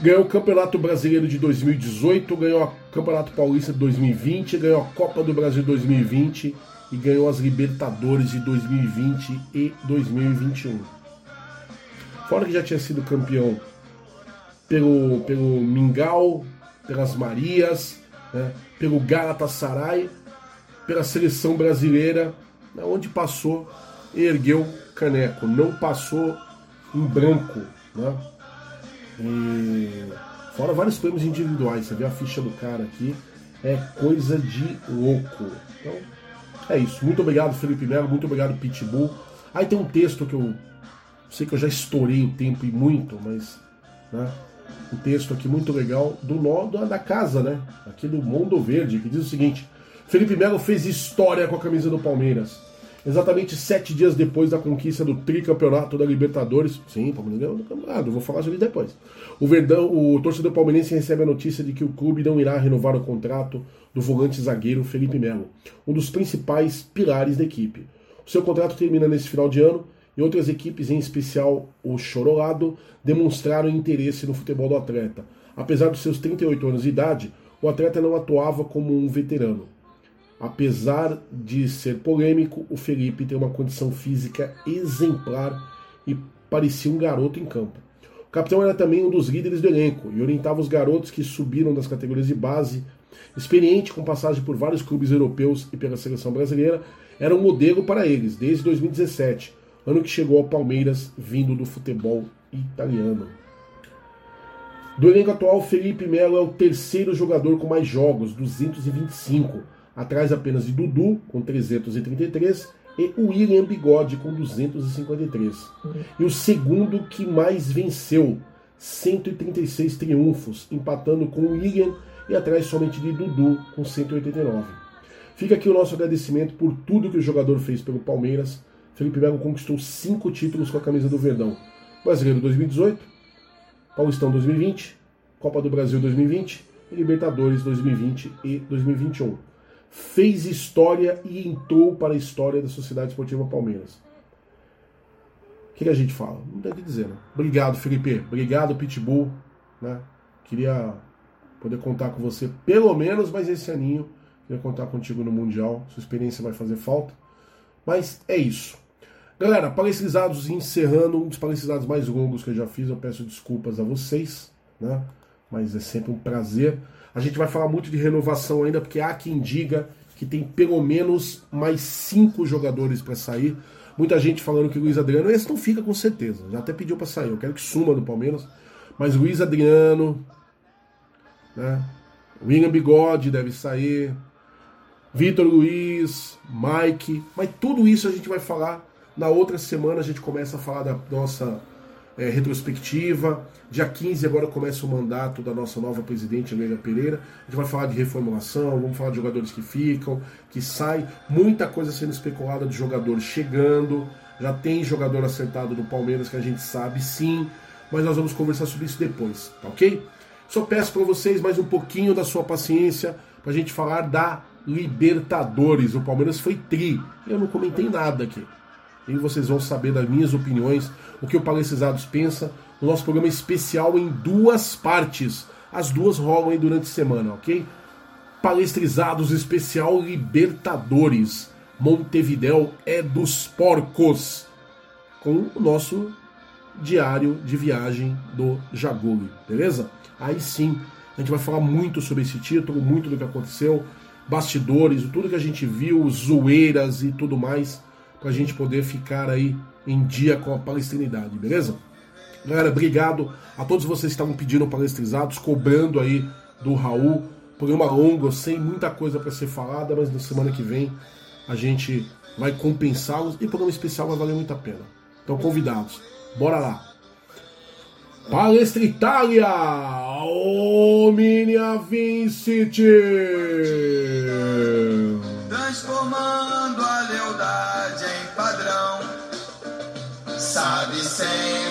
Ganhou o Campeonato Brasileiro de 2018, ganhou o Campeonato Paulista de 2020, ganhou a Copa do Brasil de 2020 e ganhou as Libertadores de 2020 e 2021. Fora que já tinha sido campeão pelo, pelo Mingau, pelas Marias, né, pelo Galatasaray pela seleção brasileira, né, onde passou e ergueu caneco, não passou em branco. Né? E fora vários prêmios individuais, você vê a ficha do cara aqui, é coisa de louco. Então, é isso. Muito obrigado, Felipe Melo, muito obrigado, Pitbull. Aí tem um texto que eu sei que eu já estourei o tempo e muito, mas né, um texto aqui muito legal do nó da casa, né? Aqui do Mundo Verde, que diz o seguinte: Felipe Melo fez história com a camisa do Palmeiras. Exatamente sete dias depois da conquista do tricampeonato da Libertadores. Sim, Palmeiras do campeonato, vou falar sobre depois. O Verdão, o torcedor palmeirense recebe a notícia de que o clube não irá renovar o contrato do volante zagueiro Felipe Melo, um dos principais pilares da equipe. O seu contrato termina nesse final de ano e outras equipes, em especial o Chorolado, demonstraram interesse no futebol do atleta. Apesar dos seus 38 anos de idade, o atleta não atuava como um veterano. Apesar de ser polêmico, o Felipe tem uma condição física exemplar e parecia um garoto em campo. O capitão era também um dos líderes do elenco e orientava os garotos que subiram das categorias de base Experiente, com passagem por vários clubes europeus e pela seleção brasileira, era um modelo para eles desde 2017, ano que chegou ao Palmeiras vindo do futebol italiano. Do elenco atual, Felipe Melo é o terceiro jogador com mais jogos, 225, atrás apenas de Dudu, com 333, e William Bigode, com 253. Uhum. E o segundo que mais venceu, 136 triunfos, empatando com William e atrás somente de Dudu, com 189. Fica aqui o nosso agradecimento por tudo que o jogador fez pelo Palmeiras. Felipe Melo conquistou cinco títulos com a camisa do Verdão. Brasileiro 2018, Paulistão 2020, Copa do Brasil 2020 e Libertadores 2020 e 2021. Fez história e entrou para a história da Sociedade Esportiva Palmeiras. O que, a gente fala? Não tem o que dizer, né? Obrigado, Felipe. Obrigado, Pitbull. Né? Queria poder contar com você pelo menos mais esse aninho. Queria contar contigo no Mundial. Sua experiência vai fazer falta. Mas é isso. Galera, palestrizados encerrando um dos palestrizados mais longos que eu já fiz, eu peço desculpas a vocês, né? Mas é sempre um prazer. A gente vai falar muito de renovação ainda, porque há quem diga que tem pelo menos mais cinco jogadores para sair. Muita gente falando que Luiz Adriano, esse não fica com certeza, já até pediu para sair. Eu quero que suma do Palmeiras, mas Luiz Adriano, né? William Bigode deve sair, Vitor Luiz, Mike, mas tudo isso a gente vai falar na outra semana a gente começa a falar da nossa é, retrospectiva. Dia 15 agora começa o mandato da nossa nova presidente, Amélia Pereira. A gente vai falar de reformulação, vamos falar de jogadores que ficam, que saem. Muita coisa sendo especulada de jogadores chegando. Já tem jogador acertado do Palmeiras que a gente sabe sim, mas nós vamos conversar sobre isso depois, tá ok? Só peço para vocês mais um pouquinho da sua paciência para a gente falar da Libertadores. O Palmeiras foi tri. Eu não comentei nada aqui. E vocês vão saber das minhas opiniões, o que o Palestrizados pensa, no nosso programa especial em duas partes. As duas rolam aí durante a semana, ok? Palestrizados especial Libertadores. Montevidéu é dos porcos. Com o nosso diário de viagem do Jaguli, beleza? Aí sim, a gente vai falar muito sobre esse título, muito do que aconteceu, bastidores, tudo que a gente viu, zoeiras e tudo mais para a gente poder ficar aí em dia com a palestrinidade, beleza? Galera, obrigado a todos vocês que estavam pedindo palestrizados, cobrando aí do Raul. Programa longo, sei muita coisa para ser falada, mas na semana que vem a gente vai compensá-los e programa especial vai valer muito a pena. Então, convidados, bora lá. Palestra Itália, Omnia Vincit. Sabe